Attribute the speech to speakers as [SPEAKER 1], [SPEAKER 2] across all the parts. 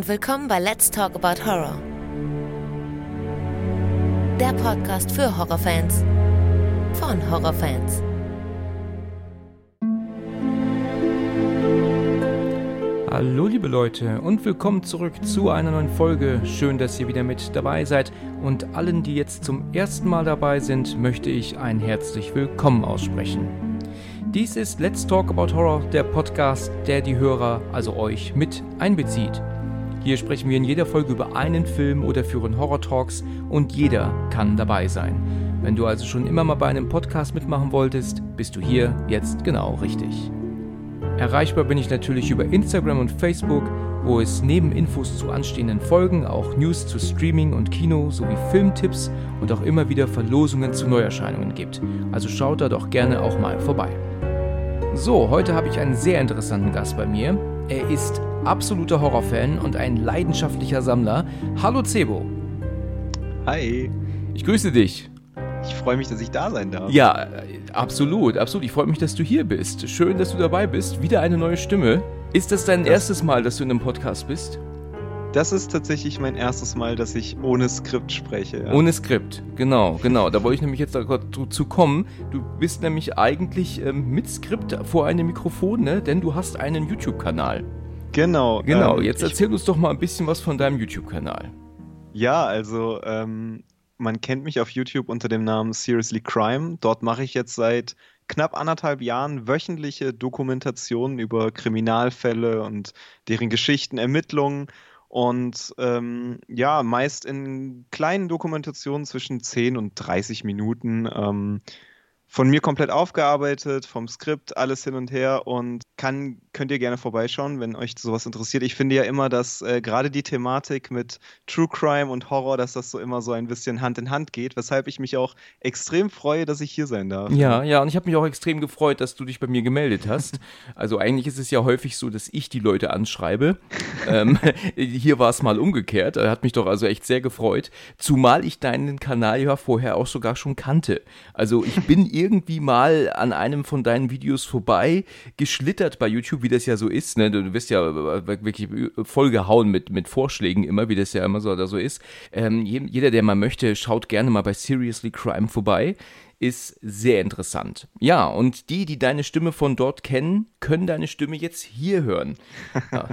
[SPEAKER 1] und willkommen bei Let's Talk About Horror. Der Podcast für Horrorfans von Horrorfans.
[SPEAKER 2] Hallo liebe Leute und willkommen zurück zu einer neuen Folge. Schön, dass ihr wieder mit dabei seid und allen, die jetzt zum ersten Mal dabei sind, möchte ich ein herzlich willkommen aussprechen. Dies ist Let's Talk About Horror, der Podcast, der die Hörer, also euch, mit einbezieht. Hier sprechen wir in jeder Folge über einen Film oder führen Horror Talks und jeder kann dabei sein. Wenn du also schon immer mal bei einem Podcast mitmachen wolltest, bist du hier jetzt genau richtig. Erreichbar bin ich natürlich über Instagram und Facebook, wo es neben Infos zu anstehenden Folgen auch News zu Streaming und Kino sowie Filmtipps und auch immer wieder Verlosungen zu Neuerscheinungen gibt. Also schaut da doch gerne auch mal vorbei. So, heute habe ich einen sehr interessanten Gast bei mir. Er ist absoluter Horrorfan und ein leidenschaftlicher Sammler. Hallo Cebo.
[SPEAKER 3] Hi.
[SPEAKER 2] Ich grüße dich.
[SPEAKER 3] Ich freue mich, dass ich da sein darf.
[SPEAKER 2] Ja, absolut, absolut. Ich freue mich, dass du hier bist. Schön, dass du dabei bist. Wieder eine neue Stimme. Ist das dein das erstes Mal, dass du in einem Podcast bist?
[SPEAKER 3] Das ist tatsächlich mein erstes Mal, dass ich ohne Skript spreche.
[SPEAKER 2] Ja. Ohne Skript, genau, genau. Da wollte ich nämlich jetzt dazu kommen. Du bist nämlich eigentlich ähm, mit Skript vor einem Mikrofon, ne? Denn du hast einen YouTube-Kanal.
[SPEAKER 3] Genau.
[SPEAKER 2] Genau, ähm, jetzt erzähl uns doch mal ein bisschen was von deinem YouTube-Kanal.
[SPEAKER 3] Ja, also ähm, man kennt mich auf YouTube unter dem Namen Seriously Crime. Dort mache ich jetzt seit knapp anderthalb Jahren wöchentliche Dokumentationen über Kriminalfälle und deren Geschichten, Ermittlungen. Und ähm, ja, meist in kleinen Dokumentationen zwischen 10 und 30 Minuten. Ähm, von mir komplett aufgearbeitet, vom Skript, alles hin und her und kann, könnt ihr gerne vorbeischauen, wenn euch sowas interessiert. Ich finde ja immer, dass äh, gerade die Thematik mit True Crime und Horror, dass das so immer so ein bisschen Hand in Hand geht, weshalb ich mich auch extrem freue, dass ich hier sein darf.
[SPEAKER 2] Ja, ja, und ich habe mich auch extrem gefreut, dass du dich bei mir gemeldet hast. Also eigentlich ist es ja häufig so, dass ich die Leute anschreibe. ähm, hier war es mal umgekehrt, hat mich doch also echt sehr gefreut, zumal ich deinen Kanal ja vorher auch sogar schon kannte. Also ich bin irgendwie mal an einem von deinen Videos vorbei geschlittert bei YouTube, wie das ja so ist. Ne? Du, wirst ja wirklich vollgehauen mit, mit Vorschlägen immer, wie das ja immer so, da so ist. Ähm, jeder, der mal möchte, schaut gerne mal bei Seriously Crime vorbei ist sehr interessant. Ja, und die, die deine Stimme von dort kennen, können deine Stimme jetzt hier hören. Ja,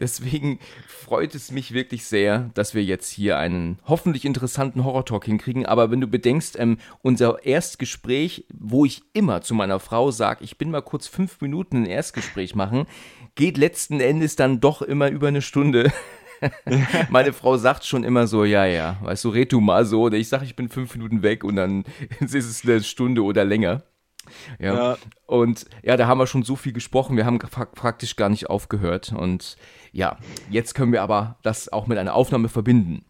[SPEAKER 2] deswegen freut es mich wirklich sehr, dass wir jetzt hier einen hoffentlich interessanten Horror-Talk hinkriegen. Aber wenn du bedenkst, ähm, unser Erstgespräch, wo ich immer zu meiner Frau sage, ich bin mal kurz fünf Minuten ein Erstgespräch machen, geht letzten Endes dann doch immer über eine Stunde. Meine Frau sagt schon immer so, ja, ja, weißt du, red du mal so. Oder ich sage, ich bin fünf Minuten weg und dann ist es eine Stunde oder länger. Ja. ja. Und ja, da haben wir schon so viel gesprochen, wir haben praktisch gar nicht aufgehört. Und ja, jetzt können wir aber das auch mit einer Aufnahme verbinden.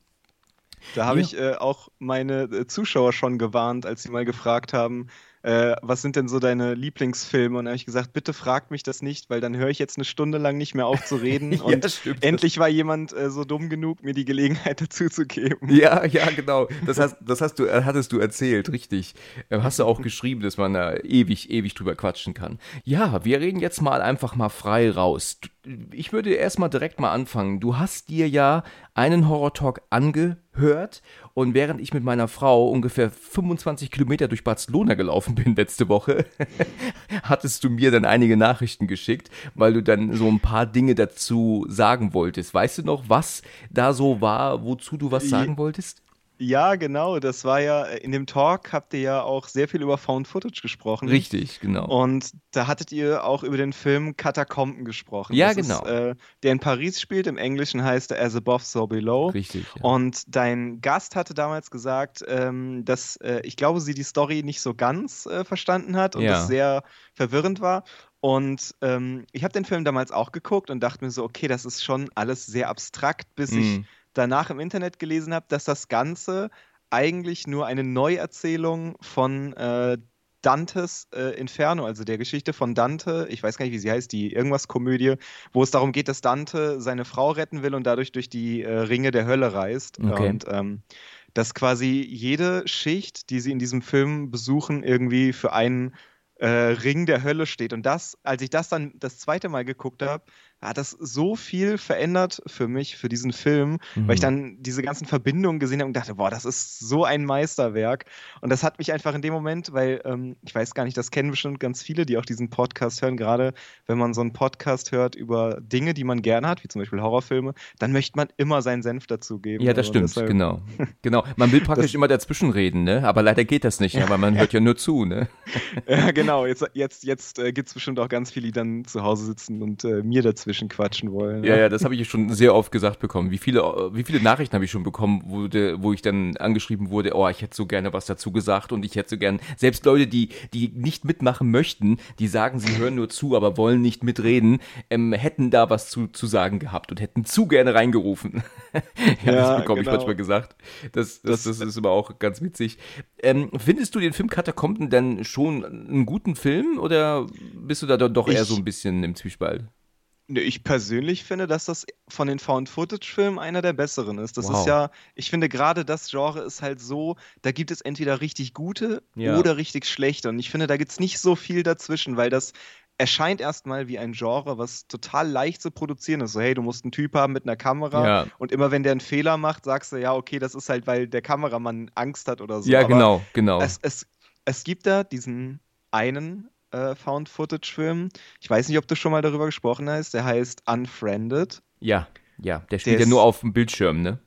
[SPEAKER 3] Da habe ich äh, auch meine äh, Zuschauer schon gewarnt, als sie mal gefragt haben, äh, was sind denn so deine Lieblingsfilme? Und dann habe ich gesagt, bitte fragt mich das nicht, weil dann höre ich jetzt eine Stunde lang nicht mehr auf zu reden. ja, und stimmt. endlich war jemand äh, so dumm genug, mir die Gelegenheit dazu zu geben.
[SPEAKER 2] Ja, ja, genau. Das hast, das hast du, äh, hattest du erzählt, richtig. Äh, hast du auch geschrieben, dass man da ewig, ewig drüber quatschen kann. Ja, wir reden jetzt mal einfach mal frei raus. Ich würde erstmal direkt mal anfangen. Du hast dir ja einen Horror-Talk angehört und während ich mit meiner Frau ungefähr 25 Kilometer durch Barcelona gelaufen bin letzte Woche, hattest du mir dann einige Nachrichten geschickt, weil du dann so ein paar Dinge dazu sagen wolltest. Weißt du noch, was da so war, wozu du was sagen wolltest?
[SPEAKER 3] Ja, genau. Das war ja, äh, in dem Talk habt ihr ja auch sehr viel über Found Footage gesprochen.
[SPEAKER 2] Richtig, genau.
[SPEAKER 3] Und da hattet ihr auch über den Film Katakomben gesprochen.
[SPEAKER 2] Ja, das genau.
[SPEAKER 3] Ist, äh, der in Paris spielt. Im Englischen heißt er As Above, So Below.
[SPEAKER 2] Richtig. Ja.
[SPEAKER 3] Und dein Gast hatte damals gesagt, ähm, dass äh, ich glaube, sie die Story nicht so ganz äh, verstanden hat und ja. das sehr verwirrend war. Und ähm, ich habe den Film damals auch geguckt und dachte mir so, okay, das ist schon alles sehr abstrakt, bis mm. ich danach im Internet gelesen habe, dass das Ganze eigentlich nur eine Neuerzählung von äh, Dantes äh, Inferno, also der Geschichte von Dante, ich weiß gar nicht, wie sie heißt, die irgendwas-Komödie, wo es darum geht, dass Dante seine Frau retten will und dadurch durch die äh, Ringe der Hölle reist. Okay. Und ähm, dass quasi jede Schicht, die sie in diesem Film besuchen, irgendwie für einen äh, Ring der Hölle steht. Und das, als ich das dann das zweite Mal geguckt habe, hat das so viel verändert für mich, für diesen Film, mhm. weil ich mhm. dann diese ganzen Verbindungen gesehen habe und dachte, boah, das ist so ein Meisterwerk. Und das hat mich einfach in dem Moment, weil ähm, ich weiß gar nicht, das kennen bestimmt ganz viele, die auch diesen Podcast hören, gerade wenn man so einen Podcast hört über Dinge, die man gerne hat, wie zum Beispiel Horrorfilme, dann möchte man immer seinen Senf dazugeben.
[SPEAKER 2] Ja, das stimmt, deshalb... genau. genau. Man will praktisch das... immer dazwischen reden, ne? aber leider geht das nicht, ja, weil man hört ja nur zu. Ne?
[SPEAKER 3] ja, genau. Jetzt, jetzt, jetzt äh, gibt es bestimmt auch ganz viele, die dann zu Hause sitzen und äh, mir dazwischen dazwischen quatschen wollen.
[SPEAKER 2] Ja, ja, das habe ich schon sehr oft gesagt bekommen. Wie viele, wie viele Nachrichten habe ich schon bekommen, wo, de, wo ich dann angeschrieben wurde, oh, ich hätte so gerne was dazu gesagt und ich hätte so gerne, selbst Leute, die, die nicht mitmachen möchten, die sagen, sie hören nur zu, aber wollen nicht mitreden, ähm, hätten da was zu, zu sagen gehabt und hätten zu gerne reingerufen. ja, ja, das bekomme genau. ich manchmal gesagt. Das, das, das ist aber auch ganz witzig. Ähm, findest du den Film Katakomben denn schon einen guten Film oder bist du da doch eher ich, so ein bisschen im Zwiespalt?
[SPEAKER 3] Ich persönlich finde, dass das von den Found-Footage-Filmen einer der besseren ist. Das wow. ist ja, ich finde gerade das Genre ist halt so, da gibt es entweder richtig gute ja. oder richtig schlechte. Und ich finde, da gibt es nicht so viel dazwischen, weil das erscheint erstmal wie ein Genre, was total leicht zu produzieren ist. So, hey, du musst einen Typ haben mit einer Kamera ja. und immer wenn der einen Fehler macht, sagst du, ja, okay, das ist halt, weil der Kameramann Angst hat oder so.
[SPEAKER 2] Ja, Aber genau, genau.
[SPEAKER 3] Es, es, es gibt da diesen einen äh, Found-Footage-Film. Ich weiß nicht, ob du schon mal darüber gesprochen hast. Der heißt Unfriended.
[SPEAKER 2] Ja, ja. Der spielt der ja ist, nur auf dem Bildschirm, ne?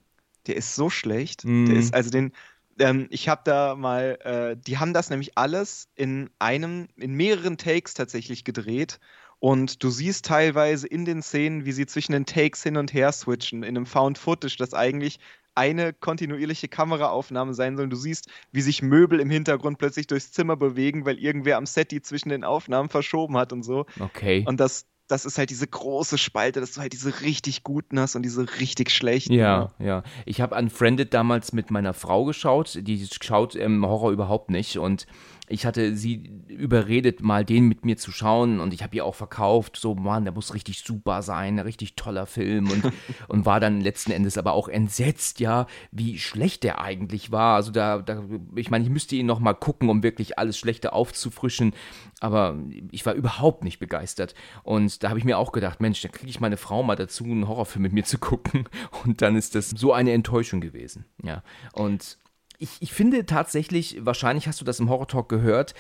[SPEAKER 3] Der ist so schlecht. Mm. Der ist, also den, ähm, ich habe da mal, äh, die haben das nämlich alles in einem, in mehreren Takes tatsächlich gedreht. Und du siehst teilweise in den Szenen, wie sie zwischen den Takes hin und her switchen, in einem Found Footage, das eigentlich eine kontinuierliche Kameraaufnahme sein sollen. Du siehst, wie sich Möbel im Hintergrund plötzlich durchs Zimmer bewegen, weil irgendwer am Set die zwischen den Aufnahmen verschoben hat und so.
[SPEAKER 2] Okay.
[SPEAKER 3] Und das, das ist halt diese große Spalte, dass du halt diese richtig guten hast und diese richtig schlechten.
[SPEAKER 2] Ja, ja. ja. Ich habe Unfriended damals mit meiner Frau geschaut. Die schaut im Horror überhaupt nicht und ich hatte sie überredet, mal den mit mir zu schauen und ich habe ihr auch verkauft, so, Mann, der muss richtig super sein, ein richtig toller Film und, und war dann letzten Endes aber auch entsetzt, ja, wie schlecht der eigentlich war. Also da, da ich meine, ich müsste ihn nochmal gucken, um wirklich alles Schlechte aufzufrischen, aber ich war überhaupt nicht begeistert. Und da habe ich mir auch gedacht, Mensch, da kriege ich meine Frau mal dazu, einen Horrorfilm mit mir zu gucken. Und dann ist das so eine Enttäuschung gewesen. Ja. Und ich, ich finde tatsächlich, wahrscheinlich hast du das im Horror Talk gehört,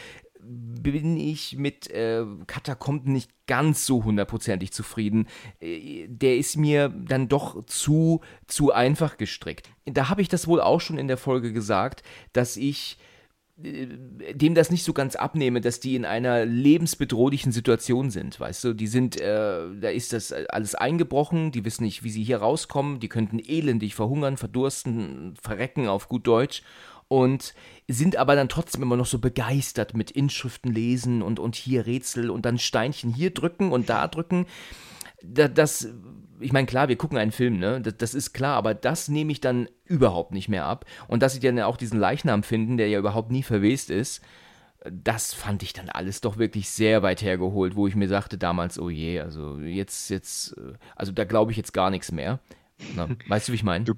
[SPEAKER 2] bin ich mit äh, Katakomben nicht ganz so hundertprozentig zufrieden. Äh, der ist mir dann doch zu, zu einfach gestrickt. Da habe ich das wohl auch schon in der Folge gesagt, dass ich dem das nicht so ganz abnehme, dass die in einer lebensbedrohlichen Situation sind, weißt du, die sind, äh, da ist das alles eingebrochen, die wissen nicht, wie sie hier rauskommen, die könnten elendig verhungern, verdursten, verrecken auf gut Deutsch und sind aber dann trotzdem immer noch so begeistert mit Inschriften lesen und, und hier Rätsel und dann Steinchen hier drücken und da drücken. Das, ich meine, klar, wir gucken einen Film, ne? Das, das, ist klar, aber das nehme ich dann überhaupt nicht mehr ab. Und dass sie dann auch diesen Leichnam finden, der ja überhaupt nie verwest ist, das fand ich dann alles doch wirklich sehr weit hergeholt, wo ich mir sagte damals, oh je, also jetzt, jetzt, äh, also da glaube ich jetzt gar nichts mehr. Na, weißt du, wie ich meine?
[SPEAKER 3] Du,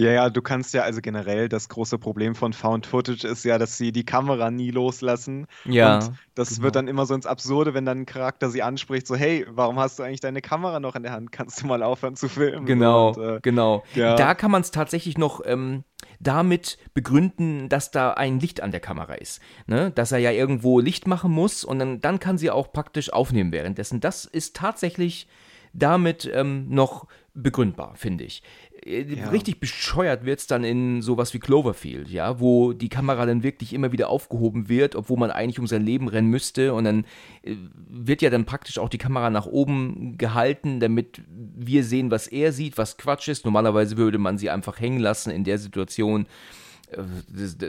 [SPEAKER 3] ja, ja, du kannst ja also generell das große Problem von Found Footage ist ja, dass sie die Kamera nie loslassen.
[SPEAKER 2] Ja.
[SPEAKER 3] Und das genau. wird dann immer so ins Absurde, wenn dann ein Charakter sie anspricht, so, hey, warum hast du eigentlich deine Kamera noch in der Hand? Kannst du mal aufhören zu filmen?
[SPEAKER 2] Genau, und, äh, genau. Ja. Da kann man es tatsächlich noch ähm, damit begründen, dass da ein Licht an der Kamera ist. Ne? Dass er ja irgendwo Licht machen muss und dann, dann kann sie auch praktisch aufnehmen währenddessen. Das ist tatsächlich damit ähm, noch begründbar, finde ich. Äh, ja. Richtig bescheuert wird es dann in sowas wie Cloverfield, ja, wo die Kamera dann wirklich immer wieder aufgehoben wird, obwohl man eigentlich um sein Leben rennen müsste. Und dann äh, wird ja dann praktisch auch die Kamera nach oben gehalten, damit wir sehen, was er sieht, was Quatsch ist. Normalerweise würde man sie einfach hängen lassen in der Situation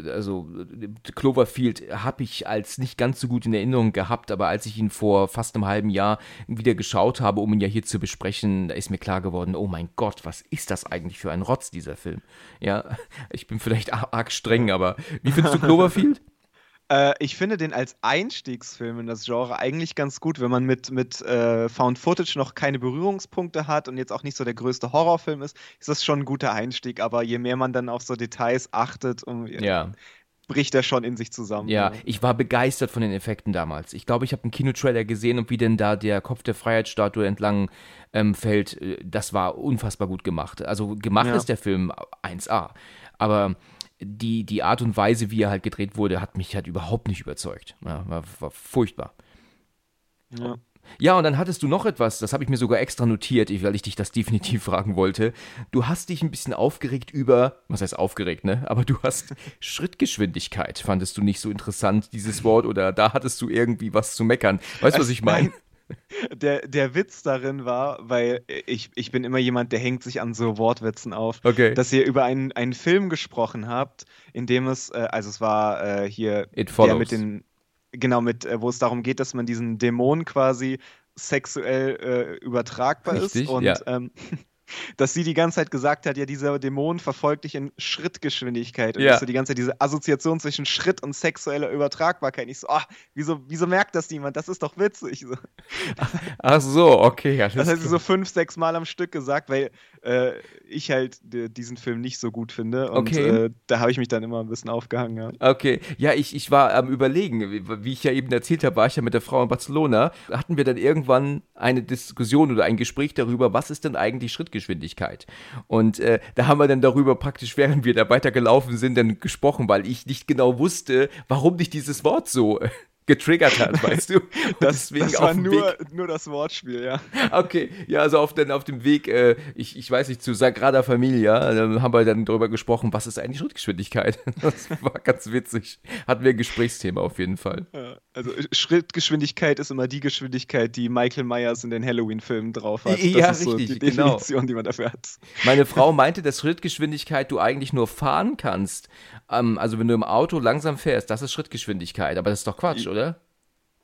[SPEAKER 2] also Cloverfield habe ich als nicht ganz so gut in Erinnerung gehabt, aber als ich ihn vor fast einem halben Jahr wieder geschaut habe, um ihn ja hier zu besprechen, da ist mir klar geworden, oh mein Gott, was ist das eigentlich für ein Rotz, dieser Film? Ja, ich bin vielleicht arg streng, aber wie findest du Cloverfield?
[SPEAKER 3] Äh, ich finde den als Einstiegsfilm in das Genre eigentlich ganz gut, wenn man mit, mit äh, Found Footage noch keine Berührungspunkte hat und jetzt auch nicht so der größte Horrorfilm ist, ist das schon ein guter Einstieg. Aber je mehr man dann auf so Details achtet, um,
[SPEAKER 2] ja
[SPEAKER 3] bricht er schon in sich zusammen.
[SPEAKER 2] Ja, ich war begeistert von den Effekten damals. Ich glaube, ich habe einen Kinotrailer gesehen und wie denn da der Kopf der Freiheitsstatue entlang ähm, fällt. Äh, das war unfassbar gut gemacht. Also gemacht
[SPEAKER 3] Ja.
[SPEAKER 2] ist der Film 1A. Aber die, die Art und Weise, wie er halt gedreht wurde, hat mich halt überhaupt nicht überzeugt. Ja, war, war furchtbar.
[SPEAKER 3] Ja.
[SPEAKER 2] Ja, und dann hattest du noch etwas, das habe ich mir sogar extra notiert, weil ich dich das definitiv fragen wollte. Du hast dich ein bisschen aufgeregt über, was heißt aufgeregt, ne? Aber du hast Schrittgeschwindigkeit. Fandest du nicht so interessant, dieses Wort, oder da hattest du irgendwie was zu meckern? Weißt du, was ich meine?
[SPEAKER 3] Der, der Witz darin war, weil ich, ich bin immer jemand, der hängt sich an so Wortwitzen auf,
[SPEAKER 2] Okay.
[SPEAKER 3] dass ihr über einen, einen Film gesprochen habt, in dem es, äh, also es war äh, hier der mit den, genau, mit, äh, wo es darum geht, dass man diesen Dämon quasi sexuell äh, übertragbar
[SPEAKER 2] Richtig,
[SPEAKER 3] ist und
[SPEAKER 2] ja.
[SPEAKER 3] ähm, dass sie die ganze Zeit gesagt hat, ja, dieser Dämon verfolgt dich in Schrittgeschwindigkeit. Und
[SPEAKER 2] Ja.
[SPEAKER 3] so die ganze Zeit diese Assoziation zwischen Schritt und sexueller Übertragbarkeit. Ich so, ah, wieso, wieso merkt das niemand? Das ist doch witzig. So.
[SPEAKER 2] Ach so, okay.
[SPEAKER 3] Das hat sie so fünf, sechs Mal am Stück gesagt, weil äh, ich halt diesen Film nicht so gut finde. Und
[SPEAKER 2] Okay.
[SPEAKER 3] äh, da habe ich mich dann immer ein bisschen aufgehangen. Ja.
[SPEAKER 2] Okay, ja, ich, ich war am Überlegen, wie, ich ja eben erzählt habe, war ich ja mit der Frau in Barcelona. Hatten wir dann irgendwann eine Diskussion oder ein Gespräch darüber, was ist denn eigentlich Schrittgeschwindigkeit? Und äh, da haben wir dann darüber praktisch, während wir da weitergelaufen sind, dann gesprochen, weil ich nicht genau wusste, warum dich dieses Wort so getriggert hat, weißt du?
[SPEAKER 3] Das,
[SPEAKER 2] deswegen
[SPEAKER 3] das
[SPEAKER 2] auf
[SPEAKER 3] war nur,
[SPEAKER 2] Weg
[SPEAKER 3] nur das Wortspiel, ja.
[SPEAKER 2] Okay, ja, also auf, den, auf dem Weg, äh, ich, ich weiß nicht, zu Sagrada Familia, äh, haben wir dann darüber gesprochen, was ist eigentlich Schrittgeschwindigkeit? Das war ganz witzig. Hatten wir ein Gesprächsthema auf jeden Fall.
[SPEAKER 3] Ja, Also Schrittgeschwindigkeit ist immer die Geschwindigkeit, die Michael Myers in den Halloween-Filmen drauf hat. Das
[SPEAKER 2] Ja,
[SPEAKER 3] ist so
[SPEAKER 2] richtig,
[SPEAKER 3] die
[SPEAKER 2] genau.
[SPEAKER 3] Definition, die man dafür hat.
[SPEAKER 2] Meine Frau meinte, dass Schrittgeschwindigkeit du eigentlich nur fahren kannst. Ähm, also wenn du im Auto langsam fährst, das ist Schrittgeschwindigkeit. Aber das ist doch Quatsch, oder?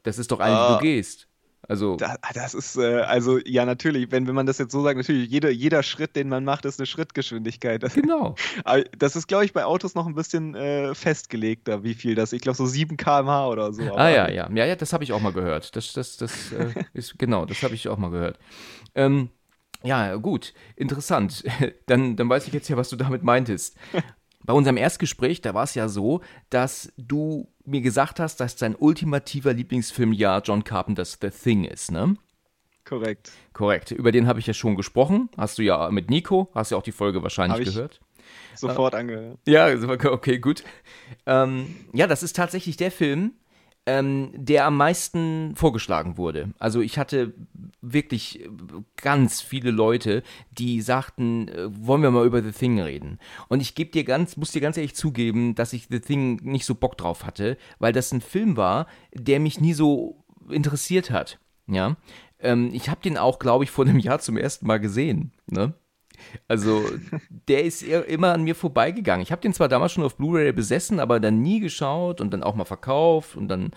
[SPEAKER 2] Das ist doch eigentlich, wie
[SPEAKER 3] Ah.
[SPEAKER 2] du gehst. Also,
[SPEAKER 3] Da, das ist, äh, also ja, natürlich, wenn, wenn man das jetzt so sagt, natürlich, jeder, jeder Schritt, den man macht, ist eine Schrittgeschwindigkeit. Das,
[SPEAKER 2] genau.
[SPEAKER 3] das ist, glaube ich, bei Autos noch ein bisschen äh, festgelegter, wie viel das, ich glaube, so 7 km/h oder so.
[SPEAKER 2] Ah ja, ja, ja, ja, das habe ich auch mal gehört. Das, das, das äh, ist genau, das habe ich auch mal gehört. Ähm, ja, gut, interessant. Dann, dann weiß ich jetzt ja, was du damit meintest. Bei unserem Erstgespräch, da war es ja so, dass du mir gesagt hast, dass dein ultimativer Lieblingsfilm ja John Carpenters The Thing ist, ne?
[SPEAKER 3] Korrekt.
[SPEAKER 2] Korrekt. Über den habe ich ja schon gesprochen. Hast du ja mit Nico, hast ja auch die Folge wahrscheinlich gehört.
[SPEAKER 3] Sofort angehört.
[SPEAKER 2] Ja, okay, gut. Ähm, ja, das ist tatsächlich der Film, ähm, der am meisten vorgeschlagen wurde. Also ich hatte wirklich äh, ganz viele Leute, die sagten, äh, wollen wir mal über The Thing reden. Und ich gebe dir ganz, muss dir ganz ehrlich zugeben, dass ich The Thing nicht so Bock drauf hatte, weil das ein Film war, der mich nie so interessiert hat. Ja. Ähm, ich habe den auch, glaube ich, vor einem Jahr zum ersten Mal gesehen. Ne? Also, der ist immer an mir vorbeigegangen. Ich habe den zwar damals schon auf Blu-ray besessen, aber dann nie geschaut und dann auch mal verkauft und dann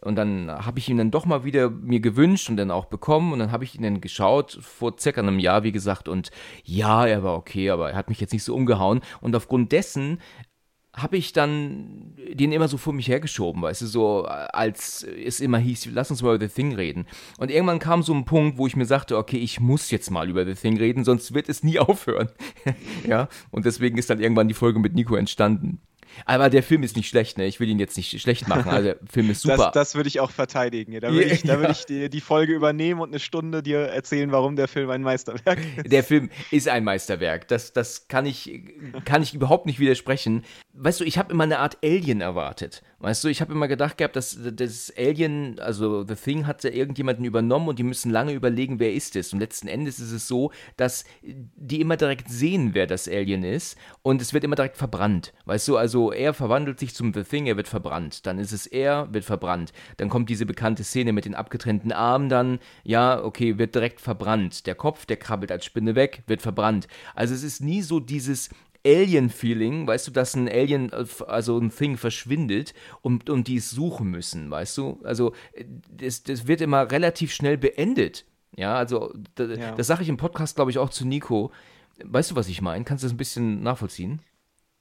[SPEAKER 2] und dann habe ich ihn dann doch mal wieder mir gewünscht und dann auch bekommen und dann habe ich ihn dann geschaut vor circa einem Jahr, wie gesagt, und ja, er war okay, aber er hat mich jetzt nicht so umgehauen und aufgrund dessen habe ich dann den immer so vor mich hergeschoben, weißt du, so als es immer hieß, lass uns mal über The Thing reden. Und irgendwann kam so ein Punkt, wo ich mir sagte, okay, ich muss jetzt mal über The Thing reden, sonst wird es nie aufhören. ja, und deswegen ist dann irgendwann die Folge mit Nico entstanden. Aber der Film ist nicht schlecht, ne? Ich will ihn jetzt nicht schlecht machen. Also der Film ist super.
[SPEAKER 3] Das, das würde ich auch verteidigen. Da würde ich, da würd ich die, die Folge übernehmen und eine Stunde dir erzählen, warum der Film ein Meisterwerk ist.
[SPEAKER 2] Der Film ist ein Meisterwerk. Das, das kann, ich, kann ich überhaupt nicht widersprechen. Weißt du, ich habe immer eine Art Alien erwartet. Weißt du, ich habe immer gedacht gehabt, dass das Alien, also The Thing, hatte irgendjemanden übernommen und die müssen lange überlegen, wer ist es. Und letzten Endes ist es so, dass die immer direkt sehen, wer das Alien ist und es wird immer direkt verbrannt. Weißt du, also er verwandelt sich zum The Thing, er wird verbrannt. Dann ist es er, wird verbrannt. Dann kommt diese bekannte Szene mit den abgetrennten Armen dann, ja, okay, wird direkt verbrannt. Der Kopf, der krabbelt als Spinne weg, wird verbrannt. Also es ist nie so dieses Alien-Feeling, weißt du, dass ein Alien, äh, also ein Thing verschwindet und, und die es suchen müssen, weißt du? Also äh, das, das wird immer relativ schnell beendet. Ja, also da,
[SPEAKER 3] Ja.
[SPEAKER 2] das sage ich im Podcast, glaube ich, auch zu Nico. Weißt du, was ich meine? Kannst du das ein bisschen nachvollziehen?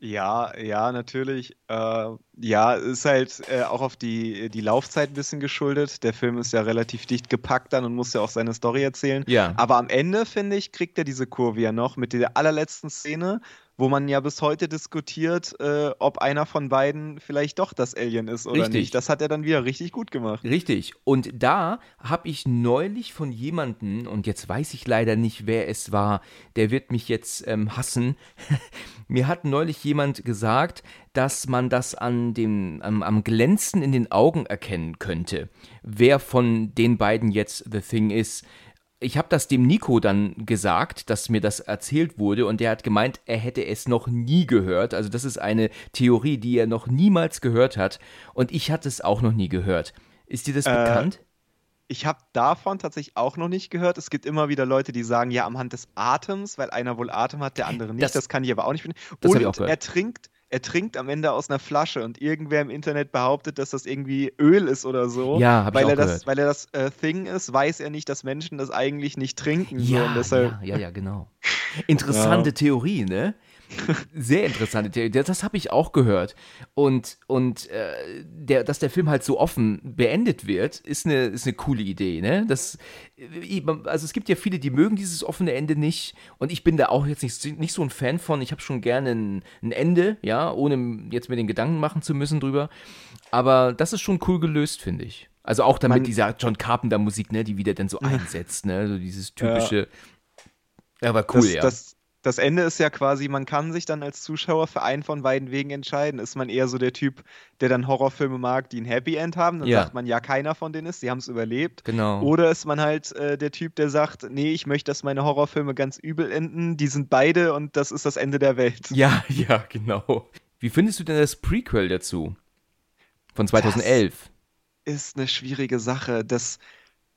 [SPEAKER 3] Ja, ja, natürlich. Äh, ja, ist halt äh, auch auf die, die Laufzeit ein bisschen geschuldet. Der Film ist ja relativ dicht gepackt dann und muss ja auch seine Story erzählen.
[SPEAKER 2] Ja.
[SPEAKER 3] Aber am Ende, finde ich, kriegt er diese Kurve ja noch mit der allerletzten Szene, wo man ja bis heute diskutiert, äh, ob einer von beiden vielleicht doch das Alien ist oder
[SPEAKER 2] Richtig.
[SPEAKER 3] nicht. Das hat er dann wieder richtig gut gemacht.
[SPEAKER 2] Richtig. Und da habe ich neulich von jemandem, und jetzt weiß ich leider nicht, wer es war, der wird mich jetzt ähm, hassen. Mir hat neulich jemand gesagt, dass man das an dem, am, am Glänzen in den Augen erkennen könnte, wer von den beiden jetzt The Thing ist. Ich habe das dem Nico dann gesagt, dass mir das erzählt wurde und der hat gemeint, er hätte es noch nie gehört. Also das ist eine Theorie, die er noch niemals gehört hat und ich hatte es auch noch nie gehört. Ist dir das
[SPEAKER 3] Äh,
[SPEAKER 2] bekannt?
[SPEAKER 3] Ich habe davon tatsächlich auch noch nicht gehört. Es gibt immer wieder Leute, die sagen, ja, am Hand des Atems, weil einer wohl Atem hat, der andere nicht.
[SPEAKER 2] Das-
[SPEAKER 3] Das, kann ich aber auch nicht finden. Und
[SPEAKER 2] ich auch
[SPEAKER 3] er trinkt, er trinkt am Ende aus einer Flasche und irgendwer im Internet behauptet, dass das irgendwie Öl ist oder so.
[SPEAKER 2] Ja, hab ich
[SPEAKER 3] weil
[SPEAKER 2] auch
[SPEAKER 3] er das,
[SPEAKER 2] gehört.
[SPEAKER 3] Weil er das äh, Thing ist, weiß er nicht, dass Menschen das eigentlich nicht trinken. so,
[SPEAKER 2] Ja,
[SPEAKER 3] deshalb,
[SPEAKER 2] ja, ja, ja, genau. Interessante Theorie, ne? Sehr interessante Theorie. Das, das habe ich auch gehört. Und, und äh, der, dass der Film halt so offen beendet wird, ist eine, ist eine coole Idee, ne? Das, äh, also es gibt ja viele, die mögen dieses offene Ende nicht. Und ich bin da auch jetzt nicht, nicht so ein Fan von. Ich habe schon gerne ein, ein Ende, ja, ohne jetzt mir den Gedanken machen zu müssen drüber. Aber das ist schon cool gelöst, finde ich. Also auch damit
[SPEAKER 3] Man-
[SPEAKER 2] dieser John Carpenter Musik, ne, die wieder dann so einsetzt, ne, so dieses typische. Ja, aber cool,
[SPEAKER 3] das,
[SPEAKER 2] ja.
[SPEAKER 3] das, das Ende ist ja quasi, man kann sich dann als Zuschauer für einen von beiden Wegen entscheiden. Ist man eher so der Typ, der dann Horrorfilme mag, die ein Happy End haben? Dann
[SPEAKER 2] Ja.
[SPEAKER 3] sagt man, ja, keiner von denen ist, sie haben es überlebt.
[SPEAKER 2] genau.
[SPEAKER 3] Oder ist man halt äh, der Typ, der sagt, nee, ich möchte, dass meine Horrorfilme ganz übel enden, die sind beide und das ist das Ende der Welt.
[SPEAKER 2] ja, ja, genau. Wie findest du denn das Prequel dazu? Von 2011.
[SPEAKER 3] Ist eine schwierige Sache. Das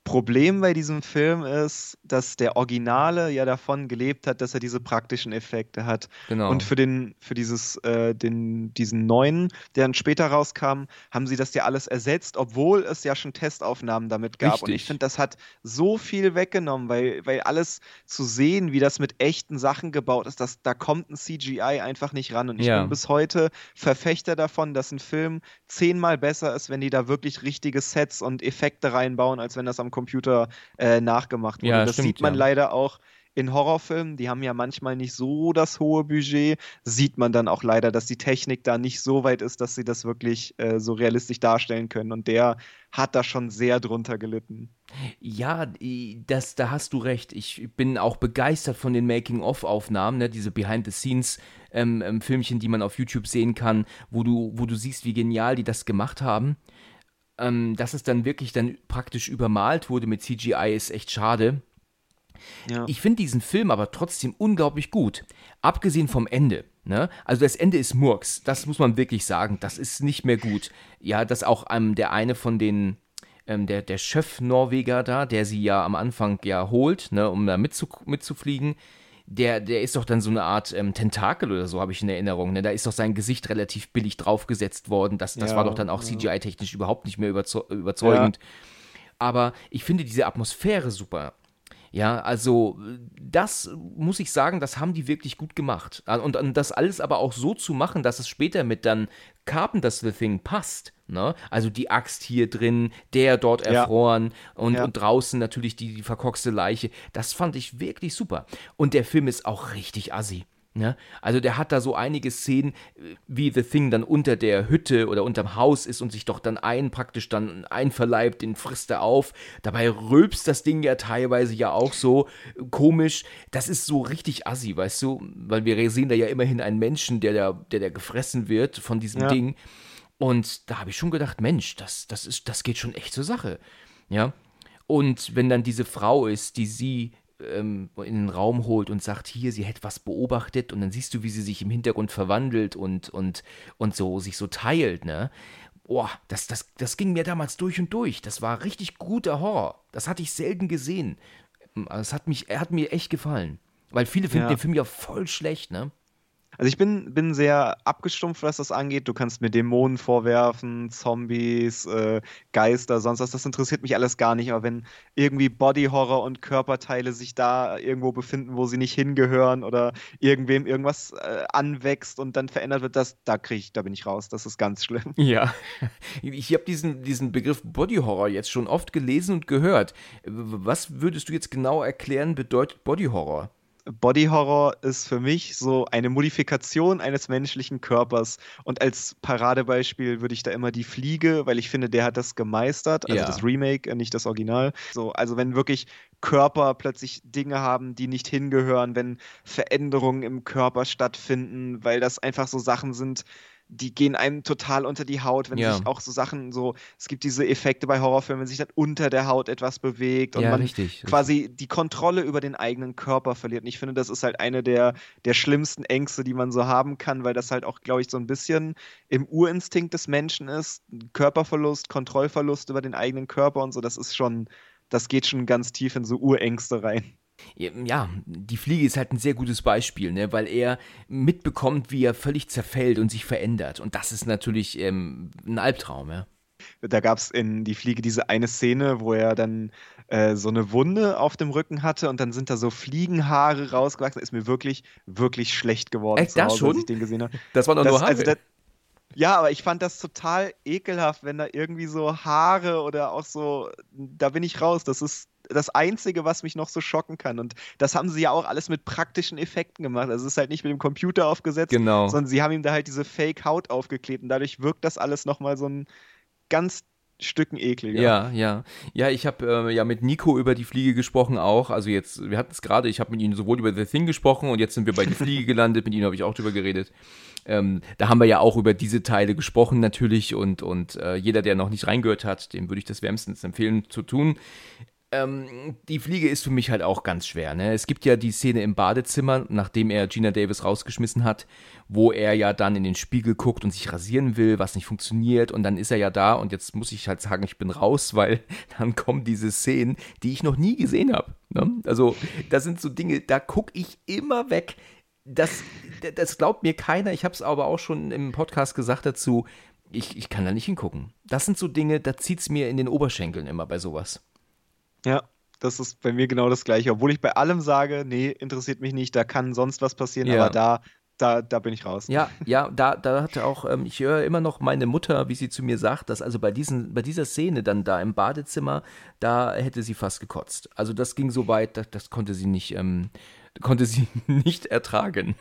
[SPEAKER 3] Problem bei diesem Film ist, dass der Originale ja davon gelebt hat, dass er diese praktischen Effekte hat.
[SPEAKER 2] Genau.
[SPEAKER 3] Und für den, für dieses, äh, den, diesen neuen, der dann später rauskam, haben sie das ja alles ersetzt, obwohl es ja schon Testaufnahmen damit gab. Und
[SPEAKER 2] Richtig.
[SPEAKER 3] ich finde, das hat so viel weggenommen, weil, weil alles zu sehen, wie das mit echten Sachen gebaut ist, das, da kommt ein CGI einfach nicht ran. Und ich
[SPEAKER 2] Ja.
[SPEAKER 3] bin bis heute Verfechter davon, dass ein Film zehnmal besser ist, wenn die da wirklich richtige Sets und Effekte reinbauen, als wenn das am Computer äh, nachgemacht wurde.
[SPEAKER 2] Ja,
[SPEAKER 3] das
[SPEAKER 2] stimmt,
[SPEAKER 3] sieht man
[SPEAKER 2] ja.
[SPEAKER 3] leider auch in Horrorfilmen, die haben ja manchmal nicht so das hohe Budget, sieht man dann auch leider, dass die Technik da nicht so weit ist, dass sie das wirklich äh, so realistisch darstellen können. Und der hat da schon sehr drunter gelitten.
[SPEAKER 2] Ja, das, da hast du recht. Ich bin auch begeistert von den Making-of-Aufnahmen, ne? diese Behind-the-Scenes-Filmchen, ähm, Filmchen, die man auf YouTube sehen kann, wo du, wo du siehst, wie genial die das gemacht haben. Ähm, dass es dann wirklich dann praktisch übermalt wurde mit CGI, ist echt schade.
[SPEAKER 3] Ja.
[SPEAKER 2] Ich finde diesen Film aber trotzdem unglaublich gut. Abgesehen vom Ende. Ne? Also das Ende ist Murks. Das muss man wirklich sagen. Das ist nicht mehr gut. Ja, dass auch ähm, der eine von den, ähm, der, der Chef-Norweger da, der sie ja am Anfang ja holt, ne, um da mitzu, mitzufliegen, der, der ist doch dann so eine Art ähm, Tentakel oder so, habe ich in Erinnerung. Ne? Da ist doch sein Gesicht relativ billig draufgesetzt worden. Das, das
[SPEAKER 3] Ja,
[SPEAKER 2] war doch dann auch
[SPEAKER 3] ja.
[SPEAKER 2] CGI-technisch überhaupt nicht mehr überzeu überzeugend. Aber ich finde diese Atmosphäre super. Ja, also das muss ich sagen, das haben die wirklich gut gemacht. Und, und das alles aber auch so zu machen, dass es später mit dann Carpenter's The Thing passt. Ne? Also die Axt hier drin, der dort
[SPEAKER 3] Ja.
[SPEAKER 2] erfroren und,
[SPEAKER 3] Ja.
[SPEAKER 2] und draußen natürlich die, die verkorkste Leiche. Das fand ich wirklich super. Und der Film ist auch richtig assi. Ne? Also der hat da so einige Szenen, äh, wie The Thing dann unter der Hütte oder unterm Haus ist und sich doch dann ein praktisch dann einverleibt, den frisst er auf. Dabei rülpst das Ding ja teilweise ja auch so äh, komisch. Das ist so richtig assi, weißt du? Weil wir sehen da ja immerhin einen Menschen, der da, der da gefressen wird von diesem
[SPEAKER 3] Ja.
[SPEAKER 2] Ding. Und da habe ich schon gedacht, Mensch, das, das, ist, das geht schon echt zur Sache. Ja. Und wenn dann diese Frau ist, die sie ähm, in den Raum holt und sagt, hier, sie hätte was beobachtet und dann siehst du, wie sie sich im Hintergrund verwandelt und, und, und so sich so teilt, ne? Boah, das, das, das ging mir damals durch und durch. Das war richtig guter Horror. Das hatte ich selten gesehen. Es hat, mich, er hat mir echt gefallen. Weil viele finden
[SPEAKER 3] Ja.
[SPEAKER 2] den Film ja voll schlecht, ne?
[SPEAKER 3] Also ich bin, bin sehr abgestumpft, was das angeht. Du kannst mir Dämonen vorwerfen, Zombies, äh, Geister, sonst was. Das interessiert mich alles gar nicht. Aber wenn irgendwie Body-Horror und Körperteile sich da irgendwo befinden, wo sie nicht hingehören oder irgendwem irgendwas äh, anwächst und dann verändert wird, das, da krieg ich, da bin ich raus. Das ist ganz schlimm.
[SPEAKER 2] Ja, ich habe diesen, diesen Begriff Body Horror jetzt schon oft gelesen und gehört. Was würdest du jetzt genau erklären, bedeutet Body Horror?
[SPEAKER 3] Body Horror ist für mich so eine Modifikation eines menschlichen Körpers. Und als Paradebeispiel würde ich da immer die Fliege, weil ich finde, der hat das gemeistert. Also
[SPEAKER 2] Ja.
[SPEAKER 3] das Remake, nicht das Original. So, also wenn wirklich Körper plötzlich Dinge haben, die nicht hingehören, wenn Veränderungen im Körper stattfinden, weil das einfach so Sachen sind, die gehen einem total unter die Haut, wenn
[SPEAKER 2] Ja.
[SPEAKER 3] sich auch so Sachen so, es gibt diese Effekte bei Horrorfilmen, wenn sich dann unter der Haut etwas bewegt und
[SPEAKER 2] ja,
[SPEAKER 3] man
[SPEAKER 2] richtig.
[SPEAKER 3] quasi die Kontrolle über den eigenen Körper verliert. Und ich finde, das ist halt eine der, der schlimmsten Ängste, die man so haben kann, weil das halt auch, glaube ich, so ein bisschen im Urinstinkt des Menschen ist. Körperverlust, Kontrollverlust über den eigenen Körper und so, das ist schon, das geht schon ganz tief in so Urängste rein.
[SPEAKER 2] Ja, die Fliege ist halt ein sehr gutes Beispiel, ne? weil er mitbekommt, wie er völlig zerfällt und sich verändert. Und das ist natürlich ähm, ein Albtraum, ja.
[SPEAKER 3] Da gab es in Die Fliege diese eine Szene, wo er dann äh, so eine Wunde auf dem Rücken hatte und dann sind da so Fliegenhaare rausgewachsen. Ist mir wirklich, wirklich schlecht geworden,
[SPEAKER 2] Echt, das
[SPEAKER 3] Hause,
[SPEAKER 2] schon?
[SPEAKER 3] als ich den gesehen habe.
[SPEAKER 2] Das war doch nur Haare.
[SPEAKER 3] also das, ja, aber ich fand das total ekelhaft, wenn da irgendwie so Haare oder auch so, da bin ich raus. Das ist das Einzige, was mich noch so schocken kann. Und das haben sie ja auch alles mit praktischen Effekten gemacht. Also es ist halt nicht mit dem Computer aufgesetzt,
[SPEAKER 2] genau.
[SPEAKER 3] sondern sie haben ihm da halt diese Fake-Haut aufgeklebt und dadurch wirkt das alles nochmal so ein ganz Stücken ekliger.
[SPEAKER 2] Ja, ja. Ja, ich habe äh, ja mit Nico über die Fliege gesprochen auch. Also jetzt, wir hatten es gerade, ich habe mit ihm sowohl über The Thing gesprochen und jetzt sind wir bei die Fliege gelandet, mit ihm habe ich auch drüber geredet. Ähm, da haben wir ja auch über diese Teile gesprochen natürlich und, und äh, jeder, der noch nicht reingehört hat, dem würde ich das wärmstens empfehlen zu tun. Ähm, die Fliege ist für mich halt auch ganz schwer. Ne? Es gibt ja die Szene im Badezimmer, nachdem er Gina Davis rausgeschmissen hat, wo er ja dann in den Spiegel guckt und sich rasieren will, was nicht funktioniert. Und dann ist er ja da und jetzt muss ich halt sagen, ich bin raus, weil dann kommen diese Szenen, die ich noch nie gesehen habe. Ne? Also, das sind so Dinge, da gucke ich immer weg. Das, das glaubt mir keiner. Ich habe es aber auch schon im Podcast gesagt dazu. Ich, ich kann da nicht hingucken. Das sind so Dinge, da zieht es mir in den Oberschenkeln immer bei sowas.
[SPEAKER 3] Ja, das ist bei mir genau das Gleiche. Obwohl ich bei allem sage, nee, interessiert mich nicht, da kann sonst was passieren,
[SPEAKER 2] Ja.
[SPEAKER 3] aber da, da, da bin ich raus.
[SPEAKER 2] Ja, ja, da, da hatte auch, ähm, ich höre immer noch meine Mutter, wie sie zu mir sagt, dass also bei, diesen, bei dieser Szene dann da im Badezimmer, da hätte sie fast gekotzt. Also das ging so weit, das, das konnte sie nicht, ähm, konnte sie nicht ertragen.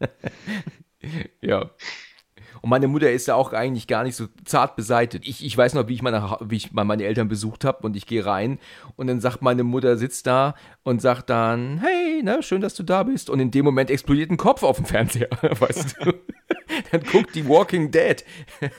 [SPEAKER 2] ja. Und meine Mutter ist ja auch eigentlich gar nicht so zart beseitet. Ich, ich weiß noch, wie ich, meine, wie ich mal meine Eltern besucht habe und ich gehe rein und dann sagt meine Mutter, sitzt da und sagt dann, hey, ne, schön, dass du da bist. Und in dem Moment explodiert ein Kopf auf dem Fernseher, weißt du. dann guckt die Walking Dead.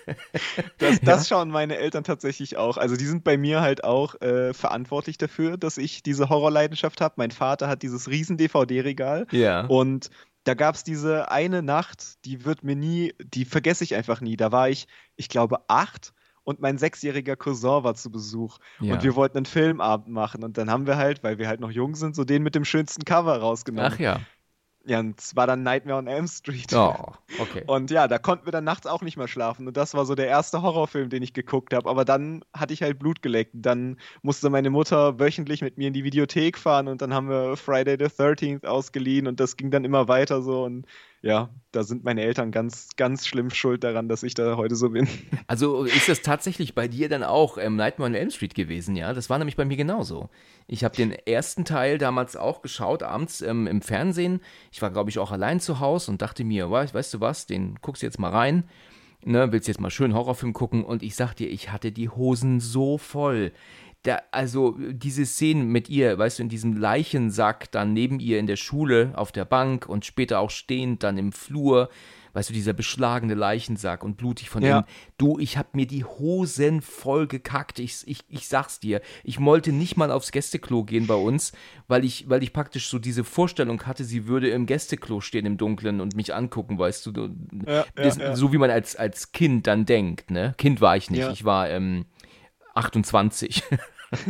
[SPEAKER 3] Das, das schauen meine Eltern tatsächlich auch. Also die sind bei mir halt auch äh, verantwortlich dafür, dass ich diese Horrorleidenschaft habe. Mein Vater hat dieses riesen DVD-Regal
[SPEAKER 2] Ja.
[SPEAKER 3] und da gab es diese eine Nacht, die wird mir nie, die vergesse ich einfach nie. Da war ich, ich glaube, acht und mein sechsjähriger Cousin war zu Besuch.
[SPEAKER 2] Ja.
[SPEAKER 3] Und wir wollten einen Filmabend machen. Und dann haben wir halt, weil wir halt noch jung sind, so den mit dem schönsten Cover rausgenommen.
[SPEAKER 2] Ach ja.
[SPEAKER 3] Ja, und es war dann Nightmare on Elm Street.
[SPEAKER 2] Oh, okay.
[SPEAKER 3] Und ja, da konnten wir dann nachts auch nicht mehr schlafen. Und das war so der erste Horrorfilm, den ich geguckt habe. Aber dann hatte ich halt Blut geleckt. Dann musste meine Mutter wöchentlich mit mir in die Videothek fahren und dann haben wir Friday the 13th ausgeliehen und das ging dann immer weiter so. Und ja, da sind meine Eltern ganz, ganz schlimm schuld daran, dass ich da heute so bin.
[SPEAKER 2] Also ist das tatsächlich bei dir dann auch ähm, Nightmare on Elm Street gewesen, ja? Das war nämlich bei mir genauso. Ich habe den ersten Teil damals auch geschaut, abends ähm, im Fernsehen. Ich war, glaube ich, auch allein zu Hause und dachte mir, weißt, weißt du was, den guckst du jetzt mal rein. Ne, willst jetzt mal schön Horrorfilm gucken und ich sag dir, ich hatte die Hosen so voll. Da, also diese Szenen mit ihr, weißt du, in diesem Leichensack dann neben ihr in der Schule auf der Bank und später auch stehend dann im Flur, weißt du, dieser beschlagene Leichensack und blutig von
[SPEAKER 3] Ja.
[SPEAKER 2] innen. Du, ich hab mir die Hosen voll gekackt. Ich, ich, ich sag's dir. Ich wollte nicht mal aufs Gästeklo gehen bei uns, weil ich, weil ich praktisch so diese Vorstellung hatte, sie würde im Gästeklo stehen im Dunkeln und mich angucken, weißt du.
[SPEAKER 3] Ja,
[SPEAKER 2] das,
[SPEAKER 3] ja.
[SPEAKER 2] So wie man als, als Kind dann denkt, ne? Kind war ich nicht. Ich war ähm, 28.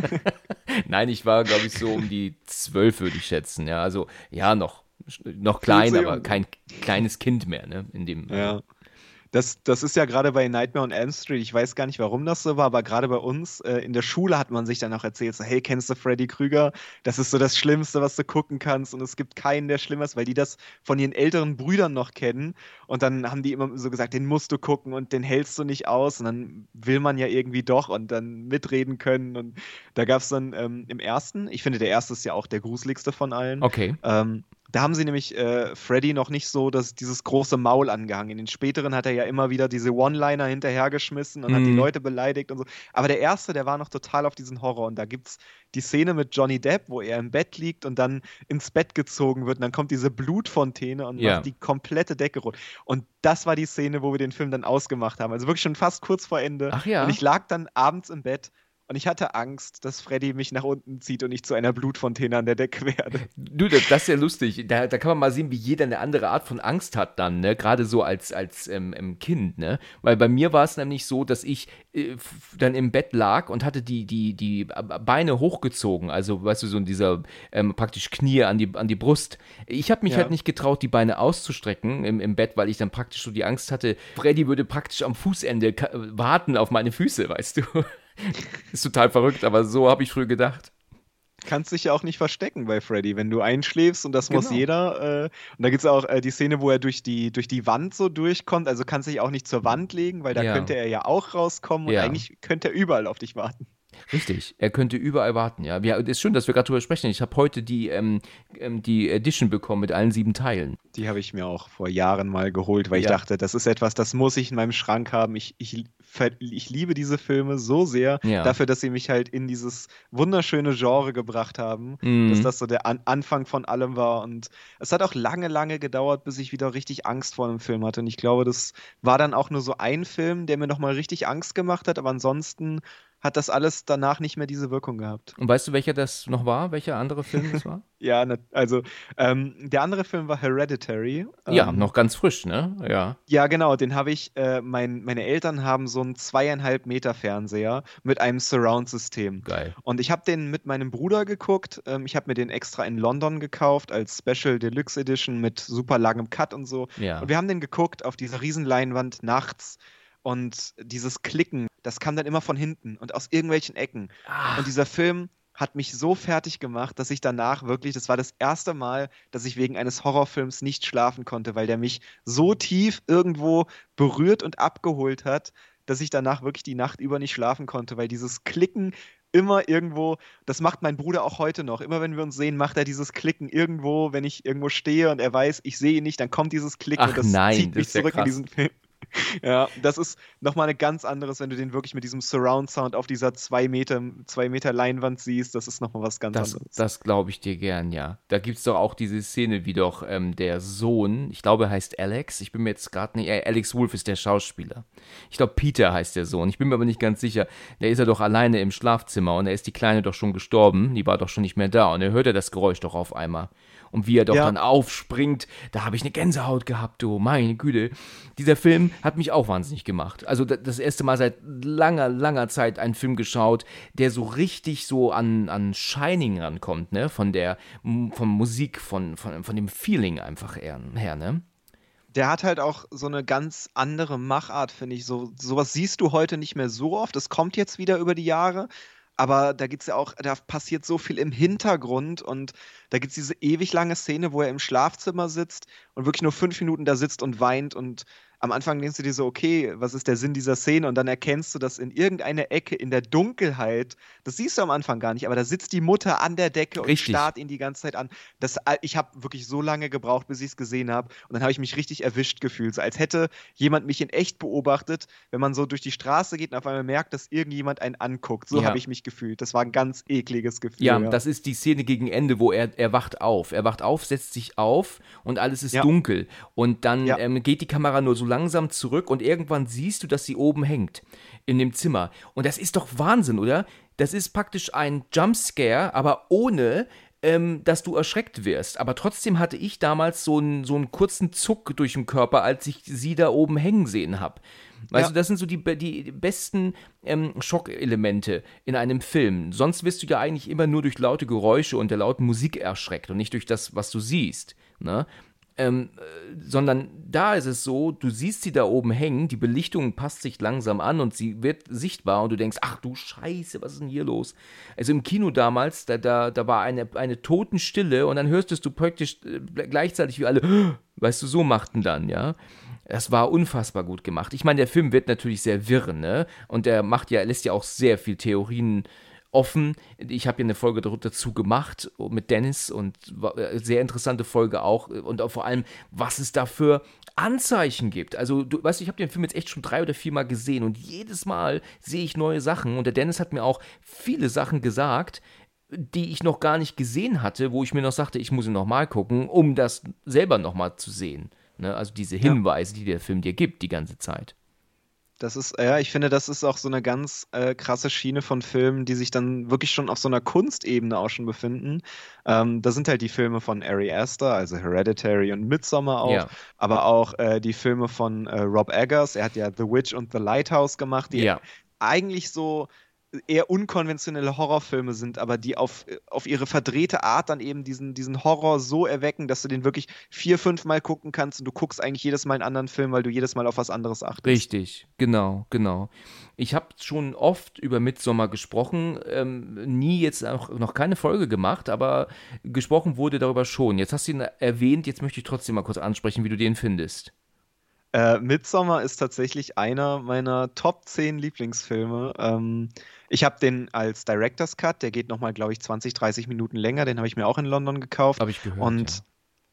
[SPEAKER 2] Nein, ich war, glaube ich, so um die 12, würde ich schätzen. Ja, also, ja, noch, noch klein, aber kein kleines Kind mehr, ne? In dem,
[SPEAKER 3] Ja. Das, das ist ja gerade bei Nightmare on Elm Street, ich weiß gar nicht, warum das so war, aber gerade bei uns äh, in der Schule hat man sich dann auch erzählt, so, hey, kennst du Freddy Krüger? Das ist so das Schlimmste, was du gucken kannst und es gibt keinen, der schlimmer ist, weil die das von ihren älteren Brüdern noch kennen und dann haben die immer so gesagt, den musst du gucken und den hältst du nicht aus und dann will man ja irgendwie doch und dann mitreden können und da gab es dann ähm, im ersten, ich finde, der erste ist ja auch der gruseligste von allen,
[SPEAKER 2] Okay.
[SPEAKER 3] ähm, Da haben sie nämlich äh, Freddy noch nicht so das, dieses große Maul angehangen. In den späteren hat er ja immer wieder diese One-Liner hinterhergeschmissen und mhm. hat die Leute beleidigt und so. Aber der erste, der war noch total auf diesen Horror. Und da gibt es die Szene mit Johnny Depp, wo er im Bett liegt und dann ins Bett gezogen wird. Und dann kommt diese Blutfontäne und ja. macht die komplette Decke rot. Und das war die Szene, wo wir den Film dann ausgemacht haben. Also wirklich schon fast kurz vor Ende.
[SPEAKER 2] Ach ja.
[SPEAKER 3] Und ich lag dann abends im Bett und ich hatte Angst, dass Freddy mich nach unten zieht und ich zu einer Blutfontäne an der Decke werde.
[SPEAKER 2] Du, das, das ist ja lustig. Da, da, kann man mal sehen, wie jeder eine andere Art von Angst hat dann, ne? Gerade so als, als ähm, Kind, ne? Weil bei mir war es nämlich so, dass ich äh, dann im Bett lag und hatte die, die, die Beine hochgezogen. Also, weißt du, so in dieser ähm, praktisch Knie an die, an die Brust. Ich habe mich ja. halt nicht getraut, die Beine auszustrecken im, im Bett, weil ich dann praktisch so die Angst hatte, Freddy würde praktisch am Fußende warten auf meine Füße, weißt du. ist total verrückt, aber so habe ich früher gedacht.
[SPEAKER 3] Kannst dich ja auch nicht verstecken bei Freddy, wenn du einschläfst und das genau. muss jeder. Äh, und da gibt es auch äh, die Szene, wo er durch die, durch die Wand so durchkommt. Also kannst dich auch nicht zur Wand legen, weil da ja. könnte er ja auch rauskommen und ja. eigentlich könnte er überall auf dich warten.
[SPEAKER 2] Richtig, er könnte überall warten, ja. ja ist schön, dass wir gerade drüber sprechen. Ich habe heute die, ähm, ähm, die Edition bekommen mit allen sieben Teilen.
[SPEAKER 3] Die habe ich mir auch vor Jahren mal geholt, weil ja. ich dachte, das ist etwas, das muss ich in meinem Schrank haben. Ich, ich, ich liebe diese Filme so sehr, ja. dafür, dass sie mich halt in dieses wunderschöne Genre gebracht haben, mhm. dass das so der An Anfang von allem war. Und es hat auch lange, lange gedauert, bis ich wieder richtig Angst vor einem Film hatte. Und ich glaube, das war dann auch nur so ein Film, der mir nochmal richtig Angst gemacht hat, aber ansonsten hat das alles danach nicht mehr diese Wirkung gehabt.
[SPEAKER 2] Und weißt du, welcher das noch war? Welcher andere Film das war?
[SPEAKER 3] ja, ne, also ähm, der andere Film war Hereditary.
[SPEAKER 2] ja,
[SPEAKER 3] ähm,
[SPEAKER 2] noch ganz frisch, ne? Ja.
[SPEAKER 3] Ja, genau, den habe ich, äh, mein, meine Eltern haben so einen zweieinhalb Meter Fernseher mit einem Surround-System.
[SPEAKER 2] Geil.
[SPEAKER 3] Und ich habe den mit meinem Bruder geguckt. Ähm, ich habe mir den extra in London gekauft als Special Deluxe Edition mit super langem Cut und so.
[SPEAKER 2] Ja.
[SPEAKER 3] Und wir haben den geguckt auf dieser Riesenleinwand nachts und dieses Klicken, das kam dann immer von hinten und aus irgendwelchen Ecken. Ach. Und dieser Film hat mich so fertig gemacht, dass ich danach wirklich, das war das erste Mal, dass ich wegen eines Horrorfilms nicht schlafen konnte, weil der mich so tief irgendwo berührt und abgeholt hat, dass ich danach wirklich die Nacht über nicht schlafen konnte, weil dieses Klicken immer irgendwo, das macht mein Bruder auch heute noch. Immer wenn wir uns sehen, macht er dieses Klicken irgendwo, wenn ich irgendwo stehe und er weiß, ich sehe ihn nicht, dann kommt dieses Klicken
[SPEAKER 2] Ach,
[SPEAKER 3] und das
[SPEAKER 2] nein,
[SPEAKER 3] zieht mich
[SPEAKER 2] das
[SPEAKER 3] zurück
[SPEAKER 2] ja
[SPEAKER 3] in diesen Film. Ja, das ist nochmal ein ganz anderes, wenn du den wirklich mit diesem Surround-Sound auf dieser zwei Meter, zwei Meter Leinwand siehst. Das ist nochmal was ganz
[SPEAKER 2] das,
[SPEAKER 3] anderes.
[SPEAKER 2] Das glaube ich dir gern, ja. Da gibt es doch auch diese Szene, wie doch ähm, der Sohn, ich glaube, er heißt Alex. Ich bin mir jetzt gerade nicht, äh, Alex Wolf ist der Schauspieler. Ich glaube, Peter heißt der Sohn. Ich bin mir aber nicht ganz sicher. Der ist ja doch alleine im Schlafzimmer und da ist die Kleine doch schon gestorben. Die war doch schon nicht mehr da und er hört ja das Geräusch doch auf einmal und wie er doch ja. dann aufspringt, da habe ich eine Gänsehaut gehabt, du, meine Güte. Dieser Film hat mich auch wahnsinnig gemacht. Also das erste Mal seit langer, langer Zeit einen Film geschaut, der so richtig so an, an Shining rankommt, ne, von der, von Musik, von, von, von dem Feeling einfach eher, her, ne
[SPEAKER 3] der hat halt auch so eine ganz andere Machart, finde ich. So, sowas siehst du heute nicht mehr so oft. Es kommt jetzt wieder über die Jahre, aber da gibt's ja auch, da passiert so viel im Hintergrund und da gibt es diese ewig lange Szene, wo er im Schlafzimmer sitzt und wirklich nur fünf Minuten da sitzt und weint und am Anfang denkst du dir so, okay, was ist der Sinn dieser Szene? Und dann erkennst du, dass in irgendeiner Ecke in der Dunkelheit, das siehst du am Anfang gar nicht, aber da sitzt die Mutter an der Decke und
[SPEAKER 2] richtig.
[SPEAKER 3] starrt ihn die ganze Zeit an. Das, ich habe wirklich so lange gebraucht, bis ich es gesehen habe. Und dann habe ich mich richtig erwischt gefühlt, so als hätte jemand mich in echt beobachtet, wenn man so durch die Straße geht und auf einmal merkt, dass irgendjemand einen anguckt. So ja. habe ich mich gefühlt. Das war ein ganz ekliges Gefühl.
[SPEAKER 2] Ja, ja, das ist die Szene gegen Ende, wo er, er wacht auf. Er wacht auf, setzt sich auf und alles ist ja. dunkel. Und dann ähm, geht die Kamera nur so langsam zurück und irgendwann siehst du, dass sie oben hängt in dem Zimmer. Und das ist doch Wahnsinn, oder? Das ist praktisch ein Jumpscare, aber ohne, ähm, dass du erschreckt wirst. Aber trotzdem hatte ich damals so einen, so einen kurzen Zuck durch den Körper, als ich sie da oben hängen sehen habe. Weißt ja. das sind so die, die besten ähm, Schockelemente in einem Film. Sonst wirst du ja eigentlich immer nur durch laute Geräusche und der lauten Musik erschreckt und nicht durch das, was du siehst. Ne? Ähm, äh, sondern da ist es so, du siehst sie da oben hängen, die Belichtung passt sich langsam an und sie wird sichtbar und du denkst, ach du Scheiße, was ist denn hier los? Also im Kino damals, da, da, da war eine, eine Totenstille und dann hörst du praktisch äh, gleichzeitig wie alle, weißt du, so machten dann, ja. Das war unfassbar gut gemacht. Ich meine, der Film wird natürlich sehr wirr, ne? Und der macht ja, lässt ja auch sehr viel Theorien offen. Ich habe hier eine Folge dazu gemacht mit Dennis und äh, sehr interessante Folge auch. Und auch vor allem, was es da für Anzeichen gibt. Also, du weißt, ich habe den Film jetzt echt schon drei oder vier Mal gesehen und jedes Mal sehe ich neue Sachen. Und der Dennis hat mir auch viele Sachen gesagt, die ich noch gar nicht gesehen hatte, wo ich mir noch sagte, ich muss ihn nochmal gucken, um das selber nochmal zu sehen. Ne? Also diese Hinweise, ja. die der Film dir gibt die ganze Zeit.
[SPEAKER 3] Das ist, ja, ich finde, das ist auch so eine ganz äh, krasse Schiene von Filmen, die sich dann wirklich schon auf so einer Kunstebene auch schon befinden. Ähm, da sind halt die Filme von Ari Aster, also Hereditary und Midsommar auch, ja. aber auch äh, die Filme von äh, Rob Eggers. Er hat ja The Witch und The Lighthouse gemacht, die ja. eigentlich so eher unkonventionelle Horrorfilme sind, aber die auf, auf ihre verdrehte Art dann eben diesen, diesen Horror so erwecken, dass du den wirklich vier, fünf Mal gucken kannst und du guckst eigentlich jedes Mal einen anderen Film, weil du jedes Mal auf was anderes achtest.
[SPEAKER 2] Richtig, genau, genau. Ich habe schon oft über Midsommar gesprochen, ähm, nie jetzt auch noch keine Folge gemacht, aber gesprochen wurde darüber schon. Jetzt hast du ihn erwähnt, jetzt möchte ich trotzdem mal kurz ansprechen, wie du den findest.
[SPEAKER 3] Äh, Midsommar ist tatsächlich einer meiner Top 10 Lieblingsfilme. Ähm, ich habe den als Director's Cut, der geht nochmal, glaube ich, 20, 30 Minuten länger. Den habe ich mir auch in London gekauft.
[SPEAKER 2] Habe ich gehört.
[SPEAKER 3] Und ja.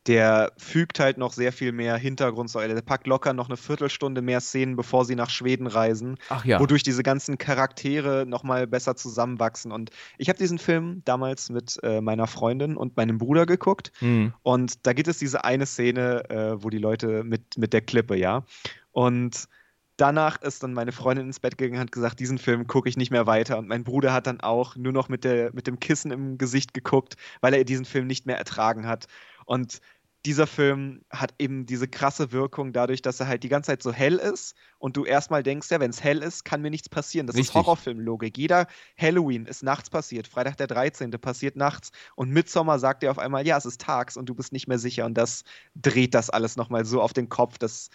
[SPEAKER 3] der fügt halt noch sehr viel mehr Hintergrundsäule. Der packt locker noch eine Viertelstunde mehr Szenen, bevor sie nach Schweden reisen.
[SPEAKER 2] Ach ja.
[SPEAKER 3] Wodurch diese ganzen Charaktere nochmal besser zusammenwachsen. Und ich habe diesen Film damals mit äh, meiner Freundin und meinem Bruder geguckt. Mhm. Und da gibt es diese eine Szene, äh, wo die Leute mit, mit der Klippe, ja. Und danach ist dann meine Freundin ins Bett gegangen und hat gesagt, diesen Film gucke ich nicht mehr weiter. Und mein Bruder hat dann auch nur noch mit, der, mit dem Kissen im Gesicht geguckt, weil er diesen Film nicht mehr ertragen hat. Und dieser Film hat eben diese krasse Wirkung dadurch, dass er halt die ganze Zeit so hell ist und du erstmal denkst, ja, wenn es hell ist, kann mir nichts passieren. Das Richtig. ist Horrorfilmlogik. Jeder Halloween ist nachts passiert, Freitag der 13. passiert nachts und Midsommer sagt dir auf einmal, ja, es ist tags und du bist nicht mehr sicher und das dreht das alles nochmal so auf den Kopf, dass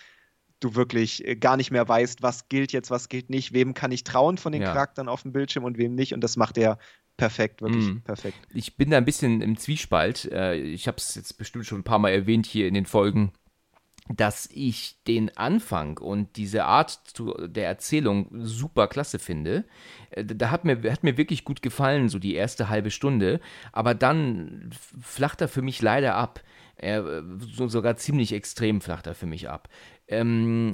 [SPEAKER 3] du wirklich äh, gar nicht mehr weißt, was gilt jetzt, was gilt nicht, wem kann ich trauen von den ja. Charakteren auf dem Bildschirm und wem nicht. Und das macht er perfekt, wirklich mm. perfekt.
[SPEAKER 2] Ich bin da ein bisschen im Zwiespalt. Äh, ich habe es jetzt bestimmt schon ein paar Mal erwähnt hier in den Folgen dass ich den Anfang und diese Art der Erzählung super klasse finde. Äh, da hat mir, hat mir wirklich gut gefallen, so die erste halbe Stunde. Aber dann flacht er für mich leider ab. Er, sogar ziemlich extrem flacht er für mich ab ähm,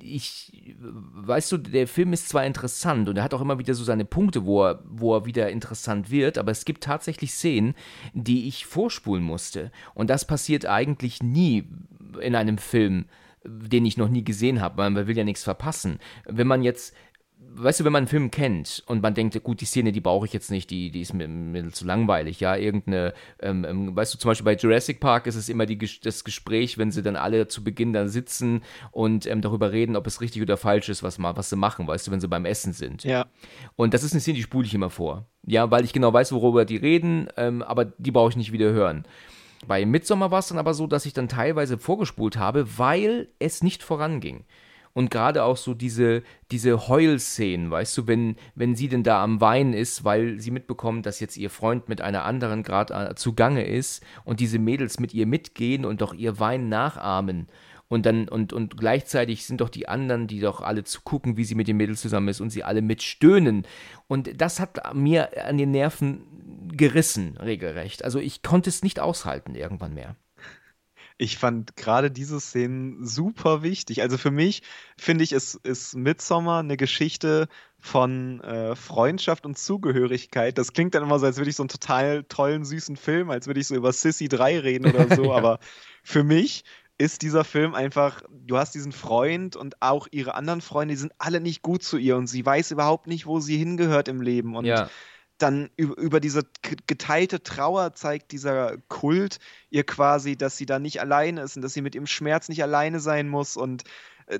[SPEAKER 2] ich, weißt du, der Film ist zwar interessant und er hat auch immer wieder so seine Punkte, wo er, wo er wieder interessant wird, aber es gibt tatsächlich Szenen, die ich vorspulen musste. Und das passiert eigentlich nie in einem Film den ich noch nie gesehen habe, weil man will ja nichts verpassen. Wenn man jetzt weißt du, wenn man einen Film kennt und man denkt, gut, die Szene, die brauche ich jetzt nicht, die, die ist mir, mir zu langweilig, ja, irgendeine, ähm, ähm, weißt du, zum Beispiel bei Jurassic Park ist es immer die, das Gespräch, wenn sie dann alle zu Beginn da sitzen und ähm, darüber reden, ob es richtig oder falsch ist, was, was sie machen, weißt du, wenn sie beim Essen sind.
[SPEAKER 3] Ja.
[SPEAKER 2] Und das ist eine Szene, die spule ich immer vor. Ja, weil ich genau weiß, worüber die reden, ähm, aber die brauche ich nicht wieder hören. Bei Midsommar war es dann aber so, dass ich dann teilweise vorgespult habe, weil es nicht voranging. Und gerade auch so diese, diese Heulszenen, weißt du, wenn, wenn sie denn da am Weinen ist, weil sie mitbekommt, dass jetzt ihr Freund mit einer anderen gerade äh, zugange ist und diese Mädels mit ihr mitgehen und doch ihr Weinen nachahmen. Und dann, und, und gleichzeitig sind doch die anderen, die doch alle zugucken, wie sie mit den Mädels zusammen ist und sie alle mitstöhnen. Und das hat mir an den Nerven gerissen, regelrecht. Also ich konnte es nicht aushalten irgendwann mehr
[SPEAKER 3] ich fand gerade diese Szenen super wichtig. Also für mich finde ich, ist, ist Midsommar eine Geschichte von äh, Freundschaft und Zugehörigkeit. Das klingt dann immer so, als würde ich so einen total tollen, süßen Film, als würde ich so über Sissy 3 reden oder so. ja. Aber für mich ist dieser Film einfach, du hast diesen Freund und auch ihre anderen Freunde, die sind alle nicht gut zu ihr und sie weiß überhaupt nicht, wo sie hingehört im Leben. Und
[SPEAKER 2] ja
[SPEAKER 3] dann über diese geteilte Trauer zeigt dieser Kult ihr quasi, dass sie da nicht alleine ist und dass sie mit ihrem Schmerz nicht alleine sein muss. Und äh,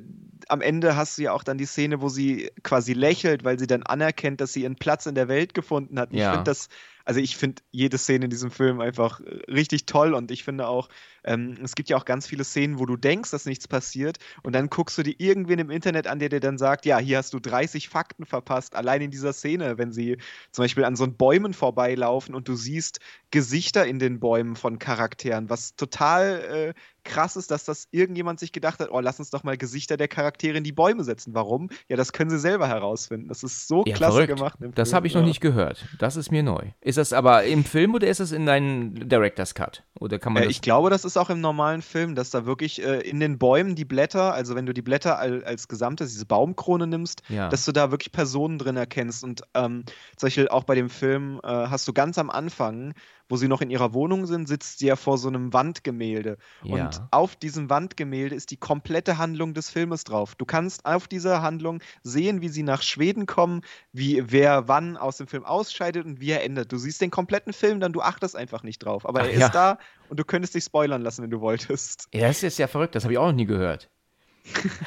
[SPEAKER 3] am Ende hast du ja auch dann die Szene, wo sie quasi lächelt, weil sie dann anerkennt, dass sie ihren Platz in der Welt gefunden hat. Ja. Ich finde das also ich finde jede Szene in diesem Film einfach richtig toll und ich finde auch, ähm, es gibt ja auch ganz viele Szenen, wo du denkst, dass nichts passiert und dann guckst du dir irgendwen im Internet an, der dir dann sagt, ja, hier hast du 30 Fakten verpasst, allein in dieser Szene, wenn sie zum Beispiel an so einen Bäumen vorbeilaufen und du siehst Gesichter in den Bäumen von Charakteren, was total äh, krass ist, dass das irgendjemand sich gedacht hat, oh, lass uns doch mal Gesichter der Charaktere in die Bäume setzen. Warum? Ja, das können sie selber herausfinden. Das ist so
[SPEAKER 2] Ja,
[SPEAKER 3] klasse
[SPEAKER 2] verrückt.
[SPEAKER 3] gemacht. im
[SPEAKER 2] Das habe ich noch
[SPEAKER 3] ja.
[SPEAKER 2] nicht gehört. Das ist mir neu. Ist das aber im Film oder ist das in deinem Director's Cut? Oder kann man
[SPEAKER 3] Äh, ich glaube, das ist auch im normalen Film, dass da wirklich äh, in den Bäumen die Blätter, also wenn du die Blätter al als Gesamtes, diese Baumkrone nimmst,
[SPEAKER 2] Ja.
[SPEAKER 3] dass du da wirklich Personen drin erkennst. Und ähm, zum Beispiel auch bei dem Film äh, hast du ganz am Anfang, wo sie noch in ihrer Wohnung sind, sitzt sie ja vor so einem Wandgemälde.
[SPEAKER 2] Ja.
[SPEAKER 3] Und auf diesem Wandgemälde ist die komplette Handlung des Filmes drauf. Du kannst auf dieser Handlung sehen, wie sie nach Schweden kommen, wie wer wann aus dem Film ausscheidet und wie er endet. Du siehst den kompletten Film, dann du achtest einfach nicht drauf. Aber
[SPEAKER 2] Ach
[SPEAKER 3] er
[SPEAKER 2] ja.
[SPEAKER 3] ist da und du könntest dich spoilern lassen, wenn du wolltest.
[SPEAKER 2] Ja, das ist ja verrückt, das habe ich auch noch nie gehört.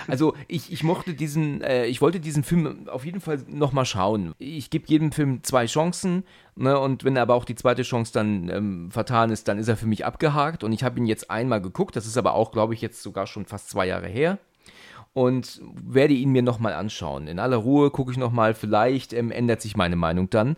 [SPEAKER 2] Also ich, ich mochte diesen, äh, ich wollte diesen Film auf jeden Fall nochmal schauen. Ich gebe jedem Film zwei Chancen, ne, und wenn aber auch die zweite Chance dann ähm, vertan ist, dann ist er für mich abgehakt und ich habe ihn jetzt einmal geguckt, das ist aber auch, glaube ich, jetzt sogar schon fast zwei Jahre her und werde ihn mir nochmal anschauen. In aller Ruhe gucke ich nochmal, vielleicht ähm, ändert sich meine Meinung dann.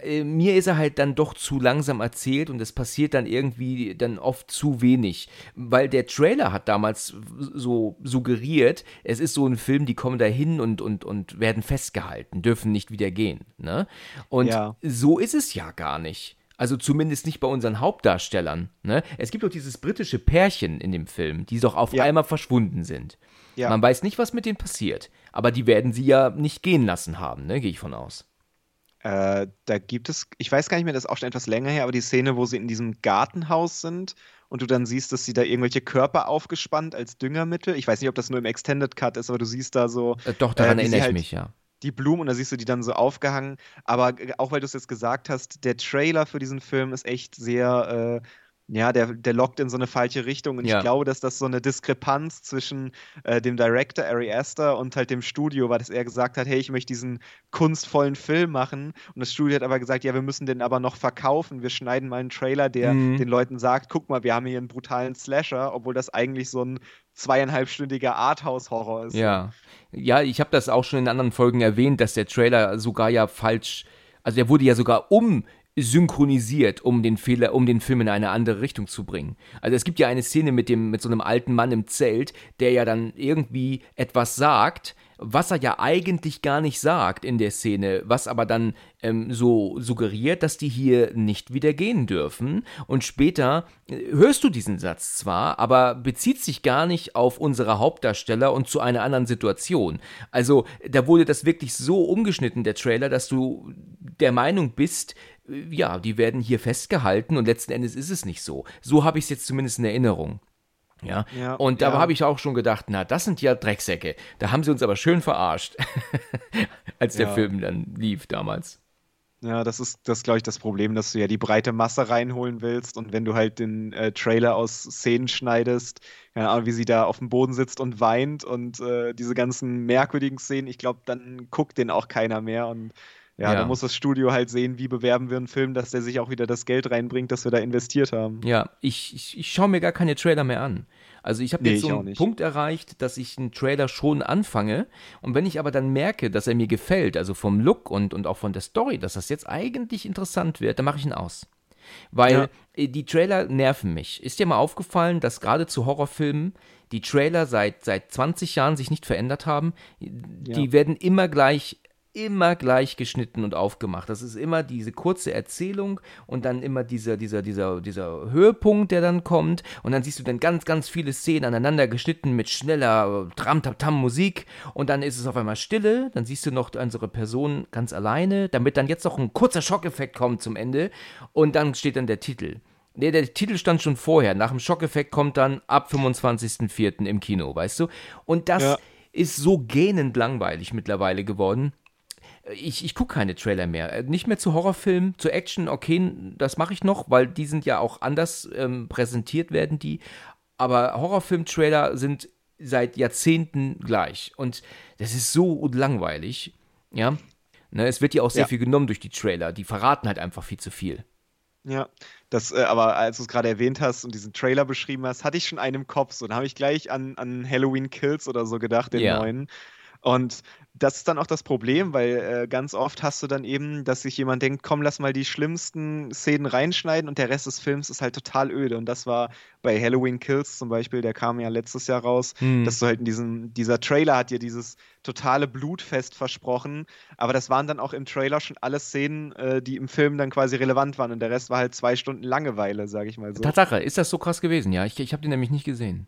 [SPEAKER 2] Äh, mir ist er halt dann doch zu langsam erzählt und es passiert dann irgendwie dann oft zu wenig, weil der Trailer hat damals so suggeriert, es ist so ein Film, die kommen da hin und, und, und werden festgehalten, dürfen nicht wieder gehen. Ne? Und
[SPEAKER 3] Ja.
[SPEAKER 2] so ist es ja gar nicht. Also zumindest nicht bei unseren Hauptdarstellern. Ne? Es gibt doch dieses britische Pärchen in dem Film, die doch auf
[SPEAKER 3] Ja.
[SPEAKER 2] einmal verschwunden sind.
[SPEAKER 3] Ja.
[SPEAKER 2] Man weiß nicht, was mit denen passiert. Aber die werden sie ja nicht gehen lassen haben, ne? gehe ich von aus.
[SPEAKER 3] Äh, da gibt es, ich weiß gar nicht mehr, das ist auch schon etwas länger her, aber die Szene, wo sie in diesem Gartenhaus sind und du dann siehst, dass sie da irgendwelche Körper aufgespannt als Düngermittel. Ich weiß nicht, ob das nur im Extended Cut ist, aber du siehst da so
[SPEAKER 2] Äh, doch, daran
[SPEAKER 3] Äh,
[SPEAKER 2] erinnere ich
[SPEAKER 3] halt-
[SPEAKER 2] mich, ja.
[SPEAKER 3] die Blumen und da siehst du die dann so aufgehangen. Aber g- auch weil du es jetzt gesagt hast, der Trailer für diesen Film ist echt sehr, äh, ja, der, der lockt in so eine falsche Richtung. Und
[SPEAKER 2] Ja.
[SPEAKER 3] ich glaube, dass das so eine Diskrepanz zwischen äh, dem Director Ari Aster und halt dem Studio war, dass er gesagt hat, hey, ich möchte diesen kunstvollen Film machen. Und das Studio hat aber gesagt, ja, wir müssen den aber noch verkaufen. Wir schneiden mal einen Trailer, der
[SPEAKER 2] Mhm.
[SPEAKER 3] den Leuten sagt, guck mal, wir haben hier einen brutalen Slasher, obwohl das eigentlich so ein zweieinhalbstündiger Arthouse-Horror ist.
[SPEAKER 2] Ja. Ja, ich habe das auch schon in anderen Folgen erwähnt, dass der Trailer sogar ja falsch, also der wurde ja sogar umsynchronisiert, um den Fehler, um den Film in eine andere Richtung zu bringen. Also es gibt ja eine Szene mit dem, mit so einem alten Mann im Zelt, der ja dann irgendwie etwas sagt, was er ja eigentlich gar nicht sagt in der Szene, was aber dann ähm, so suggeriert, dass die hier nicht wieder gehen dürfen. Und später äh, hörst du diesen Satz zwar, aber bezieht sich gar nicht auf unsere Hauptdarsteller und zu einer anderen Situation. Also da wurde das wirklich so umgeschnitten, der Trailer, dass du der Meinung bist, äh, ja, die werden hier festgehalten und letzten Endes ist es nicht so. So habe ich es jetzt zumindest in Erinnerung. Ja,
[SPEAKER 3] Ja,
[SPEAKER 2] und da
[SPEAKER 3] ja.
[SPEAKER 2] habe ich auch schon gedacht, na, das sind ja Drecksäcke. Da haben sie uns aber schön verarscht, als der
[SPEAKER 3] Ja.
[SPEAKER 2] Film dann lief damals.
[SPEAKER 3] Ja, das ist, das glaube ich, das Problem, dass du ja die breite Masse reinholen willst und wenn du halt den äh, Trailer aus Szenen schneidest, keine Ahnung, wie sie da auf dem Boden sitzt und weint und äh, diese ganzen merkwürdigen Szenen, ich glaube, dann guckt den auch keiner mehr und ja,
[SPEAKER 2] Ja.
[SPEAKER 3] da muss das Studio halt sehen, wie bewerben wir einen Film, dass der sich auch wieder das Geld reinbringt, das wir da investiert haben.
[SPEAKER 2] Ja, ich, ich, ich schaue mir gar keine Trailer mehr an. Also ich habe
[SPEAKER 3] Nee,
[SPEAKER 2] jetzt so einen. Punkt erreicht, dass ich einen Trailer schon anfange und wenn ich aber dann merke, dass er mir gefällt, also vom Look und, und auch von der Story, dass das jetzt eigentlich interessant wird, dann mache ich ihn aus. Weil
[SPEAKER 3] Ja.
[SPEAKER 2] äh, die Trailer nerven mich. Ist dir mal aufgefallen, dass gerade zu Horrorfilmen die Trailer seit, seit 20 Jahren sich nicht verändert haben? Die
[SPEAKER 3] Ja.
[SPEAKER 2] werden immer gleich immer gleich geschnitten und aufgemacht. Das ist immer diese kurze Erzählung und dann immer dieser, dieser, dieser, dieser Höhepunkt, der dann kommt. Und dann siehst du dann ganz, ganz viele Szenen aneinander geschnitten mit schneller Tram-Tam-Tam-Musik. Und dann ist es auf einmal Stille. Dann siehst du noch unsere Person ganz alleine, damit dann jetzt noch ein kurzer Schockeffekt kommt zum Ende. Und dann steht dann der Titel. Nee, der Titel stand schon vorher. Nach dem Schockeffekt kommt dann ab 25.04. im Kino, weißt du? Und das
[SPEAKER 3] Ja.
[SPEAKER 2] ist so gähnend langweilig mittlerweile geworden. Ich, ich gucke keine Trailer mehr. Äh, Nicht mehr zu Horrorfilmen, zu Action, okay, das mache ich noch, weil die sind ja auch anders ähm, präsentiert werden die. Aber Horrorfilm-Trailer sind seit Jahrzehnten gleich. Und das ist so langweilig. Ja. Ne, es wird ja auch sehr
[SPEAKER 3] Ja.
[SPEAKER 2] viel genommen durch die Trailer. Die verraten halt einfach viel zu viel.
[SPEAKER 3] Ja, das, äh, aber als du es gerade erwähnt hast und diesen Trailer beschrieben hast, hatte ich schon einen im Kopf. So, dann habe ich gleich an, an Halloween Kills oder so gedacht, den
[SPEAKER 2] Ja.
[SPEAKER 3] neuen. Und das ist dann auch das Problem, weil äh, ganz oft hast du dann eben, dass sich jemand denkt, komm, lass mal die schlimmsten Szenen reinschneiden und der Rest des Films ist halt total öde. Und das war bei Halloween Kills zum Beispiel, der kam ja letztes Jahr raus,
[SPEAKER 2] Hm.
[SPEAKER 3] dass du halt in diesem, dieser Trailer hat dir dieses totale Blutfest versprochen, aber das waren dann auch im Trailer schon alle Szenen, äh, die im Film dann quasi relevant waren und der Rest war halt zwei Stunden Langeweile, sag ich mal so.
[SPEAKER 2] Tatsache, ist das so krass gewesen? Ja, ich, ich habe den nämlich nicht gesehen.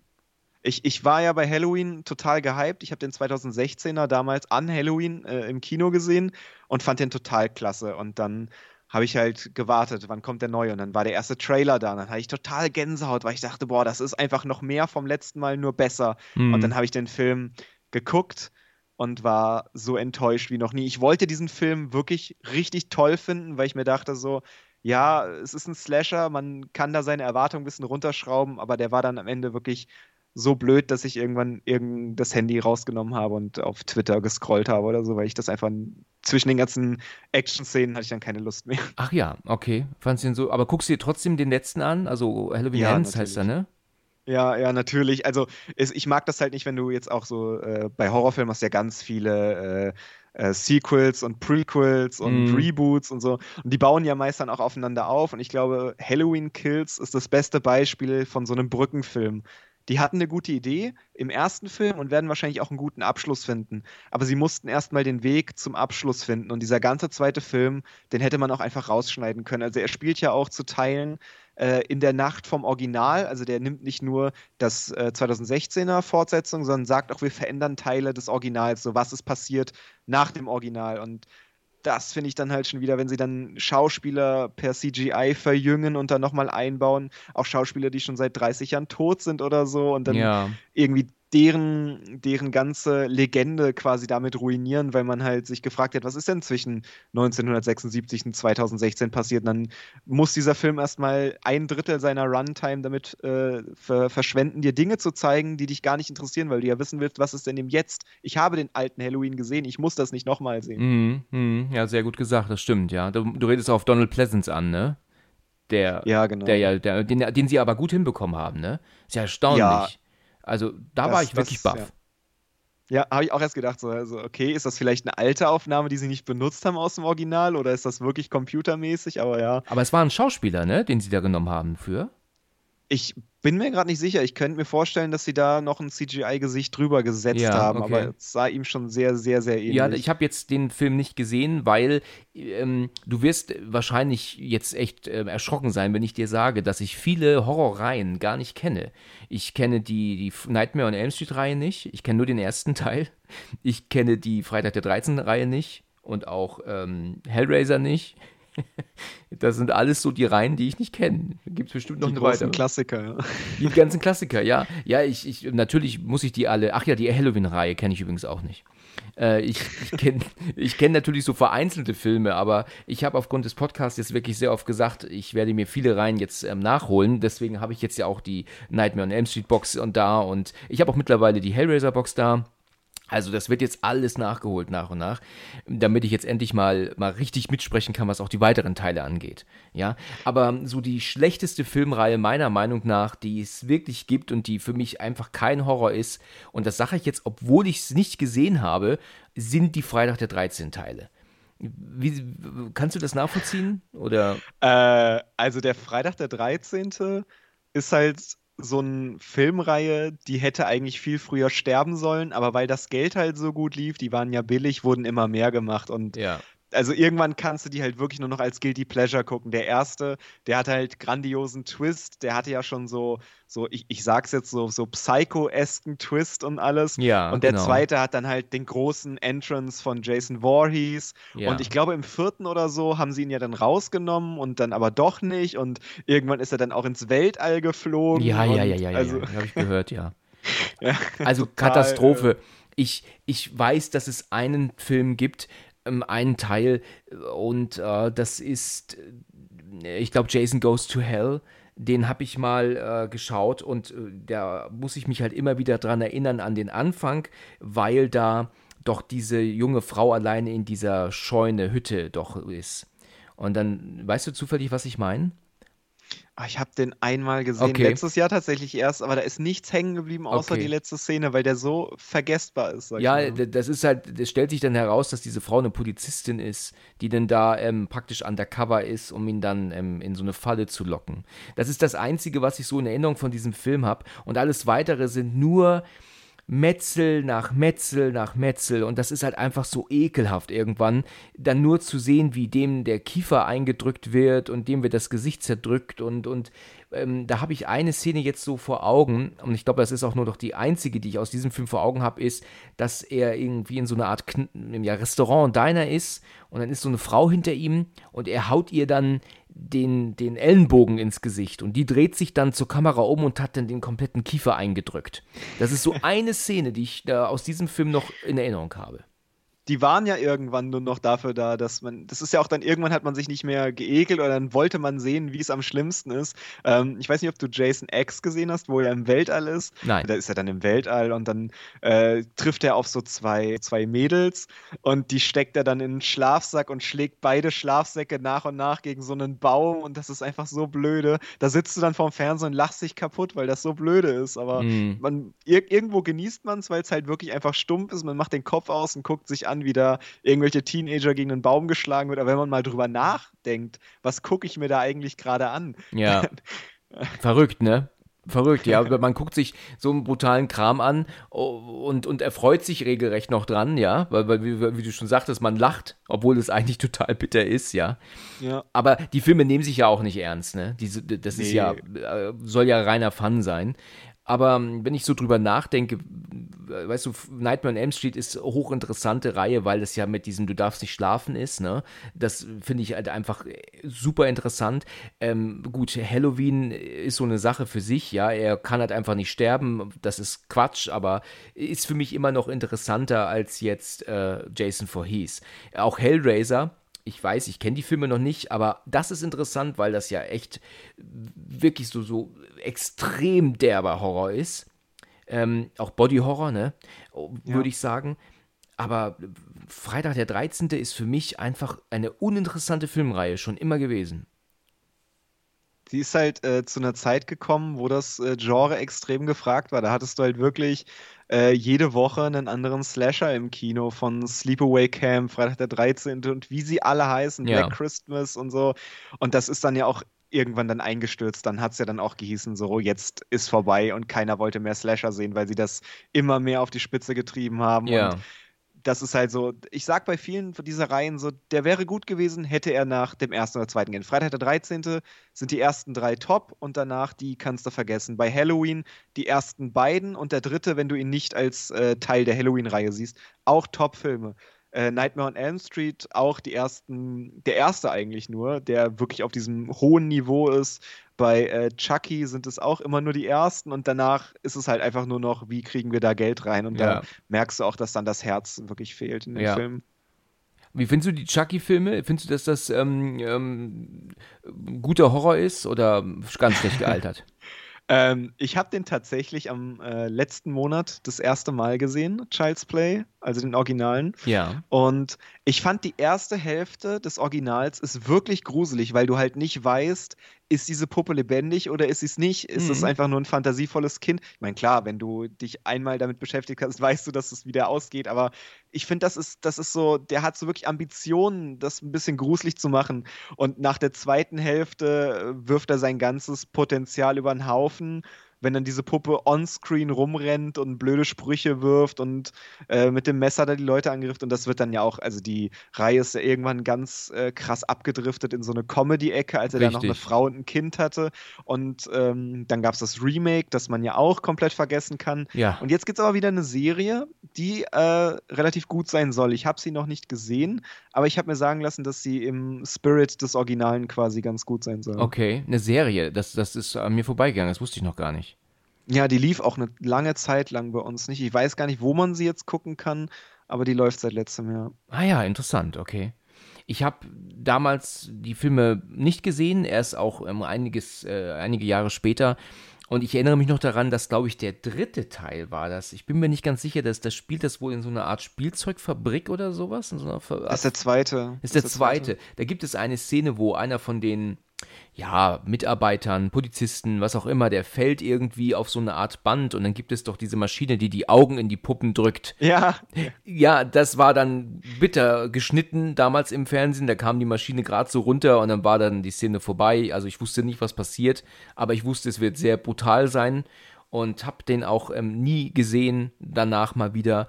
[SPEAKER 3] Ich, ich war ja bei Halloween total gehypt. Ich habe den 2016er damals an Halloween äh, im Kino gesehen und fand den total klasse. Und dann habe ich halt gewartet, wann kommt der neue? Und dann war der erste Trailer da. Und dann hatte ich total Gänsehaut, weil ich dachte, boah, das ist einfach noch mehr vom letzten Mal, nur besser.
[SPEAKER 2] Hm.
[SPEAKER 3] Und dann habe ich den Film geguckt und war so enttäuscht wie noch nie. Ich wollte diesen Film wirklich richtig toll finden, weil ich mir dachte so, ja, es ist ein Slasher, man kann da seine Erwartungen ein bisschen runterschrauben, aber der war dann am Ende wirklich so blöd, dass ich irgendwann irgend das Handy rausgenommen habe und auf Twitter gescrollt habe oder so, weil ich das einfach zwischen den ganzen Action-Szenen hatte ich dann keine Lust mehr.
[SPEAKER 2] Ach ja, okay. Fandst du den so. Aber guckst du dir trotzdem den letzten an? Also Halloween
[SPEAKER 3] Ja,
[SPEAKER 2] Ends heißt er, ne?
[SPEAKER 3] Ja, ja, natürlich. Also es, ich mag das halt nicht, wenn du jetzt auch so äh, bei Horrorfilmen hast ja ganz viele äh, äh, Sequels und Prequels und
[SPEAKER 2] Mhm.
[SPEAKER 3] Reboots und so. Und die bauen ja meist dann auch aufeinander auf. Und ich glaube, Halloween Kills ist das beste Beispiel von so einem Brückenfilm. Die hatten eine gute Idee im ersten Film und werden wahrscheinlich auch einen guten Abschluss finden. Aber sie mussten erstmal den Weg zum Abschluss finden. Und dieser ganze zweite Film, den hätte man auch einfach rausschneiden können. Also er spielt ja auch zu Teilen äh, in der Nacht vom Original. Also der nimmt nicht nur das äh, 2016er Fortsetzung, sondern sagt auch, wir verändern Teile des Originals. So was ist passiert nach dem Original. Und das finde ich dann halt schon wieder, wenn sie dann Schauspieler per CGI verjüngen und dann nochmal einbauen, auch Schauspieler, die schon seit 30 Jahren tot sind oder so und dann
[SPEAKER 2] Ja.
[SPEAKER 3] irgendwie deren, deren ganze Legende quasi damit ruinieren, weil man halt sich gefragt hat, was ist denn zwischen 1976 und 2016 passiert? Und dann muss dieser Film erstmal ein Drittel seiner Runtime damit äh, ver verschwenden, dir Dinge zu zeigen, die dich gar nicht interessieren, weil du ja wissen willst, was ist denn im Jetzt? Ich habe den alten Halloween gesehen, ich muss das nicht nochmal sehen.
[SPEAKER 2] Mhm, mhm. Ja, sehr gut gesagt, das stimmt, ja. Du, du redest auf Donald Pleasance an, ne? Der,
[SPEAKER 3] Ja, genau.
[SPEAKER 2] der der, den, den sie aber gut hinbekommen haben, ne? Ist ja erstaunlich.
[SPEAKER 3] Ja.
[SPEAKER 2] Also da
[SPEAKER 3] Das-
[SPEAKER 2] war ich wirklich
[SPEAKER 3] das-
[SPEAKER 2] baff.
[SPEAKER 3] Ja, habe ich auch erst gedacht, so, also, okay, ist das vielleicht eine alte Aufnahme, die sie nicht benutzt haben aus dem Original oder ist das wirklich computermäßig? Aber ja,
[SPEAKER 2] Aber es war ein Schauspieler, ne? Den sie da genommen haben für.
[SPEAKER 3] Ich bin mir gerade nicht sicher. Ich könnte mir vorstellen, dass sie da noch ein CGI-Gesicht drüber gesetzt
[SPEAKER 2] Ja,
[SPEAKER 3] haben,
[SPEAKER 2] okay.
[SPEAKER 3] aber es sah ihm schon sehr, sehr, sehr ähnlich.
[SPEAKER 2] Ja, ich habe jetzt den Film nicht gesehen, weil ähm, du wirst wahrscheinlich jetzt echt ähm, erschrocken sein, wenn ich dir sage, dass ich viele Horrorreihen gar nicht kenne. Ich kenne die, die Nightmare on Elm Street Reihe nicht. Ich kenne nur den ersten Teil. Ich kenne die Freitag der 13. Reihe nicht und auch ähm, Hellraiser nicht. Das sind alles so die Reihen, die ich nicht kenne. Gibt es bestimmt noch
[SPEAKER 3] die
[SPEAKER 2] eine weitere.
[SPEAKER 3] Klassiker. ja.
[SPEAKER 2] Die ganzen Klassiker, ja. Ja, ich, ich, natürlich muss ich die alle. Ach ja, die Halloween-Reihe kenne ich übrigens auch nicht. Äh, ich ich kenne ich kenn natürlich so vereinzelte Filme, aber ich habe aufgrund des Podcasts jetzt wirklich sehr oft gesagt, ich werde mir viele Reihen jetzt ähm, nachholen. Deswegen habe ich jetzt ja auch die Nightmare on Elm Street Box und da und ich habe auch mittlerweile die Hellraiser Box da. Also das wird jetzt alles nachgeholt nach und nach, damit ich jetzt endlich mal mal richtig mitsprechen kann, was auch die weiteren Teile angeht. Ja, aber so die schlechteste Filmreihe meiner Meinung nach, die es wirklich gibt und die für mich einfach kein Horror ist, und das sage ich jetzt, obwohl ich es nicht gesehen habe, sind die Freitag der 13 Teile. Wie, kannst du das nachvollziehen? Oder
[SPEAKER 3] Äh, also der Freitag der 13. ist halt so eine Filmreihe, die hätte eigentlich viel früher sterben sollen, aber weil das Geld halt so gut lief, die waren ja billig, wurden immer mehr gemacht und
[SPEAKER 2] ja.
[SPEAKER 3] Also irgendwann kannst du die halt wirklich nur noch als Guilty Pleasure gucken. Der erste, der hatte halt grandiosen Twist, der hatte ja schon so, so ich, ich sag's jetzt so, so Psycho-esken Twist und alles.
[SPEAKER 2] Ja,
[SPEAKER 3] und der
[SPEAKER 2] genau.
[SPEAKER 3] zweite hat dann halt den großen Entrance von Jason Voorhees.
[SPEAKER 2] Ja.
[SPEAKER 3] Und ich glaube, im vierten oder so haben sie ihn ja dann rausgenommen und dann aber doch nicht. Und irgendwann ist er dann auch ins Weltall geflogen.
[SPEAKER 2] Ja, ja, ja, ja, ja,
[SPEAKER 3] also,
[SPEAKER 2] ja. habe ich gehört, ja.
[SPEAKER 3] ja,
[SPEAKER 2] Also
[SPEAKER 3] total,
[SPEAKER 2] Katastrophe. Ich, ich weiß, dass es einen Film gibt, einen Teil, und äh, das ist, äh, ich glaube, Jason Goes to Hell. Den habe ich mal äh, geschaut und äh, da muss ich mich halt immer wieder dran erinnern an den Anfang, weil da doch diese junge Frau alleine in dieser Scheune, Hütte doch ist. Und dann, weißt du zufällig, was ich meine?
[SPEAKER 3] Ah, ich habe den einmal gesehen,
[SPEAKER 2] Okay.
[SPEAKER 3] letztes Jahr tatsächlich erst, aber da ist nichts hängen geblieben, außer
[SPEAKER 2] Okay.
[SPEAKER 3] die letzte Szene, weil der so vergessbar ist.
[SPEAKER 2] Ja, das ist halt, das stellt sich dann heraus, dass diese Frau eine Polizistin ist, die dann da ähm, praktisch undercover ist, um ihn dann ähm, in so eine Falle zu locken. Das ist das Einzige, was ich so in Erinnerung von diesem Film habe. Und alles weitere sind nur Metzel nach Metzel nach Metzel. Und das ist halt einfach so ekelhaft irgendwann, dann nur zu sehen, wie dem der Kiefer eingedrückt wird und dem wird das Gesicht zerdrückt. Und, und ähm, da habe ich eine Szene jetzt so vor Augen, und ich glaube, das ist auch nur noch die einzige, die ich aus diesem Film vor Augen habe, ist, dass er irgendwie in so einer Art Kn ja, Restaurant, Diner ist. Und dann ist so eine Frau hinter ihm und er haut ihr dann den, den Ellenbogen ins Gesicht und die dreht sich dann zur Kamera um und hat dann den kompletten Kiefer eingedrückt. Das ist so eine Szene, die ich da aus diesem Film noch in Erinnerung habe.
[SPEAKER 3] Die waren ja irgendwann nur noch dafür da, dass man, das ist ja auch dann, irgendwann hat man sich nicht mehr geekelt oder dann wollte man sehen, wie es am schlimmsten ist. Ähm, ich weiß nicht, ob du Jason X gesehen hast, wo er im Weltall ist.
[SPEAKER 2] Nein.
[SPEAKER 3] Da ist er dann im Weltall und dann äh, trifft er auf so zwei, zwei Mädels und die steckt er dann in einen Schlafsack und schlägt beide Schlafsäcke nach und nach gegen so einen Baum und das ist einfach so blöde. Da sitzt du dann vorm Fernseher und lachst dich kaputt, weil das so blöde ist, aber
[SPEAKER 2] Mm.
[SPEAKER 3] man, ir irgendwo genießt man es, weil es halt wirklich einfach stumpf ist. Man macht den Kopf aus und guckt sich an, wie da irgendwelche Teenager gegen einen Baum geschlagen wird. Aber wenn man mal drüber nachdenkt, was gucke ich mir da eigentlich gerade an?
[SPEAKER 2] Ja. Verrückt, ne? Verrückt, ja. Man guckt sich so einen brutalen Kram an oh, und, und erfreut sich regelrecht noch dran, ja. Weil, weil wie, wie du schon sagtest, man lacht, obwohl es eigentlich total bitter ist, ja.
[SPEAKER 3] Ja.
[SPEAKER 2] Aber die Filme nehmen sich ja auch nicht ernst, ne? Diese, das ist
[SPEAKER 3] Nee.
[SPEAKER 2] ja, äh, soll ja reiner Fun sein. Aber ähm, wenn ich so drüber nachdenke, weißt du, Nightmare on Elm Street ist eine hochinteressante Reihe, weil das ja mit diesem Du darfst nicht schlafen ist, ne? Das finde ich halt einfach äh, super interessant. Ähm, gut, Halloween ist so eine Sache für sich, ja. Er kann halt einfach nicht sterben, das ist Quatsch, aber ist für mich immer noch interessanter als jetzt äh, Jason Voorhees. Auch Hellraiser ich weiß, ich kenne die Filme noch nicht, aber das ist interessant, weil das ja echt wirklich so, so extrem derber Horror ist. Ähm, auch Body Horror, ne? Würde
[SPEAKER 3] Ja.
[SPEAKER 2] ich sagen. Aber Freitag der 13. ist für mich einfach eine uninteressante Filmreihe schon immer gewesen.
[SPEAKER 3] Die ist halt äh, zu einer Zeit gekommen, wo das äh, Genre extrem gefragt war. Da hattest du halt wirklich äh, jede Woche einen anderen Slasher im Kino von Sleepaway Camp, Freitag der 13. und wie sie alle heißen,
[SPEAKER 2] Ja.
[SPEAKER 3] Black Christmas und so. Und das ist dann ja auch irgendwann dann eingestürzt. Dann hat es ja dann auch gehießen, so jetzt ist vorbei und keiner wollte mehr Slasher sehen, weil sie das immer mehr auf die Spitze getrieben haben.
[SPEAKER 2] Ja.
[SPEAKER 3] Und das ist halt so, ich sag bei vielen dieser Reihen so, der wäre gut gewesen, hätte er nach dem ersten oder zweiten gehen. Freitag der 13. sind die ersten drei top und danach die kannst du vergessen. Bei Halloween die ersten beiden und der dritte, wenn du ihn nicht als äh, Teil der Halloween-Reihe siehst, auch Top-Filme. Äh, Nightmare on Elm Street, auch die ersten, der erste eigentlich nur, der wirklich auf diesem hohen Niveau ist. Bei äh, Chucky sind es auch immer nur die ersten und danach ist es halt einfach nur noch, wie kriegen wir da Geld rein? Und
[SPEAKER 2] Ja.
[SPEAKER 3] da merkst du auch, dass dann das Herz wirklich fehlt in den
[SPEAKER 2] Ja.
[SPEAKER 3] Filmen.
[SPEAKER 2] Wie findest du die Chucky-Filme? Findest du, dass das ähm, ähm, guter Horror ist oder ganz schlecht gealtert?
[SPEAKER 3] Ähm, ich habe den tatsächlich am äh, letzten Monat das erste Mal gesehen, Child's Play, also den Originalen.
[SPEAKER 2] ja.
[SPEAKER 3] Und ich fand die erste Hälfte des Originals ist wirklich gruselig, weil du halt nicht weißt, ist diese Puppe lebendig oder ist sie es nicht? Ist es
[SPEAKER 2] Mhm.
[SPEAKER 3] einfach nur ein fantasievolles Kind? Ich meine, klar, wenn du dich einmal damit beschäftigt hast, weißt du, dass es wieder ausgeht, aber ich finde, das ist, das ist so, der hat so wirklich Ambitionen, das ein bisschen gruselig zu machen. Und nach der zweiten Hälfte äh, wirft er sein ganzes Potenzial über den Haufen. Wenn dann diese Puppe onscreen rumrennt und blöde Sprüche wirft und äh, mit dem Messer da die Leute angreift. Und das wird dann ja auch, also die Reihe ist ja irgendwann ganz äh, krass abgedriftet in so eine Comedy-Ecke, als er dann noch eine. Frau und ein Kind hatte. Und ähm, dann gab es das Remake, das man ja auch komplett vergessen kann.
[SPEAKER 2] Ja.
[SPEAKER 3] Und jetzt gibt es aber wieder eine Serie, die äh, relativ gut sein soll. Ich habe sie noch nicht gesehen, aber ich habe mir sagen lassen, dass sie im Spirit des Originalen quasi ganz gut sein soll.
[SPEAKER 2] Okay, eine Serie. Das, das ist an mir vorbeigegangen. Das wusste ich noch gar nicht.
[SPEAKER 3] Ja, die lief auch eine lange Zeit lang bei uns nicht. Ich weiß gar nicht, wo man sie jetzt gucken kann, aber die läuft seit letztem Jahr.
[SPEAKER 2] Ah ja, interessant, okay. Ich habe damals die Filme nicht gesehen, erst auch ähm, einiges, äh, einige Jahre später. Und ich erinnere mich noch daran, dass, glaube ich, der dritte Teil war das. Ich bin mir nicht ganz sicher, dass das spielt das wohl in so einer Art Spielzeugfabrik oder sowas. In so einer
[SPEAKER 3] das ist der zweite.
[SPEAKER 2] Ist der, der zweite. zweite. Da gibt es eine Szene, wo einer von den ja, Mitarbeitern, Polizisten, was auch immer, der fällt irgendwie auf so eine Art Band und dann gibt es doch diese Maschine, die die Augen in die Puppen drückt.
[SPEAKER 3] Ja.
[SPEAKER 2] Ja, das war dann bitter geschnitten damals im Fernsehen. Da kam die Maschine gerade so runter und dann war dann die Szene vorbei. Also ich wusste nicht, was passiert, aber ich wusste, es wird sehr brutal sein und habe den auch ähm, nie gesehen danach mal wieder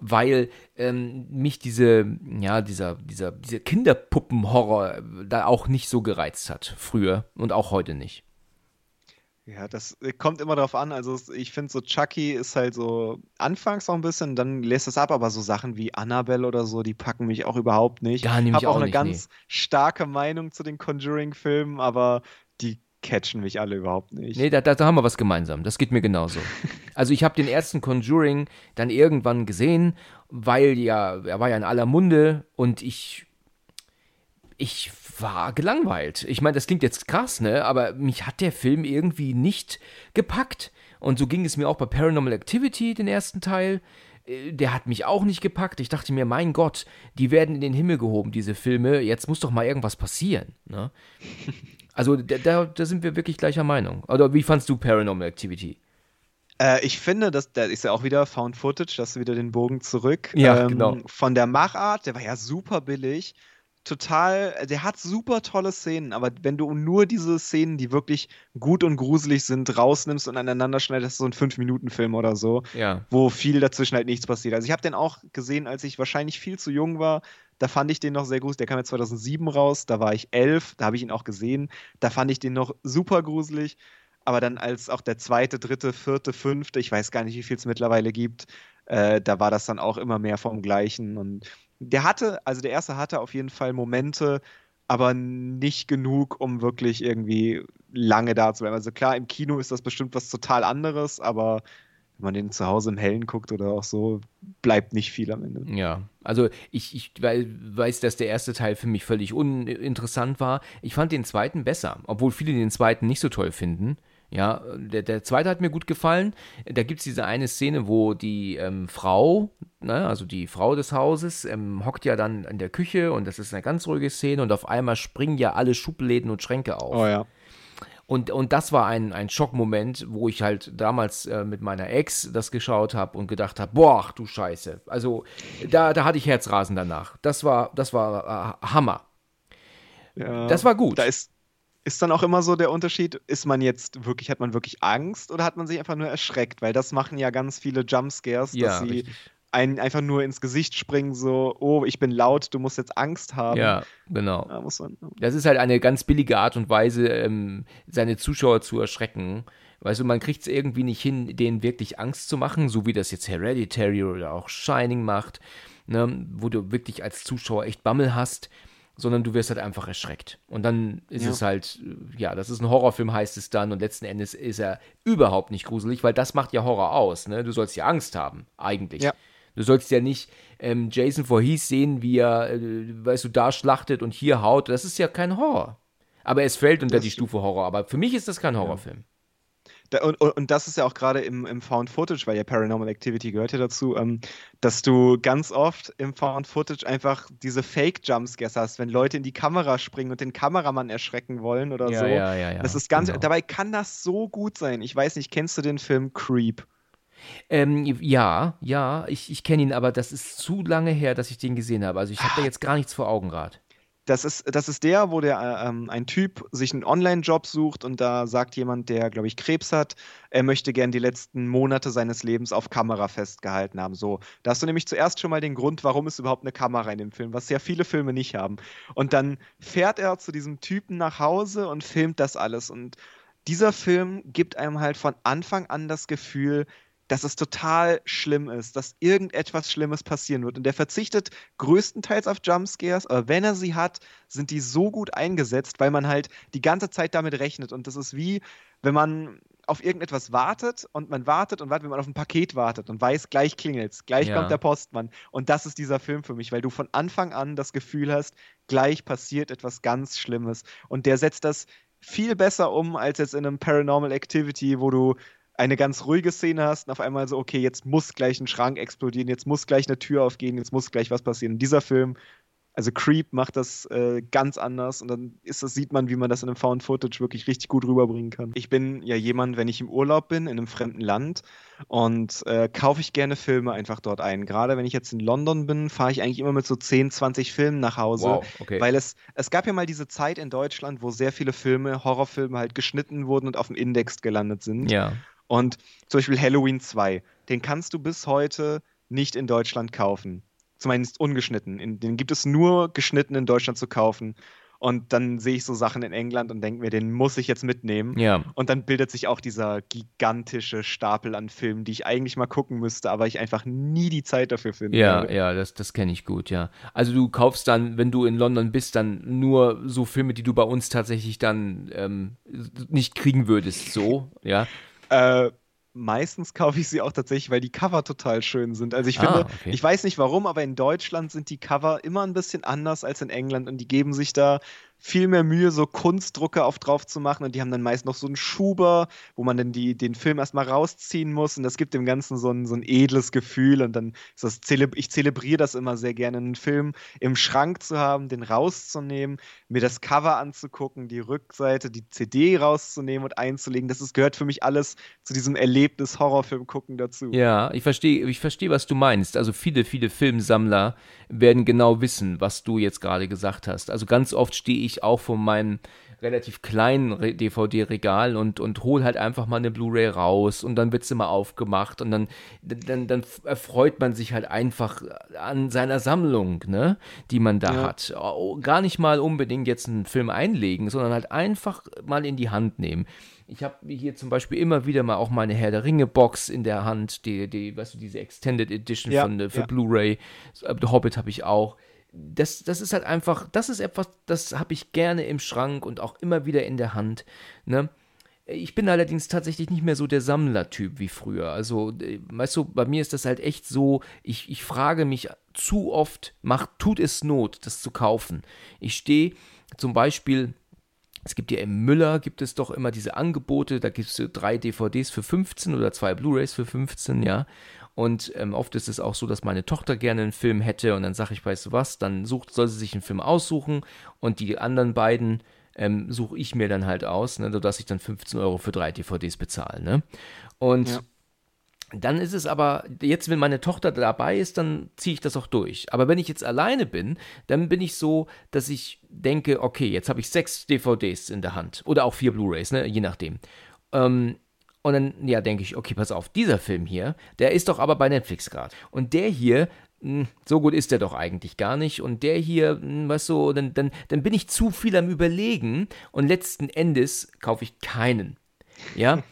[SPEAKER 2] weil ähm, mich diese, ja, dieser, dieser, dieser Kinderpuppenhorror äh, da auch nicht so gereizt hat, früher und auch heute nicht.
[SPEAKER 3] Ja, das äh, kommt immer darauf an. Also ich finde so Chucky ist halt so anfangs noch ein bisschen, dann lässt es ab, aber so Sachen wie Annabelle oder so, die packen mich auch überhaupt nicht.
[SPEAKER 2] Nicht.
[SPEAKER 3] Ich habe
[SPEAKER 2] auch,
[SPEAKER 3] auch eine
[SPEAKER 2] nicht,
[SPEAKER 3] ganz
[SPEAKER 2] nee.
[SPEAKER 3] starke Meinung zu den Conjuring-Filmen, aber die catchen mich alle überhaupt nicht.
[SPEAKER 2] Nee, da, da, da haben wir was gemeinsam. Das geht mir genauso. also ich habe den ersten Conjuring dann irgendwann gesehen, weil ja, er war ja in aller Munde und ich, ich war gelangweilt. Ich meine, das klingt jetzt krass, ne? Aber mich hat der Film irgendwie nicht gepackt. Und so ging es mir auch bei Paranormal Activity, den ersten Teil. Äh, der hat mich auch nicht gepackt. Ich dachte mir, mein Gott, die werden in den Himmel gehoben, diese Filme. Jetzt muss doch mal irgendwas passieren. Ne? Also da, da sind wir wirklich gleicher Meinung. Oder wie fandst du Paranormal Activity?
[SPEAKER 3] Äh, ich finde, dass da ist ja auch wieder Found Footage, das wieder den Bogen zurück.
[SPEAKER 2] Ja, ähm, genau.
[SPEAKER 3] Von der Machart, der war ja super billig. Total, der hat super tolle Szenen, aber wenn du nur diese Szenen, die wirklich gut und gruselig sind, rausnimmst und aneinander schneidest, so ein 5-Minuten-Film oder so,
[SPEAKER 2] ja.
[SPEAKER 3] wo viel dazwischen halt nichts passiert. Also ich habe den auch gesehen, als ich wahrscheinlich viel zu jung war. Da fand ich den noch sehr gruselig. Der kam ja 2007 raus, da war ich elf, da habe ich ihn auch gesehen. Da fand ich den noch super gruselig. Aber dann als auch der zweite, dritte, vierte, fünfte, ich weiß gar nicht, wie viel es mittlerweile gibt, äh, da war das dann auch immer mehr vom Gleichen. Und der hatte, also der erste hatte auf jeden Fall Momente, aber nicht genug, um wirklich irgendwie lange da zu bleiben. Also klar, im Kino ist das bestimmt was total anderes, aber wenn man den zu Hause im Hellen guckt oder auch so, bleibt nicht viel am Ende.
[SPEAKER 2] Ja, also ich, ich weiß, dass der erste Teil für mich völlig uninteressant war. Ich fand den zweiten besser, obwohl viele den zweiten nicht so toll finden. Ja, der, der zweite hat mir gut gefallen. Da gibt es diese eine Szene, wo die ähm, Frau, ne, also die Frau des Hauses, ähm, hockt ja dann in der Küche und das ist eine ganz ruhige Szene und auf einmal springen ja alle Schubläden und Schränke auf.
[SPEAKER 3] Oh ja.
[SPEAKER 2] Und, und das war ein, ein Schockmoment, wo ich halt damals äh, mit meiner Ex das geschaut habe und gedacht habe, boah, ach, du Scheiße. Also da, da hatte ich Herzrasen danach. Das war, das war äh, Hammer.
[SPEAKER 3] Ja,
[SPEAKER 2] das war gut.
[SPEAKER 3] Da ist, ist dann auch immer so der Unterschied, ist man jetzt wirklich, hat man wirklich Angst oder hat man sich einfach nur erschreckt? Weil das machen ja ganz viele Jumpscares,
[SPEAKER 2] ja,
[SPEAKER 3] dass sie
[SPEAKER 2] richtig.
[SPEAKER 3] Einen einfach nur ins Gesicht springen, so, oh, ich bin laut, du musst jetzt Angst haben.
[SPEAKER 2] Ja, genau.
[SPEAKER 3] Da man,
[SPEAKER 2] Das ist halt eine ganz billige Art und Weise, ähm, seine Zuschauer zu erschrecken. Weißt du, man kriegt es irgendwie nicht hin, denen wirklich Angst zu machen, so wie das jetzt Hereditary oder auch Shining macht, ne, wo du wirklich als Zuschauer echt Bammel hast, sondern du wirst halt einfach erschreckt. Und dann ist
[SPEAKER 3] Ja.
[SPEAKER 2] es halt, ja, das ist ein Horrorfilm, heißt es dann, und letzten Endes ist er überhaupt nicht gruselig, weil das macht ja Horror aus, ne? Du sollst ja Angst haben, eigentlich.
[SPEAKER 3] Ja.
[SPEAKER 2] Du sollst ja nicht ähm, Jason Voorhees sehen, wie er, äh, weißt du, da schlachtet und hier haut. Das ist ja kein Horror. Aber es fällt unter
[SPEAKER 3] Das
[SPEAKER 2] die. Stufe Horror. Aber für mich ist das kein Horrorfilm.
[SPEAKER 3] Da, und, und, das ist ja auch gerade im, im Found Footage, weil ja Paranormal Activity gehört ja dazu, ähm, dass du ganz oft im Found Footage einfach diese Fake-Jumpscares hast, wenn Leute in die Kamera springen und den Kameramann erschrecken wollen oder so.
[SPEAKER 2] ja, ja, ja.
[SPEAKER 3] Das ist ganz,
[SPEAKER 2] genau.
[SPEAKER 3] dabei kann das so gut sein. Ich weiß nicht, kennst du den Film Creep?
[SPEAKER 2] Ähm, ja, ja, ich, ich kenne ihn, aber das ist zu lange her, dass ich den gesehen habe. Also ich habe da jetzt gar nichts vor Augen gerade.
[SPEAKER 3] Das ist, das ist der, wo der, äh, ähm, ein Typ sich einen Online-Job sucht und da sagt jemand, der, glaube ich, Krebs hat, er möchte gern die letzten Monate seines Lebens auf Kamera festgehalten haben. So, da hast du nämlich zuerst schon mal den Grund, warum ist überhaupt eine Kamera in dem Film, was ja viele Filme nicht haben. Und dann fährt er zu diesem Typen nach Hause und filmt das alles. Und dieser Film gibt einem halt von Anfang an das Gefühl, dass es total schlimm ist, dass irgendetwas Schlimmes passieren wird. Und der verzichtet größtenteils auf Jumpscares, aber wenn er sie hat, sind die so gut eingesetzt, weil man halt die ganze Zeit damit rechnet. Und das ist wie, wenn man auf irgendetwas wartet und man wartet und wartet, wenn man auf ein Paket wartet und weiß, gleich klingelt's, gleich
[SPEAKER 2] Ja.
[SPEAKER 3] kommt der Postmann. Und das ist dieser Film für mich, weil du von Anfang an das Gefühl hast, gleich passiert etwas ganz Schlimmes. Und der setzt das viel besser um als jetzt in einem Paranormal Activity, wo du eine ganz ruhige Szene hast und auf einmal so, okay, jetzt muss gleich ein Schrank explodieren, jetzt muss gleich eine Tür aufgehen, jetzt muss gleich was passieren. dieser Film also Creep macht das äh, ganz anders und dann ist das, sieht man, wie man das in einem Found Footage wirklich richtig gut rüberbringen kann. Ich bin ja jemand, wenn ich im Urlaub bin, in einem fremden Land und äh, kaufe ich gerne Filme einfach dort ein. Gerade wenn ich jetzt in London bin, fahre ich eigentlich immer mit so 10, 20 Filmen nach Hause. Wow, okay. Weil es, es gab ja mal diese Zeit in Deutschland, wo sehr viele Filme, Horrorfilme halt geschnitten wurden und auf dem Index gelandet sind.
[SPEAKER 2] Ja.
[SPEAKER 3] Und zum Beispiel Halloween 2, den kannst du bis heute nicht in Deutschland kaufen zumindest ungeschnitten. In, den gibt es nur geschnitten in Deutschland zu kaufen. Und dann sehe ich so Sachen in England und denke mir, den muss ich jetzt mitnehmen.
[SPEAKER 2] Ja.
[SPEAKER 3] Und dann bildet sich auch dieser gigantische Stapel an Filmen, die ich eigentlich mal gucken müsste, aber ich einfach nie die Zeit dafür finde.
[SPEAKER 2] Ja, ja, das, das kenne ich gut, ja. Also du kaufst dann, wenn du in London bist, dann nur so Filme, die du bei uns tatsächlich dann ähm, nicht kriegen würdest, so, ja.
[SPEAKER 3] Äh, meistens kaufe ich sie auch tatsächlich, weil die Cover total schön sind. Also ich finde, ah, okay. ich weiß nicht warum, aber in Deutschland sind die Cover immer ein bisschen anders als in England und die geben sich da viel mehr Mühe, so Kunstdrucke auf drauf zu machen und die haben dann meist noch so einen Schuber, wo man dann die, den Film erstmal rausziehen muss und das gibt dem Ganzen so ein, so ein edles Gefühl und dann ist das, ich zelebriere das immer sehr gerne, einen Film im Schrank zu haben, den rauszunehmen, mir das Cover anzugucken, die Rückseite, die CD rauszunehmen und einzulegen, das ist, gehört für mich alles zu diesem Erlebnis Horrorfilm gucken dazu.
[SPEAKER 2] Ja, ich verstehe, ich verstehe, was du meinst. Also viele, viele Filmsammler werden genau wissen, was du jetzt gerade gesagt hast. Also ganz oft stehe ich auch von meinem relativ kleinen DVD-Regal und, und hol halt einfach mal eine Blu-ray raus und dann wird sie mal aufgemacht und dann, dann, dann erfreut man sich halt einfach an seiner Sammlung, ne, die man da ja. hat. Gar nicht mal unbedingt jetzt einen Film einlegen, sondern halt einfach mal in die Hand nehmen. Ich habe hier zum Beispiel immer wieder mal auch meine Herr der Ringe Box in der Hand, die, die weißt du, diese Extended Edition ja, von, für ja. Blu-ray. The Hobbit habe ich auch. Das, das ist halt einfach, das ist etwas, das habe ich gerne im Schrank und auch immer wieder in der Hand. Ne? Ich bin allerdings tatsächlich nicht mehr so der Sammlertyp wie früher. Also, äh, weißt du, bei mir ist das halt echt so, ich, ich frage mich zu oft, macht, tut es Not, das zu kaufen. Ich stehe zum Beispiel es gibt ja im Müller, gibt es doch immer diese Angebote, da gibt es drei DVDs für 15 oder zwei Blu-rays für 15, ja. Und ähm, oft ist es auch so, dass meine Tochter gerne einen Film hätte und dann sage ich, weißt du was, dann sucht, soll sie sich einen Film aussuchen und die anderen beiden ähm, suche ich mir dann halt aus, ne, sodass ich dann 15 Euro für drei DVDs bezahle. Ne? Und ja. Dann ist es aber, jetzt, wenn meine Tochter dabei ist, dann ziehe ich das auch durch. Aber wenn ich jetzt alleine bin, dann bin ich so, dass ich denke, okay, jetzt habe ich sechs DVDs in der Hand. Oder auch vier Blu-Rays, ne? je nachdem. Ähm, und dann, ja, denke ich, okay, pass auf, dieser Film hier, der ist doch aber bei Netflix gerade. Und der hier, hm, so gut ist der doch eigentlich gar nicht. Und der hier, hm, weißt du, dann, dann, dann bin ich zu viel am Überlegen und letzten Endes kaufe ich keinen. Ja,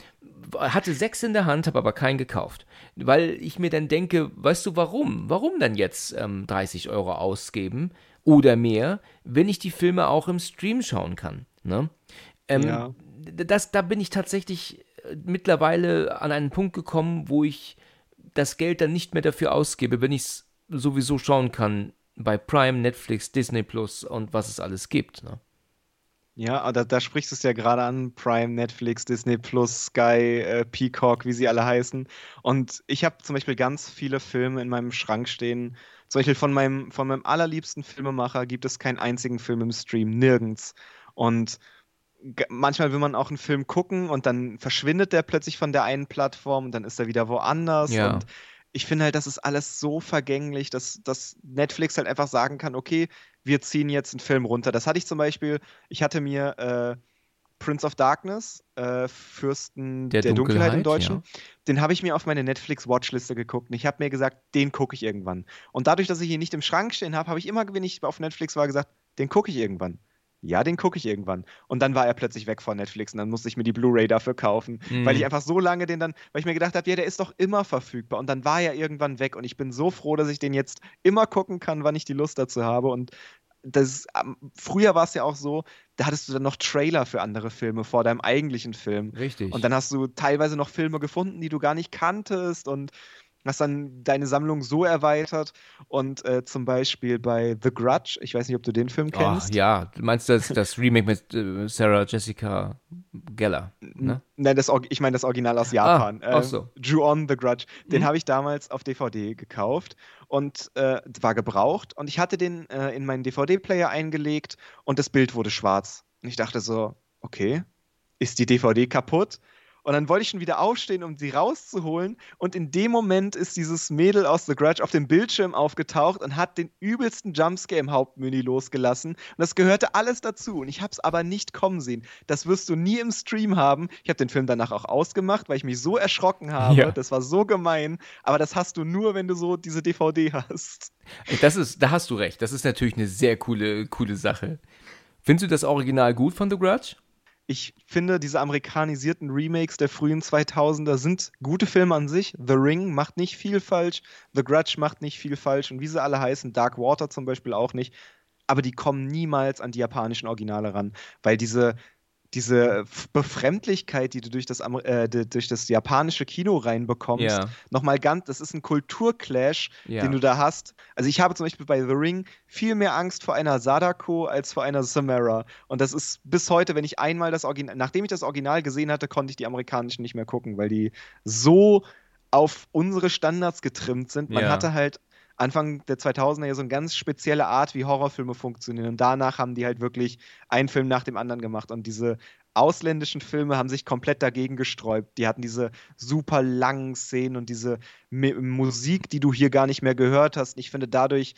[SPEAKER 2] hatte sechs in der Hand, habe aber keinen gekauft. Weil ich mir dann denke, weißt du warum? Warum dann jetzt ähm, 30 Euro ausgeben oder mehr, wenn ich die Filme auch im Stream schauen kann? Ne? Ähm, ja. das, da bin ich tatsächlich mittlerweile an einen Punkt gekommen, wo ich das Geld dann nicht mehr dafür ausgebe, wenn ich es sowieso schauen kann bei Prime, Netflix, Disney Plus und was es alles gibt. Ne?
[SPEAKER 3] Ja, da, da sprichst du es ja gerade an, Prime, Netflix, Disney Plus, Sky, äh, Peacock, wie sie alle heißen. Und ich habe zum Beispiel ganz viele Filme in meinem Schrank stehen. Zum Beispiel von meinem, von meinem allerliebsten Filmemacher gibt es keinen einzigen Film im Stream, nirgends. Und manchmal will man auch einen Film gucken und dann verschwindet der plötzlich von der einen Plattform und dann ist er wieder woanders.
[SPEAKER 2] Ja.
[SPEAKER 3] Und ich finde halt, das ist alles so vergänglich, dass, dass Netflix halt einfach sagen kann, okay, wir ziehen jetzt einen Film runter. Das hatte ich zum Beispiel, ich hatte mir äh, Prince of Darkness, äh, Fürsten der, der Dunkelheit, Dunkelheit, im Deutschen, ja. den habe ich mir auf meine Netflix-Watchliste geguckt und ich habe mir gesagt, den gucke ich irgendwann. Und dadurch, dass ich ihn nicht im Schrank stehen habe, habe ich immer, wenn ich auf Netflix war, gesagt, den gucke ich irgendwann ja, den gucke ich irgendwann. Und dann war er plötzlich weg von Netflix und dann musste ich mir die Blu-ray dafür kaufen, mhm. weil ich einfach so lange den dann, weil ich mir gedacht habe, ja, der ist doch immer verfügbar. Und dann war er irgendwann weg und ich bin so froh, dass ich den jetzt immer gucken kann, wann ich die Lust dazu habe. Und das, früher war es ja auch so, da hattest du dann noch Trailer für andere Filme vor deinem eigentlichen Film.
[SPEAKER 2] Richtig.
[SPEAKER 3] Und dann hast du teilweise noch Filme gefunden, die du gar nicht kanntest und hast dann deine Sammlung so erweitert und äh, zum Beispiel bei The Grudge, ich weiß nicht, ob du den Film kennst.
[SPEAKER 2] Oh, ja, du meinst das, das Remake mit äh, Sarah Jessica Geller, ne?
[SPEAKER 3] Nein, das, ich meine das Original aus Japan.
[SPEAKER 2] Ah, ach so.
[SPEAKER 3] Äh, Drew on The Grudge. Den
[SPEAKER 2] Mhm.
[SPEAKER 3] habe ich damals auf DVD gekauft und äh, war gebraucht und ich hatte den äh, in meinen DVD-Player eingelegt und das Bild wurde schwarz. Und ich dachte so, okay, ist die DVD kaputt? Und dann wollte ich schon wieder aufstehen, um sie rauszuholen. Und in dem Moment ist dieses Mädel aus The Grudge auf dem Bildschirm aufgetaucht und hat den übelsten Jumpscare im Hauptmenü losgelassen. Und das gehörte alles dazu. Und ich habe es aber nicht kommen sehen. Das wirst du nie im Stream haben. Ich habe den Film danach auch ausgemacht, weil ich mich so erschrocken habe.
[SPEAKER 2] Ja.
[SPEAKER 3] Das war so gemein. Aber das hast du nur, wenn du so diese DVD hast.
[SPEAKER 2] Das ist, da hast du recht. Das ist natürlich eine sehr coole, coole Sache. Findest du das Original gut von The Grudge?
[SPEAKER 3] Ich finde, diese amerikanisierten Remakes der frühen 2000er sind gute Filme an sich. The Ring macht nicht viel falsch, The Grudge macht nicht viel falsch und wie sie alle heißen, Dark Water zum Beispiel auch nicht. Aber die kommen niemals an die japanischen Originale ran, weil diese, diese Befremdlichkeit, die du durch das, äh, durch das japanische Kino reinbekommst,
[SPEAKER 2] Ja.
[SPEAKER 3] nochmal ganz, das ist ein Kulturclash,
[SPEAKER 2] Ja.
[SPEAKER 3] den du da hast. Also ich habe zum Beispiel bei The Ring viel mehr Angst vor einer Sadako als vor einer Samara. Und das ist bis heute, wenn ich einmal das Original, nachdem ich das Original gesehen hatte, konnte ich die amerikanischen nicht mehr gucken, weil die so auf unsere Standards getrimmt sind. Man
[SPEAKER 2] Ja.
[SPEAKER 3] hatte halt Anfang der 2000er ja so eine ganz spezielle Art, wie Horrorfilme funktionieren. Und danach haben die halt wirklich einen Film nach dem anderen gemacht. Und diese ausländischen Filme haben sich komplett dagegen gesträubt. Die hatten diese super langen Szenen und diese Mi Musik, die du hier gar nicht mehr gehört hast. Und ich finde dadurch,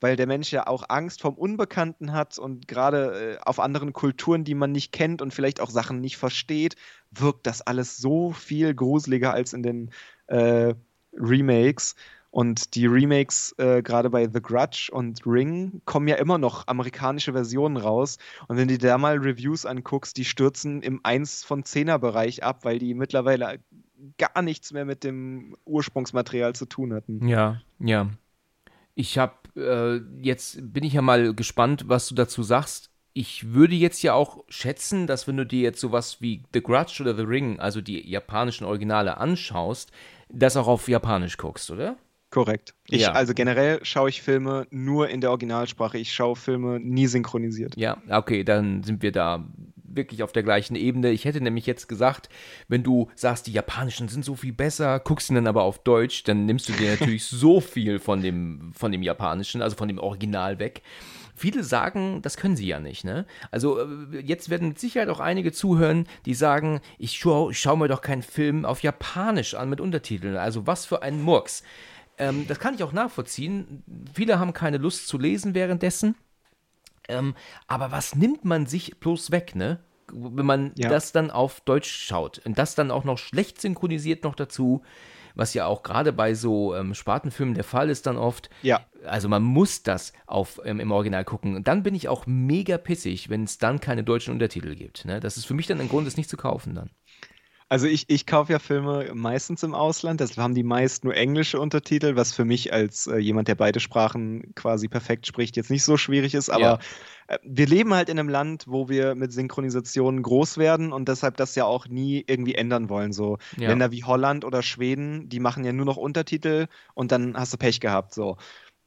[SPEAKER 3] weil der Mensch ja auch Angst vom Unbekannten hat und gerade äh, auf anderen Kulturen, die man nicht kennt und vielleicht auch Sachen nicht versteht, wirkt das alles so viel gruseliger als in den äh, Remakes. Und die Remakes, äh, gerade bei The Grudge und Ring, kommen ja immer noch amerikanische Versionen raus. Und wenn du dir da mal Reviews anguckst, die stürzen im 1 von 10er Bereich ab, weil die mittlerweile gar nichts mehr mit dem Ursprungsmaterial zu tun hatten.
[SPEAKER 2] Ja, ja. Ich habe, äh, jetzt bin ich ja mal gespannt, was du dazu sagst. Ich würde jetzt ja auch schätzen, dass wenn du dir jetzt sowas wie The Grudge oder The Ring, also die japanischen Originale anschaust, das auch auf Japanisch guckst, oder?
[SPEAKER 3] Korrekt. Ich,
[SPEAKER 2] Ja.
[SPEAKER 3] Also generell schaue ich Filme nur in der Originalsprache. Ich schaue Filme nie synchronisiert.
[SPEAKER 2] Ja, okay, dann sind wir da wirklich auf der gleichen Ebene. Ich hätte nämlich jetzt gesagt, wenn du sagst, die japanischen sind so viel besser, guckst ihn dann aber auf Deutsch, dann nimmst du dir natürlich so viel von dem, von dem japanischen, also von dem Original weg. Viele sagen, das können sie ja nicht, ne? Also äh, jetzt werden mit Sicherheit auch einige zuhören, die sagen, ich schaue schau mir doch keinen Film auf Japanisch an mit Untertiteln. Also was für ein Murks. Ähm, das kann ich auch nachvollziehen. Viele haben keine Lust zu lesen währenddessen. Ähm, aber was nimmt man sich bloß weg, ne? Wenn man
[SPEAKER 3] Ja.
[SPEAKER 2] das dann auf Deutsch schaut und das dann auch noch schlecht synchronisiert noch dazu, was ja auch gerade bei so ähm, Spartenfilmen der Fall ist dann oft.
[SPEAKER 3] Ja.
[SPEAKER 2] Also man muss das auf, ähm, im Original gucken. Und dann bin ich auch mega pissig, wenn es dann keine deutschen Untertitel gibt. Ne? Das ist für mich dann ein Grund, es nicht zu kaufen dann.
[SPEAKER 3] Also ich, ich kaufe ja Filme meistens im Ausland, deshalb haben die meist nur englische Untertitel, was für mich als äh, jemand, der beide Sprachen quasi perfekt spricht, jetzt nicht so schwierig ist, aber
[SPEAKER 2] Ja.
[SPEAKER 3] äh, wir leben halt in einem Land, wo wir mit Synchronisationen groß werden und deshalb das ja auch nie irgendwie ändern wollen. So
[SPEAKER 2] Ja.
[SPEAKER 3] Länder wie Holland oder Schweden, die machen ja nur noch Untertitel und dann hast du Pech gehabt. So.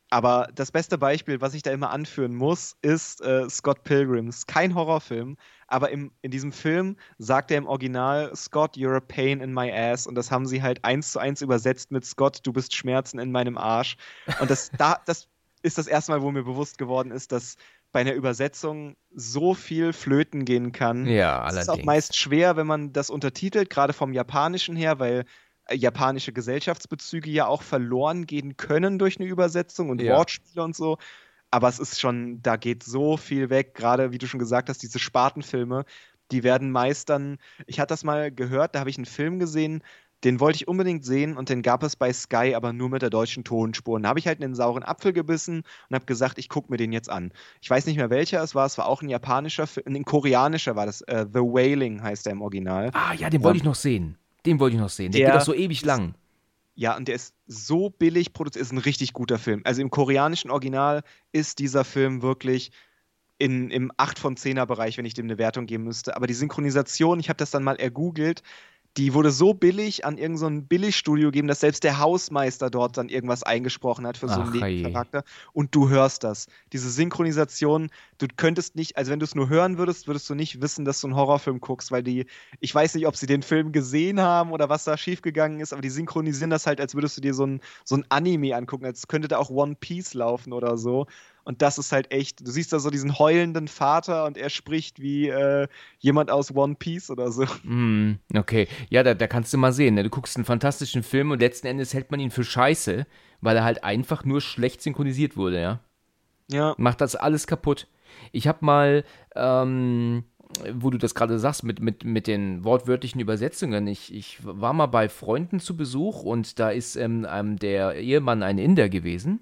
[SPEAKER 3] Aber das beste Beispiel, was ich da immer anführen muss, ist äh, Scott Pilgrims. Kein Horrorfilm, aber im, in diesem Film sagt er im Original, Scott, you're a pain in my ass. Und das haben sie halt eins zu eins übersetzt mit Scott, du bist Schmerzen in meinem Arsch. Und das, da, das ist das erste Mal, wo mir bewusst geworden ist, dass bei einer Übersetzung so viel flöten gehen kann.
[SPEAKER 2] Ja,
[SPEAKER 3] Es ist auch
[SPEAKER 2] allerdings.
[SPEAKER 3] meist schwer, wenn man das untertitelt, gerade vom Japanischen her, weil japanische Gesellschaftsbezüge ja auch verloren gehen können durch eine Übersetzung und
[SPEAKER 2] Ja.
[SPEAKER 3] Wortspiele und so. Aber es ist schon, da geht so viel weg, gerade wie du schon gesagt hast, diese Spartenfilme, die werden meist dann, ich hatte das mal gehört, da habe ich einen Film gesehen, den wollte ich unbedingt sehen und den gab es bei Sky, aber nur mit der deutschen Tonspur. Und da habe ich halt einen sauren Apfel gebissen und habe gesagt, ich gucke mir den jetzt an. Ich weiß nicht mehr welcher es war, es war auch ein japanischer, ein koreanischer war das, äh, The Wailing heißt der im Original.
[SPEAKER 2] Ah ja, den wollte
[SPEAKER 3] Ähm,
[SPEAKER 2] ich noch sehen. Den wollte ich noch sehen. Der,
[SPEAKER 3] der
[SPEAKER 2] geht doch so ewig lang.
[SPEAKER 3] Ja, und der ist so billig produziert, ist ein richtig guter Film. Also im koreanischen Original ist dieser Film wirklich in, im 8 von 10er Bereich, wenn ich dem eine Wertung geben müsste. Aber die Synchronisation, ich habe das dann mal ergoogelt, die wurde so billig an irgendein so Billigstudio gegeben, dass selbst der Hausmeister dort dann irgendwas eingesprochen hat für so einen Nebencharakter. Und du hörst das. Diese Synchronisation, du könntest nicht, also wenn du es nur hören würdest, würdest du nicht wissen, dass du einen Horrorfilm guckst, weil die, ich weiß nicht, ob sie den Film gesehen haben oder was da schiefgegangen ist, aber die synchronisieren das halt, als würdest du dir so ein, so ein Anime angucken, als könnte da auch One Piece laufen oder so. Und das ist halt echt, du siehst da so diesen heulenden Vater und er spricht wie äh, jemand aus One Piece oder so.
[SPEAKER 2] Mm, okay, ja, da, da kannst du mal sehen. Ne? Du guckst einen fantastischen Film und letzten Endes hält man ihn für scheiße, weil er halt einfach nur schlecht synchronisiert wurde, ja.
[SPEAKER 3] Ja.
[SPEAKER 2] Macht das alles kaputt. Ich habe mal, ähm, wo du das gerade sagst, mit, mit, mit den wortwörtlichen Übersetzungen. Ich, ich war mal bei Freunden zu Besuch und da ist ähm, der Ehemann ein Inder gewesen.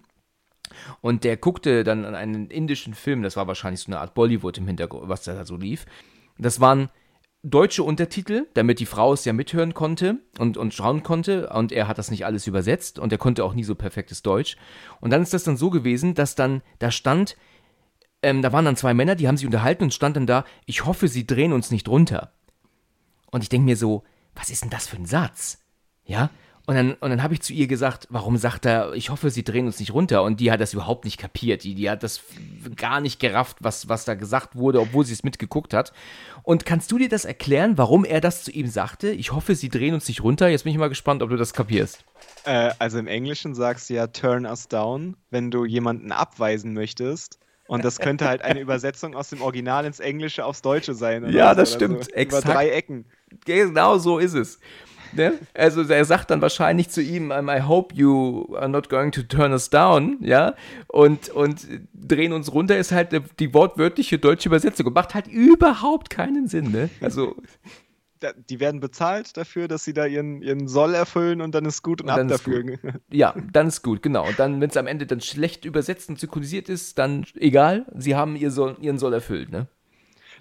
[SPEAKER 2] Und der guckte dann an einen indischen Film, das war wahrscheinlich so eine Art Bollywood im Hintergrund, was da so lief. Das waren deutsche Untertitel, damit die Frau es ja mithören konnte und, und schauen konnte. Und er hat das nicht alles übersetzt und er konnte auch nie so perfektes Deutsch. Und dann ist das dann so gewesen, dass dann da stand, ähm, da waren dann zwei Männer, die haben sich unterhalten und stand dann da, ich hoffe, sie drehen uns nicht runter. Und ich denke mir so, was ist denn das für ein Satz? Ja, und dann, und dann habe ich zu ihr gesagt, warum sagt er, ich hoffe, sie drehen uns nicht runter. Und die hat das überhaupt nicht kapiert. Die, die hat das gar nicht gerafft, was, was da gesagt wurde, obwohl sie es mitgeguckt hat. Und kannst du dir das erklären, warum er das zu ihm sagte? Ich hoffe, sie drehen uns nicht runter. Jetzt bin ich mal gespannt, ob du das kapierst.
[SPEAKER 3] Äh, also im Englischen sagst du ja turn us down, wenn du jemanden abweisen möchtest. Und das könnte halt eine Übersetzung aus dem Original ins Englische aufs Deutsche sein.
[SPEAKER 2] ja, das stimmt.
[SPEAKER 3] So. Über drei Ecken.
[SPEAKER 2] Genau so ist es. Ne? Also er sagt dann wahrscheinlich zu ihm, I hope you are not going to turn us down, ja, und, und drehen uns runter ist halt die wortwörtliche deutsche Übersetzung und macht halt überhaupt keinen Sinn, ne? Also
[SPEAKER 3] die werden bezahlt dafür, dass sie da ihren, ihren Soll erfüllen und dann ist gut und, und ab dafür.
[SPEAKER 2] Gut. Ja, dann ist gut, genau. Und dann, wenn es am Ende dann schlecht übersetzt und synchronisiert ist, dann egal, sie haben ihr Soll, ihren Soll erfüllt, ne?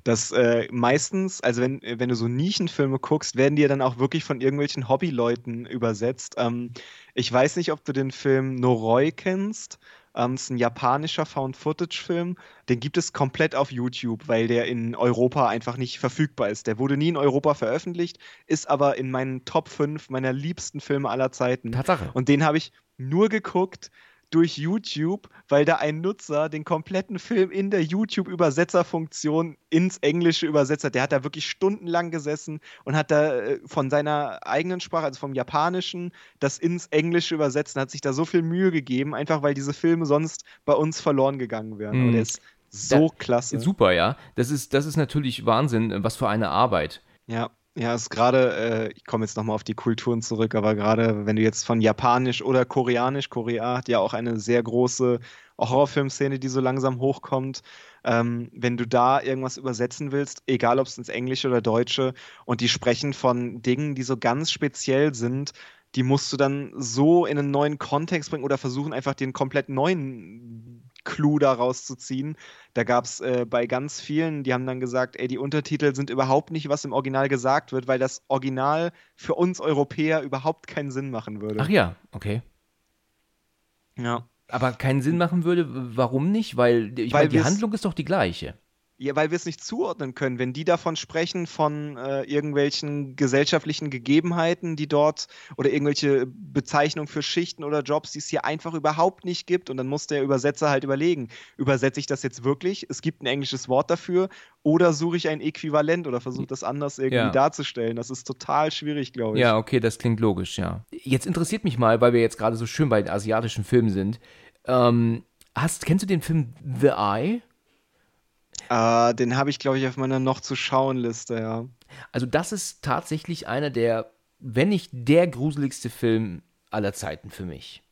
[SPEAKER 3] dass äh, meistens, also wenn, wenn du so Nischenfilme guckst, werden die ja dann auch wirklich von irgendwelchen Hobbyleuten übersetzt. Ähm, ich weiß nicht, ob du den Film Noroi kennst. Ähm, ist ein japanischer Found-Footage-Film. Den gibt es komplett auf YouTube, weil der in Europa einfach nicht verfügbar ist. Der wurde nie in Europa veröffentlicht, ist aber in meinen Top 5 meiner liebsten Filme aller Zeiten.
[SPEAKER 2] Tatsache.
[SPEAKER 3] Und den habe ich nur geguckt, durch YouTube, weil da ein Nutzer den kompletten Film in der YouTube-Übersetzerfunktion ins Englische übersetzt hat. Der hat da wirklich stundenlang gesessen und hat da äh, von seiner eigenen Sprache, also vom Japanischen, das ins Englische übersetzt und hat sich da so viel Mühe gegeben, einfach weil diese Filme sonst bei uns verloren gegangen wären. Mhm. Aber der ist so da, klasse.
[SPEAKER 2] Super, ja. Das ist, das ist natürlich Wahnsinn, was für eine Arbeit.
[SPEAKER 3] Ja. Ja, ist gerade, äh, ich komme jetzt nochmal auf die Kulturen zurück, aber gerade wenn du jetzt von Japanisch oder Koreanisch, Korea hat ja auch eine sehr große Horrorfilmszene, die so langsam hochkommt. Ähm, wenn du da irgendwas übersetzen willst, egal ob es ins Englische oder Deutsche, und die sprechen von Dingen, die so ganz speziell sind, die musst du dann so in einen neuen Kontext bringen oder versuchen einfach den komplett neuen Clou daraus zu ziehen. Da gab es äh, bei ganz vielen, die haben dann gesagt, ey, die Untertitel sind überhaupt nicht, was im Original gesagt wird, weil das Original für uns Europäer überhaupt keinen Sinn machen würde.
[SPEAKER 2] Ach ja, okay.
[SPEAKER 3] Ja.
[SPEAKER 2] Aber keinen Sinn machen würde, warum nicht? Weil, ich weil meine, die Handlung ist doch die gleiche.
[SPEAKER 3] Ja, weil wir es nicht zuordnen können. Wenn die davon sprechen, von äh, irgendwelchen gesellschaftlichen Gegebenheiten, die dort oder irgendwelche Bezeichnungen für Schichten oder Jobs, die es hier einfach überhaupt nicht gibt, und dann muss der Übersetzer halt überlegen, übersetze ich das jetzt wirklich? Es gibt ein englisches Wort dafür oder suche ich ein Äquivalent oder versuche das anders irgendwie ja. darzustellen? Das ist total schwierig, glaube ich.
[SPEAKER 2] Ja, okay, das klingt logisch, ja. Jetzt interessiert mich mal, weil wir jetzt gerade so schön bei den asiatischen Filmen sind. Ähm, hast, kennst du den Film The Eye?
[SPEAKER 3] Äh, den habe ich, glaube ich, auf meiner noch zu schauen Liste, ja.
[SPEAKER 2] Also, das ist tatsächlich einer der, wenn nicht der gruseligste Film aller Zeiten für mich.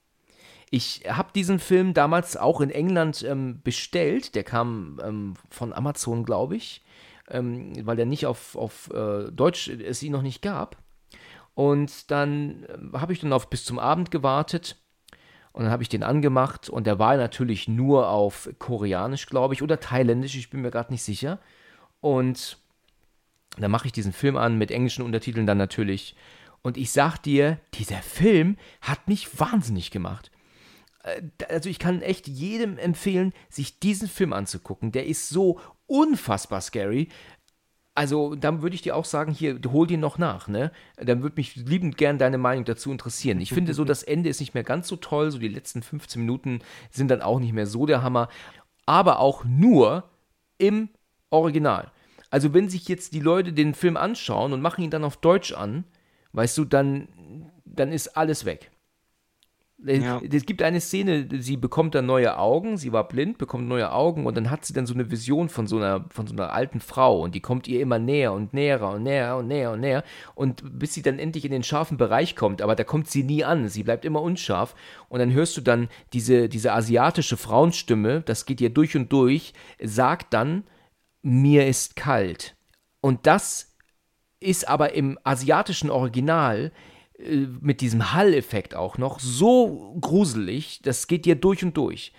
[SPEAKER 2] Ich habe diesen Film damals auch in England ähm, bestellt. Der kam ähm, von Amazon, glaube ich, ähm, weil der nicht auf, auf äh, Deutsch es ihn noch nicht gab. Und dann äh, habe ich dann auf bis zum Abend gewartet und dann habe ich den angemacht und der war natürlich nur auf Koreanisch, glaube ich, oder Thailändisch, ich bin mir gerade nicht sicher. Und dann mache ich diesen Film an mit englischen Untertiteln dann natürlich. Und ich sag dir, dieser Film hat mich wahnsinnig gemacht. Äh, also ich kann echt jedem empfehlen, sich diesen Film anzugucken. Der ist so unfassbar scary. Also, dann würde ich dir auch sagen, hier, hol dir noch nach, ne? Dann würde mich liebend gern deine Meinung dazu interessieren. Ich finde so, das Ende ist nicht mehr ganz so toll, so die letzten 15 Minuten sind dann auch nicht mehr so der Hammer, aber auch nur im Original. Also, wenn sich jetzt die Leute den Film anschauen und machen ihn dann auf Deutsch an, weißt du, dann, dann ist alles weg. Ja. Es gibt eine Szene, sie bekommt dann neue Augen, sie war blind, bekommt neue Augen und dann hat sie dann so eine Vision von so einer, von so einer alten Frau und die kommt ihr immer näher und näher und näher und näher und näher und bis sie dann endlich in den scharfen Bereich kommt, aber da kommt sie nie an, sie bleibt immer unscharf und dann hörst du dann diese, diese asiatische Frauenstimme, das geht ihr durch und durch, sagt dann, mir ist kalt. Und das ist aber im asiatischen Original mit diesem Hall-Effekt auch noch so gruselig, das geht dir durch und durch.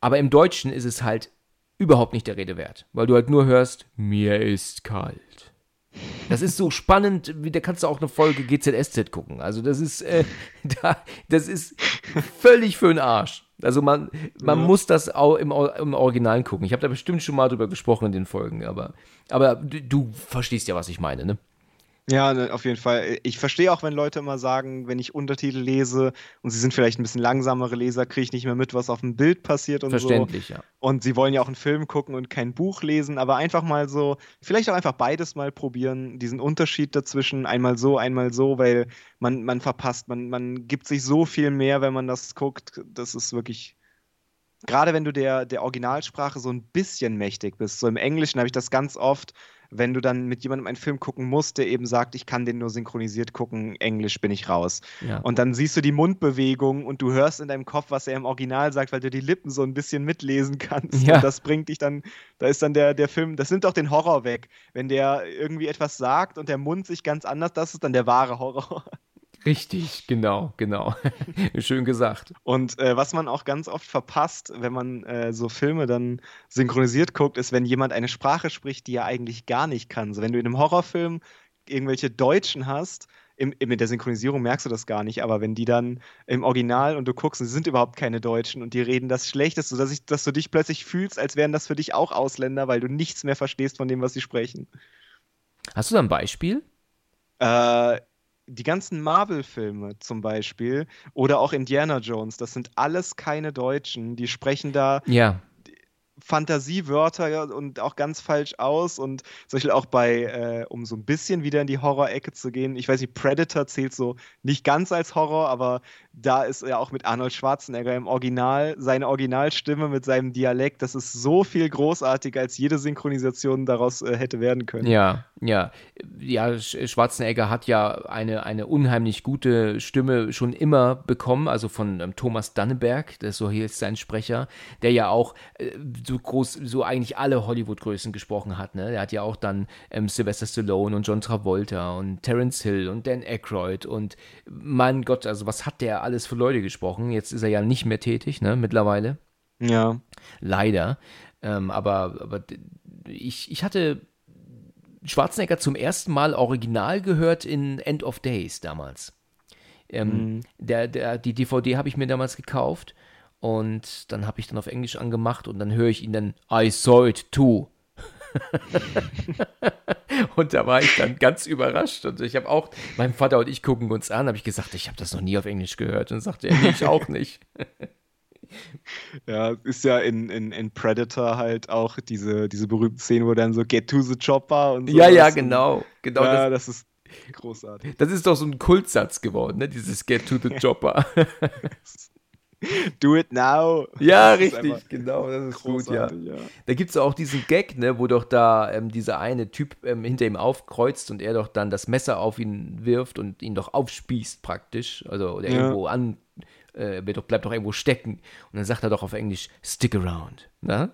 [SPEAKER 2] Aber im Deutschen ist es halt überhaupt nicht der Rede wert, weil du halt nur hörst, mir ist kalt. Das ist so spannend, wie da kannst du auch eine Folge GZSZ gucken. Also das ist, äh, da, das ist völlig für den Arsch. Also man, man ja. muss das auch im, im Original gucken. Ich habe da bestimmt schon mal drüber gesprochen in den Folgen, aber, aber du, du verstehst ja, was ich meine, ne?
[SPEAKER 3] Ja, ne, auf jeden Fall. Ich verstehe auch, wenn Leute immer sagen, wenn ich Untertitel lese und sie sind vielleicht ein bisschen langsamere Leser, kriege ich nicht mehr mit, was auf dem Bild passiert und
[SPEAKER 2] Verständlich,
[SPEAKER 3] so.
[SPEAKER 2] ja.
[SPEAKER 3] Und sie wollen ja auch einen Film gucken und kein Buch lesen, aber einfach mal so, vielleicht auch einfach beides mal probieren, diesen Unterschied dazwischen, einmal so, einmal so, weil man, man verpasst, man, man gibt sich so viel mehr, wenn man das guckt. Das ist wirklich gerade wenn du der, der Originalsprache so ein bisschen mächtig bist. So im Englischen habe ich das ganz oft, wenn du dann mit jemandem einen Film gucken musst, der eben sagt, ich kann den nur synchronisiert gucken, Englisch bin ich raus. Ja. Und dann siehst du die Mundbewegung und du hörst in deinem Kopf, was er im Original sagt, weil du die Lippen so ein bisschen mitlesen kannst. Ja. Und das bringt dich dann, da ist dann der, der Film, das nimmt doch den Horror weg. Wenn der irgendwie etwas sagt und der Mund sich ganz anders, das ist dann der wahre Horror.
[SPEAKER 2] Richtig, genau, genau. Schön gesagt.
[SPEAKER 3] Und äh, was man auch ganz oft verpasst, wenn man äh, so Filme dann synchronisiert guckt, ist, wenn jemand eine Sprache spricht, die er eigentlich gar nicht kann. So, wenn du in einem Horrorfilm irgendwelche Deutschen hast, im, mit der Synchronisierung merkst du das gar nicht, aber wenn die dann im Original und du guckst, und sie sind überhaupt keine Deutschen und die reden das Schlechteste, dass, ich, dass du dich plötzlich fühlst, als wären das für dich auch Ausländer, weil du nichts mehr verstehst von dem, was sie sprechen.
[SPEAKER 2] Hast du da ein Beispiel?
[SPEAKER 3] Äh, die ganzen Marvel-Filme zum Beispiel oder auch Indiana Jones, das sind alles keine Deutschen. Die sprechen da
[SPEAKER 2] ja.
[SPEAKER 3] Fantasiewörter und auch ganz falsch aus. Und zum Beispiel auch bei, äh, um so ein bisschen wieder in die Horror-Ecke zu gehen, ich weiß nicht, Predator zählt so nicht ganz als Horror, aber da ist er auch mit Arnold Schwarzenegger im Original, seine Originalstimme mit seinem Dialekt, das ist so viel großartiger, als jede Synchronisation daraus äh, hätte werden können.
[SPEAKER 2] Ja, ja. Ja, Schwarzenegger hat ja eine, eine unheimlich gute Stimme schon immer bekommen, also von ähm, Thomas Danneberg, das so hier ist sein Sprecher, der ja auch äh, so groß, so eigentlich alle Hollywood-Größen gesprochen hat. Ne? Der hat ja auch dann ähm, Sylvester Stallone und John Travolta und Terence Hill und Dan Aykroyd und mein Gott, also was hat der alles für Leute gesprochen. Jetzt ist er ja nicht mehr tätig, ne, mittlerweile.
[SPEAKER 3] Ja.
[SPEAKER 2] Leider. Ähm, aber aber ich, ich hatte Schwarzenegger zum ersten Mal original gehört in End of Days damals. Ähm, mhm. der, der, die DVD habe ich mir damals gekauft und dann habe ich dann auf Englisch angemacht und dann höre ich ihn dann I saw it too. und da war ich dann ganz überrascht. Und ich habe auch, mein Vater und ich gucken uns an, habe ich gesagt, ich habe das noch nie auf Englisch gehört. Und sagte er, ich auch nicht.
[SPEAKER 3] Ja, ist ja in, in, in Predator halt auch diese, diese berühmte Szene, wo dann so Get to the Chopper und so.
[SPEAKER 2] Ja, ja, genau. genau
[SPEAKER 3] ja, das, das ist großartig.
[SPEAKER 2] Das ist doch so ein Kultsatz geworden, ne? Dieses Get to the Chopper.
[SPEAKER 3] Do it now.
[SPEAKER 2] Ja, richtig, genau, das ist gut, ja. ja. Da gibt es auch diesen Gag, ne, wo doch da ähm, dieser eine Typ ähm, hinter ihm aufkreuzt und er doch dann das Messer auf ihn wirft und ihn doch aufspießt praktisch, also oder ja. irgendwo an, äh, doch, bleibt doch irgendwo stecken. Und dann sagt er doch auf Englisch, stick around. Ne?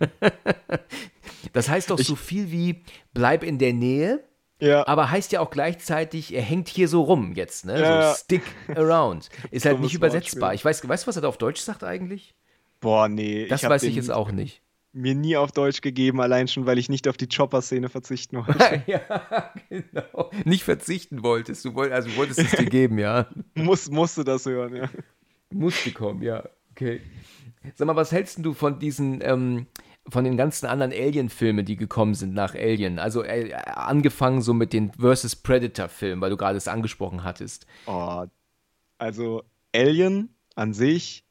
[SPEAKER 2] das heißt doch ich, so viel wie, bleib in der Nähe ja. Aber heißt ja auch gleichzeitig, er hängt hier so rum jetzt, ne? Ja, so stick around. Ist halt nicht übersetzbar. Ich weiß, weißt du, was er da auf Deutsch sagt eigentlich?
[SPEAKER 3] Boah, nee.
[SPEAKER 2] Das ich weiß ich jetzt auch nicht.
[SPEAKER 3] Mir nie auf Deutsch gegeben, allein schon, weil ich nicht auf die Chopper-Szene verzichten wollte.
[SPEAKER 2] ja, genau. Nicht verzichten wolltest. Du wolltest, also wolltest es dir geben, ja.
[SPEAKER 3] Muss, musste das hören, ja.
[SPEAKER 2] Musste kommen, ja. Okay. Sag mal, was hältst du von diesen ähm, von den ganzen anderen Alien-Filmen, die gekommen sind nach Alien. Also äh, angefangen so mit den Versus Predator-Filmen, weil du gerade es angesprochen hattest.
[SPEAKER 3] Oh, also Alien an sich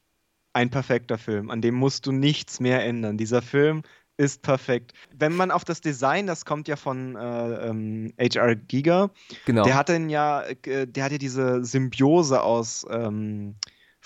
[SPEAKER 3] ein perfekter Film. An dem musst du nichts mehr ändern. Dieser Film ist perfekt. Wenn man auf das Design, das kommt ja von äh, ähm, HR Giga,
[SPEAKER 2] Genau.
[SPEAKER 3] der hat ja, äh, der hat ja diese Symbiose aus ähm,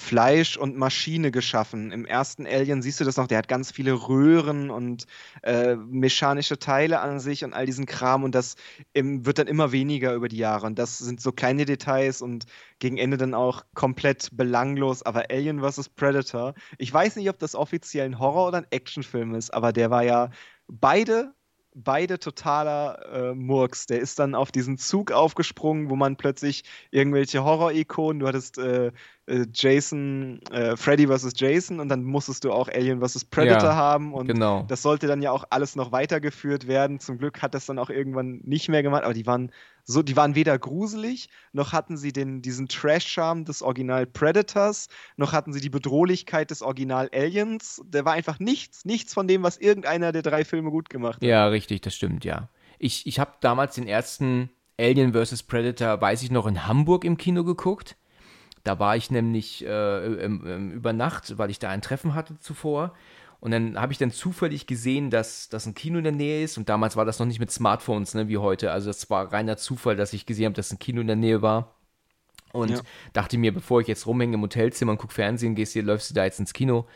[SPEAKER 3] Fleisch und Maschine geschaffen. Im ersten Alien siehst du das noch, der hat ganz viele Röhren und äh, mechanische Teile an sich und all diesen Kram und das im, wird dann immer weniger über die Jahre. Und das sind so kleine Details und gegen Ende dann auch komplett belanglos. Aber Alien vs. Predator, ich weiß nicht, ob das offiziell ein Horror- oder ein Actionfilm ist, aber der war ja beide beide totaler äh, Murks. Der ist dann auf diesen Zug aufgesprungen, wo man plötzlich irgendwelche Horror-Ikonen, du hattest äh, äh, Jason, äh, Freddy vs. Jason und dann musstest du auch Alien vs. Predator
[SPEAKER 2] Ja,
[SPEAKER 3] haben und
[SPEAKER 2] genau.
[SPEAKER 3] das sollte dann ja auch alles noch weitergeführt werden. Zum Glück hat das dann auch irgendwann nicht mehr gemacht, aber die waren so, die waren weder gruselig, noch hatten sie den, diesen Trash-Charme des Original Predators, noch hatten sie die Bedrohlichkeit des Original Aliens. Der war einfach nichts, nichts von dem, was irgendeiner der drei Filme gut gemacht hat.
[SPEAKER 2] Ja, richtig, das stimmt, ja. Ich, ich habe damals den ersten Alien vs. Predator, weiß ich noch, in Hamburg im Kino geguckt. Da war ich nämlich äh, über Nacht, weil ich da ein Treffen hatte zuvor. Und dann habe ich dann zufällig gesehen, dass das ein Kino in der Nähe ist. Und damals war das noch nicht mit Smartphones, ne, wie heute. Also das war reiner Zufall, dass ich gesehen habe, dass ein Kino in der Nähe war. Und
[SPEAKER 3] Ja.
[SPEAKER 2] dachte mir, bevor ich jetzt rumhänge im Hotelzimmer und gucke Fernsehen, gehst hier, läufst du da jetzt ins Kino.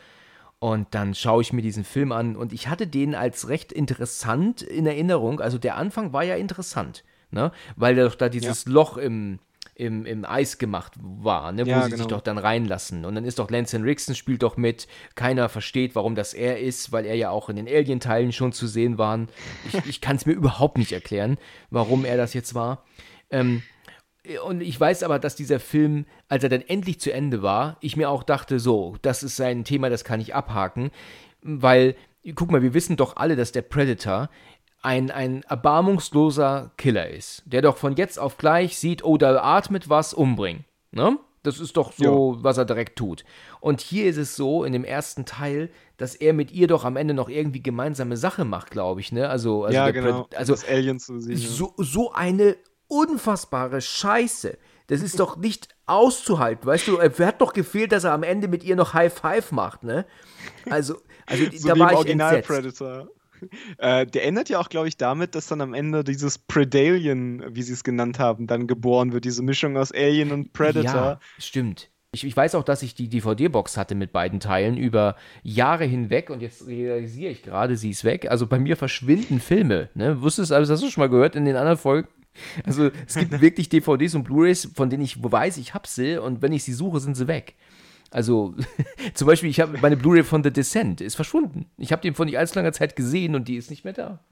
[SPEAKER 2] Und dann schaue ich mir diesen Film an und ich hatte den als recht interessant in Erinnerung. Also der Anfang war ja interessant, ne? Weil doch da dieses Loch im, im, im Eis gemacht war, ne? wo
[SPEAKER 3] Ja,
[SPEAKER 2] sie
[SPEAKER 3] genau.
[SPEAKER 2] sich doch dann reinlassen. Und dann ist doch Lance Henriksen spielt doch mit. Keiner versteht, warum das er ist, weil er ja auch in den Alien-Teilen schon zu sehen war. Ich, ich kann es mir überhaupt nicht erklären, warum er das jetzt war. Ähm, und ich weiß aber, dass dieser Film, als er dann endlich zu Ende war, ich mir auch dachte, so, das ist ein Thema, das kann ich abhaken, weil, guck mal, wir wissen doch alle, dass der Predator ein, ein erbarmungsloser Killer ist, der doch von jetzt auf gleich sieht, oh, da atmet was, umbringen. Ne? Das ist doch so, was er direkt tut. Und hier ist es so, in dem ersten Teil, dass er mit ihr doch am Ende noch irgendwie gemeinsame Sache macht, glaube ich, ne? Also, also
[SPEAKER 3] ja, genau.
[SPEAKER 2] Also
[SPEAKER 3] das Alien zu sehen. ja.
[SPEAKER 2] so, so eine unfassbare Scheiße. Das ist doch nicht auszuhalten, weißt du? Er hat doch gefehlt, dass er am Ende mit ihr noch High Five macht, ne? Also, also
[SPEAKER 3] so
[SPEAKER 2] da war ich
[SPEAKER 3] Original
[SPEAKER 2] entsetzt.
[SPEAKER 3] Predator. Äh, der endet ja auch, glaube ich, damit, dass dann am Ende dieses Predalien, wie sie es genannt haben, dann geboren wird. Diese Mischung aus Alien und Predator.
[SPEAKER 2] Ja, stimmt. Ich, ich weiß auch, dass ich die DVD-Box hatte mit beiden Teilen über Jahre hinweg und jetzt realisiere ich gerade, sie ist weg. Also bei mir verschwinden Filme. Ne? Wusstest du, also hast du schon mal gehört in den anderen Folgen? Also es gibt wirklich DVDs und Blu-rays, von denen ich weiß, ich hab sie und wenn ich sie suche, sind sie weg. Also zum Beispiel, ich habe meine Blu-ray von The Descent ist verschwunden. Ich habe den vor nicht allzu langer Zeit gesehen und die ist nicht mehr da.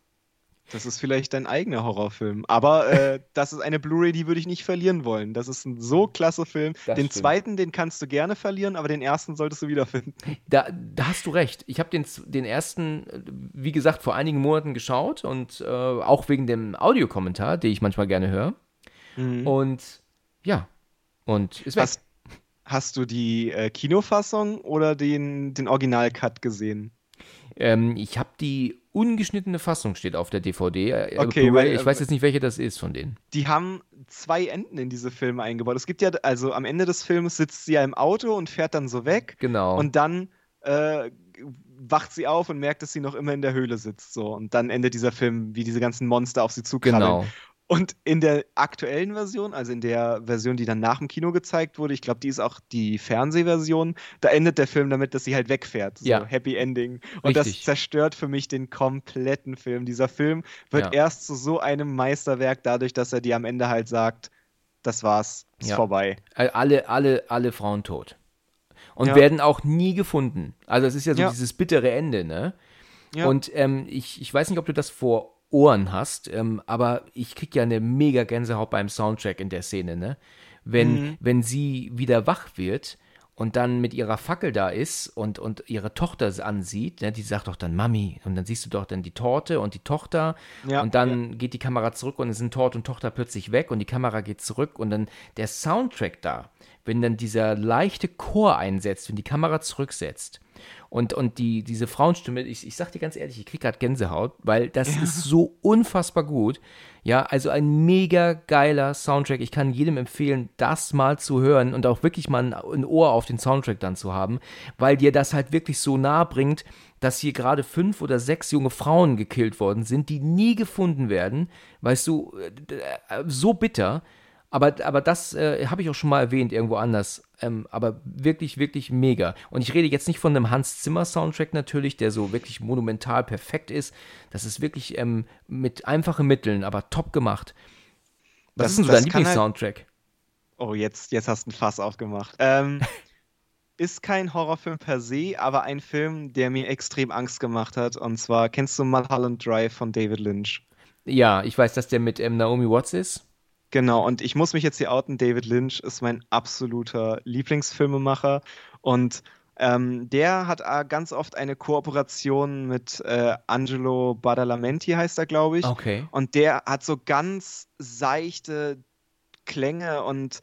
[SPEAKER 3] Das ist vielleicht dein eigener Horrorfilm. Aber äh, das ist eine Blu-ray, die würde ich nicht verlieren wollen. Das ist ein so klasse Film.
[SPEAKER 2] Das
[SPEAKER 3] den
[SPEAKER 2] stimmt.
[SPEAKER 3] zweiten, den kannst du gerne verlieren, aber den ersten solltest du wiederfinden.
[SPEAKER 2] Da, da hast du recht. Ich habe den, den ersten, wie gesagt, vor einigen Monaten geschaut und äh, auch wegen dem Audiokommentar, den ich manchmal gerne höre. Und ja, und ist weg.
[SPEAKER 3] Hast, du die äh, Kinofassung oder den, den Original-Cut gesehen?
[SPEAKER 2] Ähm, ich habe die ungeschnittene Fassung steht auf der DVD. äh,
[SPEAKER 3] Okay,
[SPEAKER 2] Blu-ray.
[SPEAKER 3] weil,
[SPEAKER 2] ich
[SPEAKER 3] äh,
[SPEAKER 2] weiß jetzt nicht, welche das ist von denen.
[SPEAKER 3] Die haben zwei Enden in diese Filme eingebaut. Es gibt ja, also am Ende des Films sitzt sie ja im Auto und fährt dann so weg.
[SPEAKER 2] Genau.
[SPEAKER 3] Und dann äh, wacht sie auf und merkt, dass sie noch immer in der Höhle sitzt. So. Und dann endet dieser Film, wie diese ganzen Monster auf sie zukrabbeln.
[SPEAKER 2] genau.
[SPEAKER 3] Und in der aktuellen Version, also in der Version, die dann nach dem Kino gezeigt wurde, ich glaube, die ist auch die Fernsehversion, da endet der Film damit, dass sie halt wegfährt. So
[SPEAKER 2] Ja.
[SPEAKER 3] Happy Ending. Und das
[SPEAKER 2] Richtig.
[SPEAKER 3] zerstört für mich den kompletten Film. Dieser Film wird
[SPEAKER 2] Ja.
[SPEAKER 3] erst zu so einem Meisterwerk dadurch, dass er dir am Ende halt sagt, das war's, ist
[SPEAKER 2] Ja.
[SPEAKER 3] vorbei.
[SPEAKER 2] Alle, alle, alle Frauen tot. Und
[SPEAKER 3] Ja.
[SPEAKER 2] werden auch nie gefunden. Also es ist ja so
[SPEAKER 3] Ja.
[SPEAKER 2] dieses bittere Ende, ne? Und ähm, ich, ich weiß nicht, ob du das vor Ohren hast, ähm, aber ich krieg ja eine mega Gänsehaut beim Soundtrack in der Szene, ne? Wenn,
[SPEAKER 3] Mhm.
[SPEAKER 2] wenn sie wieder wach wird und dann mit ihrer Fackel da ist und, und ihre Tochter ansieht, ne, die sagt doch dann Mami und dann siehst du doch dann die Torte und die Tochter
[SPEAKER 3] Ja,
[SPEAKER 2] und dann geht die Kamera zurück und es sind Torte und Tochter plötzlich weg und die Kamera geht zurück und dann der Soundtrack da, wenn dann dieser leichte Chor einsetzt, wenn die Kamera zurücksetzt Und, und die, diese Frauenstimme, ich, ich sag dir ganz ehrlich, ich krieg gerade Gänsehaut, weil das ja. ist so unfassbar gut. Ja, also ein mega geiler Soundtrack. Ich kann jedem empfehlen, das mal zu hören und auch wirklich mal ein, ein Ohr auf den Soundtrack dann zu haben, weil dir das halt wirklich so nah bringt, dass hier gerade fünf oder sechs junge Frauen gekillt worden sind, die nie gefunden werden. Weißt du, äh, äh, so bitter. Aber, aber das äh, habe ich auch schon mal erwähnt irgendwo anders. Ähm, aber wirklich, wirklich mega. Und ich rede jetzt nicht von einem Hans Zimmer Soundtrack natürlich, der so wirklich monumental perfekt ist. Das ist wirklich ähm, mit einfachen Mitteln, aber top gemacht. Was das, ist denn so dein halt Lieblingssoundtrack? Halt
[SPEAKER 3] oh, jetzt, jetzt hast du ein Fass aufgemacht. Ähm, ist kein Horrorfilm per se, aber ein Film, der mir extrem Angst gemacht hat. Und zwar, kennst du Mulholland Drive von David Lynch?
[SPEAKER 2] Ja, ich weiß, dass der mit ähm, Naomi Watts ist.
[SPEAKER 3] Genau, und ich muss mich jetzt hier outen, David Lynch ist mein absoluter Lieblingsfilmemacher und ähm, der hat äh, ganz oft eine Kooperation mit äh, Angelo Badalamenti, heißt er, glaube ich.
[SPEAKER 2] Okay.
[SPEAKER 3] Und der hat so ganz seichte Klänge und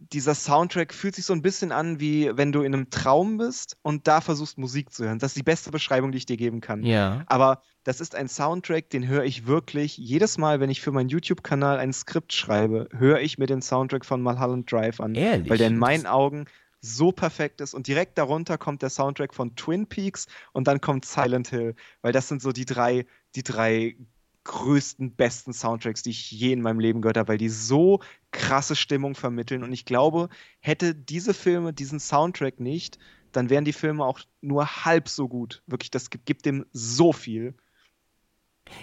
[SPEAKER 3] dieser Soundtrack fühlt sich so ein bisschen an, wie wenn du in einem Traum bist und da versuchst Musik zu hören. Das ist die beste Beschreibung, die ich dir geben kann.
[SPEAKER 2] Ja.
[SPEAKER 3] Aber das ist ein Soundtrack, den höre ich wirklich jedes Mal, wenn ich für meinen YouTube-Kanal ein Skript schreibe, höre ich mir den Soundtrack von Mulholland Drive an.
[SPEAKER 2] Ehrlich?
[SPEAKER 3] Weil der in meinen Augen so perfekt ist. Und direkt darunter kommt der Soundtrack von Twin Peaks und dann kommt Silent Hill, weil das sind so die drei, die drei größten, besten Soundtracks, die ich je in meinem Leben gehört habe, weil die so krasse Stimmung vermitteln. Und ich glaube, hätte diese Filme diesen Soundtrack nicht, dann wären die Filme auch nur halb so gut. Wirklich, das gibt, gibt dem so viel.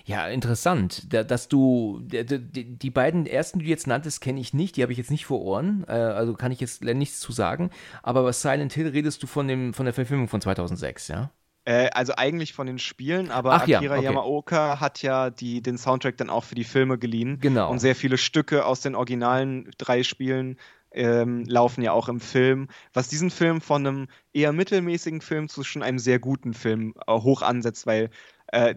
[SPEAKER 2] Ja, interessant, dass du die beiden ersten, die du jetzt nanntest, kenne ich nicht, die habe ich jetzt nicht vor Ohren, äh, also kann ich jetzt nichts zu sagen. Aber bei Silent Hill redest du von, dem, von der Verfilmung von 2006, ja?
[SPEAKER 3] Äh, also eigentlich von den Spielen, aber
[SPEAKER 2] Ach,
[SPEAKER 3] Akira
[SPEAKER 2] ja, okay.
[SPEAKER 3] Yamaoka hat ja die, den Soundtrack dann auch für die Filme geliehen.
[SPEAKER 2] Genau.
[SPEAKER 3] Und sehr viele Stücke aus den originalen drei Spielen ähm, laufen ja auch im Film, was diesen Film von einem eher mittelmäßigen Film zu schon einem sehr guten Film äh, hoch ansetzt, weil äh,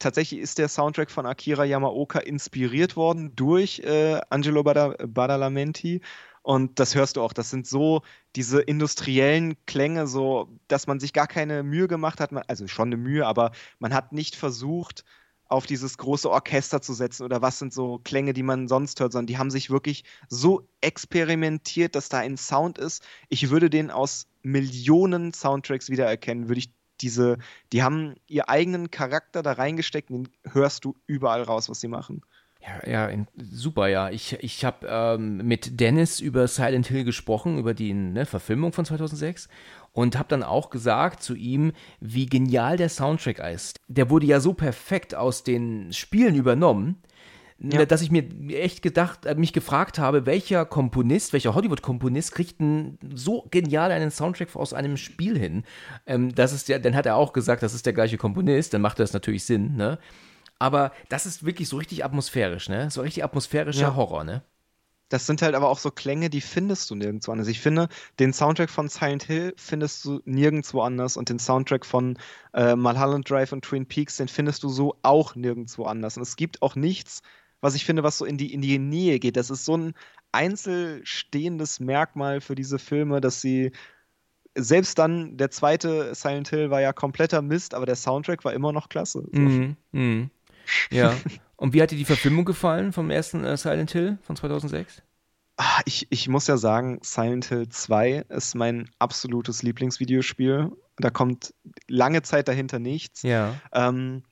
[SPEAKER 3] tatsächlich ist der Soundtrack von Akira Yamaoka inspiriert worden durch äh, Angelo Badalamenti und das hörst du auch. Das sind so diese industriellen Klänge, so, dass man sich gar keine Mühe gemacht hat. Also schon eine Mühe, aber man hat nicht versucht, auf dieses große Orchester zu setzen oder was sind so Klänge, die man sonst hört, sondern die haben sich wirklich so experimentiert, dass da ein Sound ist. Ich würde den aus Millionen Soundtracks wiedererkennen, würde ich diese, die haben ihren eigenen Charakter da reingesteckt, den hörst du überall raus, was sie machen.
[SPEAKER 2] Ja, ja, in, super, ja. Ich, ich habe ähm, mit Dennis über Silent Hill gesprochen, über die ne, Verfilmung von 2006 und habe dann auch gesagt zu ihm, wie genial der Soundtrack ist. Der wurde ja so perfekt aus den Spielen übernommen, ja. dass ich mir echt gedacht, äh, mich gefragt habe, welcher Komponist, welcher Hollywood-Komponist kriegt denn so genial einen Soundtrack aus einem Spiel hin? Ähm, das ist ja, dann hat er auch gesagt, das ist der gleiche Komponist, dann macht das natürlich Sinn, ne? Aber das ist wirklich so richtig atmosphärisch, ne? So richtig atmosphärischer ja. Horror, ne?
[SPEAKER 3] Das sind halt aber auch so Klänge, die findest du nirgendwo anders. Ich finde, den Soundtrack von Silent Hill findest du nirgendwo anders und den Soundtrack von äh, Mulholland Drive und Twin Peaks, den findest du so auch nirgendwo anders. Und es gibt auch nichts, was ich finde, was so in die, in die Nähe geht. Das ist so ein einzelstehendes Merkmal für diese Filme, dass sie selbst dann, der zweite Silent Hill war ja kompletter Mist, aber der Soundtrack war immer noch klasse.
[SPEAKER 2] So. Mm, mm. Ja. Und wie hat dir die Verfilmung gefallen vom ersten äh, Silent Hill von 2006?
[SPEAKER 3] Ah, ich, ich muss ja sagen, Silent Hill 2 ist mein absolutes Lieblingsvideospiel. Da kommt lange Zeit dahinter nichts.
[SPEAKER 2] Ja.
[SPEAKER 3] Ähm,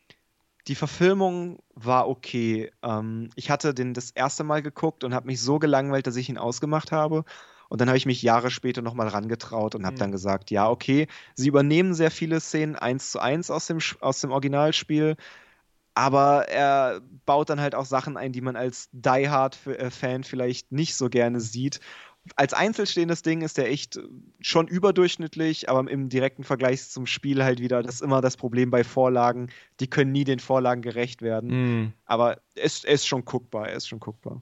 [SPEAKER 3] die Verfilmung war okay. Ähm, ich hatte den das erste Mal geguckt und habe mich so gelangweilt, dass ich ihn ausgemacht habe. Und dann habe ich mich Jahre später nochmal rangetraut und habe mhm. dann gesagt, ja, okay, sie übernehmen sehr viele Szenen eins zu eins aus dem, aus dem Originalspiel, aber er baut dann halt auch Sachen ein, die man als Die Hard-Fan vielleicht nicht so gerne sieht. Als einzelstehendes Ding ist der echt schon überdurchschnittlich, aber im direkten Vergleich zum Spiel halt wieder, das ist immer das Problem bei Vorlagen, die können nie den Vorlagen gerecht werden.
[SPEAKER 2] Mm.
[SPEAKER 3] Aber es, er ist schon guckbar, er ist schon guckbar.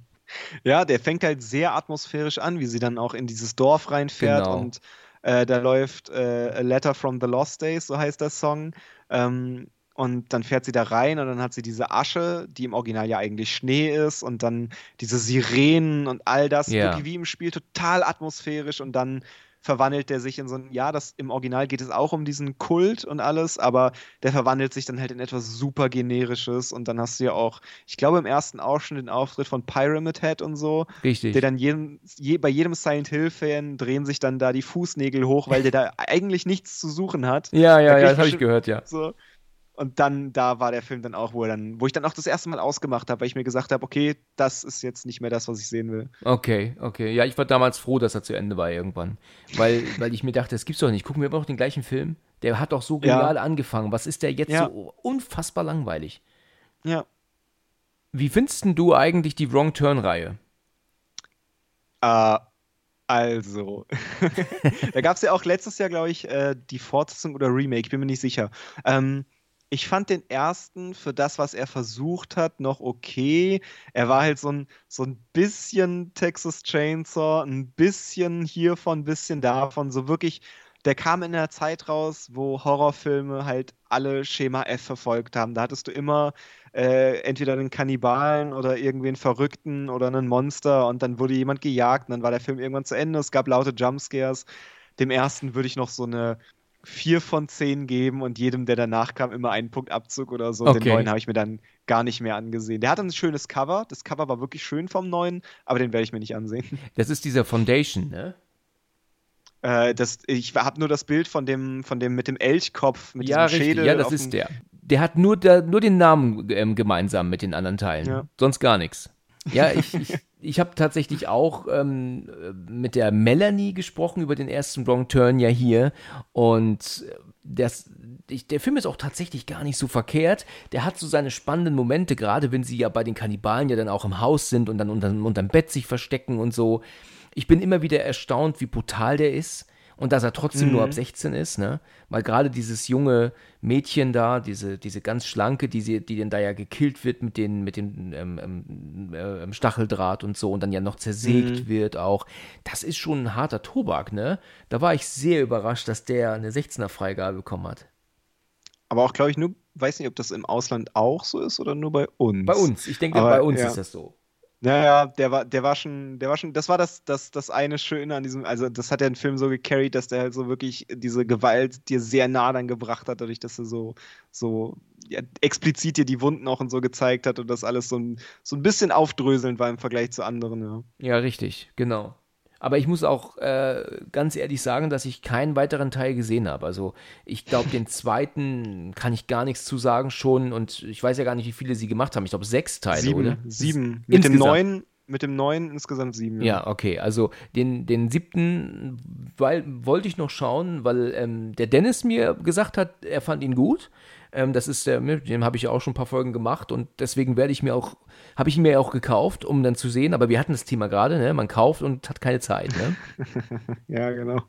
[SPEAKER 3] Ja, der fängt halt sehr atmosphärisch an, wie sie dann auch in dieses Dorf reinfährt genau. und äh, da läuft äh, A Letter from the Lost Days, so heißt der Song. Ähm, und dann fährt sie da rein und dann hat sie diese Asche, die im Original ja eigentlich Schnee ist und dann diese Sirenen und all das,
[SPEAKER 2] ja.
[SPEAKER 3] wirklich wie im Spiel total atmosphärisch und dann verwandelt der sich in so ein, ja, das im Original geht es auch um diesen Kult und alles, aber der verwandelt sich dann halt in etwas super generisches und dann hast du ja auch, ich glaube im ersten auch schon den Auftritt von Pyramid Head und so.
[SPEAKER 2] Richtig.
[SPEAKER 3] Der dann jeden, je, bei jedem Silent Hill-Fan drehen sich dann da die Fußnägel hoch, weil der da eigentlich nichts zu suchen hat.
[SPEAKER 2] Ja, ja,
[SPEAKER 3] Da
[SPEAKER 2] ja, das habe ich gehört, ja.
[SPEAKER 3] So. Und dann, da war der Film dann auch, wo dann, wo ich dann auch das erste Mal ausgemacht habe, weil ich mir gesagt habe, okay, das ist jetzt nicht mehr das, was ich sehen will.
[SPEAKER 2] Okay, okay. Ja, ich war damals froh, dass er zu Ende war irgendwann. Weil, weil ich mir dachte, das gibt's doch nicht. Gucken wir immer noch den gleichen Film. Der hat doch so
[SPEAKER 3] Ja.
[SPEAKER 2] genial angefangen. Was ist der jetzt
[SPEAKER 3] Ja.
[SPEAKER 2] so unfassbar langweilig?
[SPEAKER 3] Ja.
[SPEAKER 2] Wie findest du eigentlich die Wrong Turn-Reihe?
[SPEAKER 3] Äh, also, da gab es ja auch letztes Jahr, glaube ich, äh, die Fortsetzung oder Remake, ich bin mir nicht sicher. Ähm, ich fand den ersten für das, was er versucht hat, noch okay. Er war halt so ein, so ein bisschen Texas Chainsaw, ein bisschen hiervon, ein bisschen davon. So wirklich, der kam in einer Zeit raus, wo Horrorfilme halt alle Schema F verfolgt haben. Da hattest du immer äh, entweder einen Kannibalen oder irgendwie einen Verrückten oder einen Monster und dann wurde jemand gejagt und dann war der Film irgendwann zu Ende. Es gab laute Jumpscares. Dem ersten würde ich noch so eine 4 von 10 geben und jedem, der danach kam, immer einen Punkt Abzug oder so.
[SPEAKER 2] Okay.
[SPEAKER 3] Den neuen habe ich mir dann gar nicht mehr angesehen. Der hat ein schönes Cover. Das Cover war wirklich schön vom neuen, aber den werde ich mir nicht ansehen.
[SPEAKER 2] Das ist dieser Foundation, ne?
[SPEAKER 3] Äh, das, ich habe nur das Bild von dem, von dem mit dem Elchkopf, mit
[SPEAKER 2] ja,
[SPEAKER 3] diesem
[SPEAKER 2] richtig.
[SPEAKER 3] Schädel.
[SPEAKER 2] Ja, das ist der. Der hat nur, der, nur den Namen ähm, gemeinsam mit den anderen Teilen.
[SPEAKER 3] Ja.
[SPEAKER 2] Sonst gar nichts. Ja, ich, ich, ich habe tatsächlich auch ähm, mit der Melanie gesprochen über den ersten Wrong Turn ja hier. Und das, ich, der Film ist auch tatsächlich gar nicht so verkehrt. Der hat so seine spannenden Momente, gerade wenn sie ja bei den Kannibalen ja dann auch im Haus sind und dann unterm, unterm Bett sich verstecken und so. Ich bin immer wieder erstaunt, wie brutal der ist. Und dass er trotzdem nur ab 16 ist, ne? Weil gerade dieses junge Mädchen da, diese, diese ganz schlanke, die, sie, die dann da ja gekillt wird mit, den, mit dem ähm, ähm, äh, Stacheldraht und so und dann ja noch zersägt wird auch, das ist schon ein harter Tobak, ne? Da war ich sehr überrascht, dass der eine 16er-Freigabe bekommen hat.
[SPEAKER 3] Aber auch, glaube ich, nur, weiß nicht, ob das im Ausland auch so ist oder nur bei uns.
[SPEAKER 2] Bei uns, ich denke,
[SPEAKER 3] Aber,
[SPEAKER 2] bei uns
[SPEAKER 3] ja.
[SPEAKER 2] ist das so.
[SPEAKER 3] Naja, der war, der war schon, der war schon, das war das, das, das eine Schöne an diesem, also das hat ja den Film so gecarried, dass der halt so wirklich diese Gewalt dir sehr nah dann gebracht hat, dadurch, dass er so, so ja, explizit dir die Wunden auch und so gezeigt hat und das alles so ein, so ein bisschen aufdröselnd war im Vergleich zu anderen, ja.
[SPEAKER 2] Ja, richtig, genau. Aber ich muss auch äh, ganz ehrlich sagen, dass ich keinen weiteren Teil gesehen habe. Also ich glaube, den zweiten kann ich gar nichts zu sagen schon und ich weiß ja gar nicht, wie viele sie gemacht haben. Ich glaube sechs Teile,
[SPEAKER 3] sieben,
[SPEAKER 2] oder?
[SPEAKER 3] sieben. Mit dem
[SPEAKER 2] Insgesamt.
[SPEAKER 3] neuen, mit dem neuen insgesamt sieben.
[SPEAKER 2] Ja, okay. Also den, den siebten weil, wollte ich noch schauen, weil ähm, der Dennis mir gesagt hat, er fand ihn gut. Ähm, das ist der, mit dem habe ich ja auch schon ein paar Folgen gemacht und deswegen werde ich mir auch, habe ich ihn mir auch gekauft, um dann zu sehen. Aber wir hatten das Thema gerade, ne? Man kauft und hat keine Zeit, ne?
[SPEAKER 3] Ja, genau.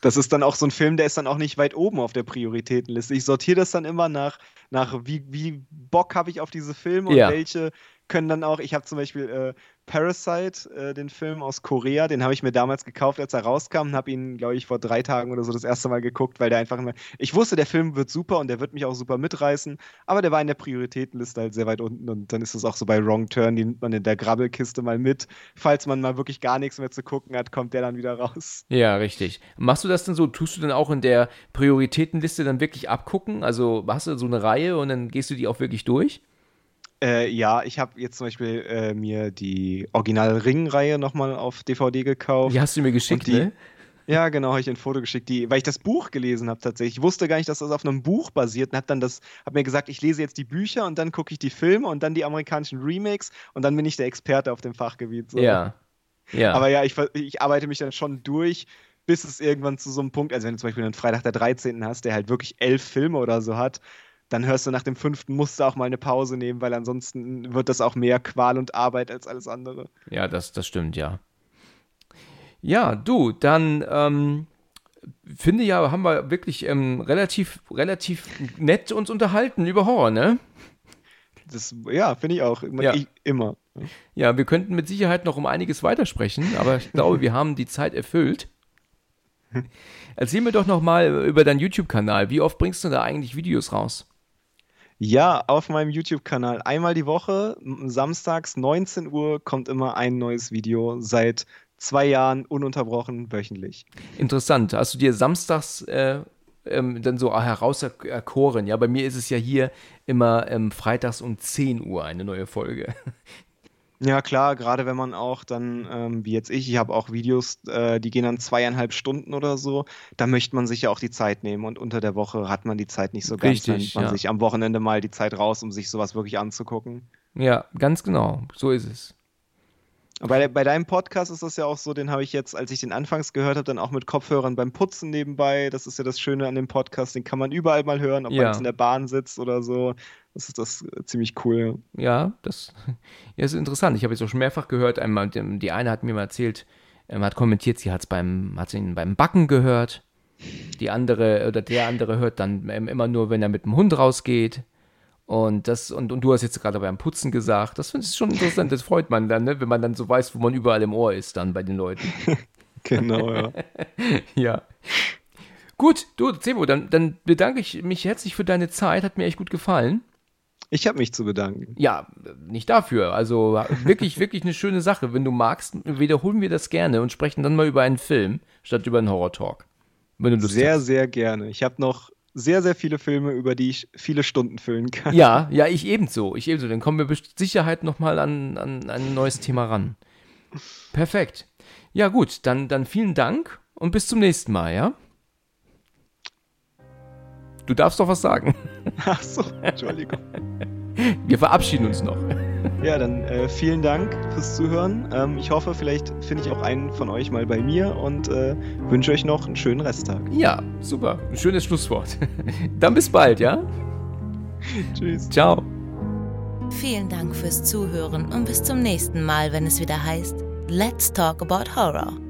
[SPEAKER 3] Das ist dann auch so ein Film, der ist dann auch nicht weit oben auf der Prioritätenliste. Ich sortiere das dann immer nach, nach wie, wie Bock habe ich auf diese Filme und
[SPEAKER 2] Ja.
[SPEAKER 3] welche können dann auch, ich habe zum Beispiel äh, Parasite, äh, den Film aus Korea, den habe ich mir damals gekauft, als er rauskam und habe ihn, glaube ich, vor drei Tagen oder so das erste Mal geguckt, weil der einfach immer, ich wusste, der Film wird super und der wird mich auch super mitreißen, aber der war in der Prioritätenliste halt sehr weit unten und dann ist es auch so bei Wrong Turn, die nimmt man in der Grabbelkiste mal mit. Falls man mal wirklich gar nichts mehr zu gucken hat, kommt der dann wieder raus.
[SPEAKER 2] Ja, richtig. Machst du das denn so? Tust du dann auch in der Prioritätenliste dann wirklich abgucken? Also hast du so eine Reihe und dann gehst du die auch wirklich durch?
[SPEAKER 3] Äh, ja, ich habe jetzt zum Beispiel äh, mir die Original-Ring-Reihe nochmal auf DVD gekauft.
[SPEAKER 2] Die hast du mir geschickt,
[SPEAKER 3] die-
[SPEAKER 2] ne?
[SPEAKER 3] Ja, genau, habe ich ein Foto geschickt, die, weil ich das Buch gelesen habe tatsächlich. Ich wusste gar nicht, dass das auf einem Buch basiert und habe dann das, habe mir gesagt, ich lese jetzt die Bücher und dann gucke ich die Filme und dann die amerikanischen Remakes und dann bin ich der Experte auf dem Fachgebiet. So.
[SPEAKER 2] Ja. Ja.
[SPEAKER 3] Aber ja, ich, ich arbeite mich dann schon durch, bis es irgendwann zu so einem Punkt, also wenn du zum Beispiel einen Freitag der 13. hast, der halt wirklich elf Filme oder so hat, dann hörst du nach dem fünften, musst du auch mal eine Pause nehmen, weil ansonsten wird das auch mehr Qual und Arbeit als alles andere.
[SPEAKER 2] Ja, das, das stimmt, ja. Ja, du, dann ähm, finde ja, haben wir wirklich ähm, relativ, relativ nett uns unterhalten über Horror, ne?
[SPEAKER 3] Das, ja, finde ich auch. Immer,
[SPEAKER 2] Ja.
[SPEAKER 3] Ich, immer.
[SPEAKER 2] Ja, wir könnten mit Sicherheit noch um einiges weitersprechen, aber ich glaube, wir haben die Zeit erfüllt. Erzähl mir doch noch mal über deinen YouTube-Kanal. Wie oft bringst du da eigentlich Videos raus?
[SPEAKER 3] Ja, auf meinem YouTube-Kanal einmal die Woche, samstags 19 Uhr kommt immer ein neues Video seit zwei Jahren ununterbrochen wöchentlich.
[SPEAKER 2] Interessant. Hast du dir samstags äh, ähm, dann so herauserkoren? Ja, bei mir ist es ja hier immer ähm, freitags um 10 Uhr eine neue Folge.
[SPEAKER 3] Ja, klar, gerade wenn man auch dann, ähm, wie jetzt ich, ich habe auch Videos, äh, die gehen dann zweieinhalb Stunden oder so, da möchte man sich ja auch die Zeit nehmen und unter der Woche hat man die Zeit nicht so ganz,
[SPEAKER 2] Richtig,
[SPEAKER 3] dann nimmt man
[SPEAKER 2] ja.
[SPEAKER 3] sich am Wochenende mal die Zeit raus, um sich sowas wirklich anzugucken.
[SPEAKER 2] Ja, ganz genau. So ist es.
[SPEAKER 3] Bei, bei deinem Podcast ist das ja auch so, den habe ich jetzt, als ich den anfangs gehört habe, dann auch mit Kopfhörern beim Putzen nebenbei. Das ist ja das Schöne an dem Podcast, den kann man überall mal hören, ob man
[SPEAKER 2] Ja.
[SPEAKER 3] jetzt in der Bahn sitzt oder so. Das ist das äh, ziemlich cool.
[SPEAKER 2] Ja, das ja, ist interessant. Ich habe jetzt auch schon mehrfach gehört, einmal, die eine hat mir mal erzählt, ähm, hat kommentiert, sie hat es beim, hat ihn beim Backen gehört. Die andere oder der andere hört dann ähm, immer nur, wenn er mit dem Hund rausgeht. Und das, und, und du hast jetzt gerade beim Putzen gesagt. Das finde ich schon interessant, das freut man dann, ne? wenn man dann so weiß, wo man überall im Ohr ist, dann bei den Leuten.
[SPEAKER 3] Genau, ja.
[SPEAKER 2] Ja. Gut, du, Zebo, dann, dann bedanke ich mich herzlich für deine Zeit. Hat mir echt gut gefallen.
[SPEAKER 3] Ich habe mich zu bedanken.
[SPEAKER 2] Ja, nicht dafür. Also wirklich, wirklich eine schöne Sache. Wenn du magst, wiederholen wir das gerne und sprechen dann mal über einen Film statt über einen Horror-Talk. Wenn du Lust
[SPEAKER 3] Sehr,
[SPEAKER 2] hast.
[SPEAKER 3] sehr gerne. Ich habe noch sehr, sehr viele Filme, über die ich viele Stunden füllen kann.
[SPEAKER 2] Ja, ja, ich ebenso. Ich ebenso. Dann kommen wir mit Sicherheit nochmal an, an ein neues Thema ran. Perfekt. Ja, gut, dann, dann vielen Dank und bis zum nächsten Mal, ja? Du darfst doch was sagen.
[SPEAKER 3] Ach so, Entschuldigung.
[SPEAKER 2] Wir verabschieden uns noch.
[SPEAKER 3] Ja, dann äh, vielen Dank fürs Zuhören. Ähm, ich hoffe, vielleicht finde ich auch einen von euch mal bei mir und äh, wünsche euch noch einen schönen Resttag.
[SPEAKER 2] Ja, super. Ein schönes Schlusswort. Dann bis bald, ja?
[SPEAKER 3] Tschüss.
[SPEAKER 2] Ciao.
[SPEAKER 1] Vielen Dank fürs Zuhören und bis zum nächsten Mal, wenn es wieder heißt Let's Talk About Horror.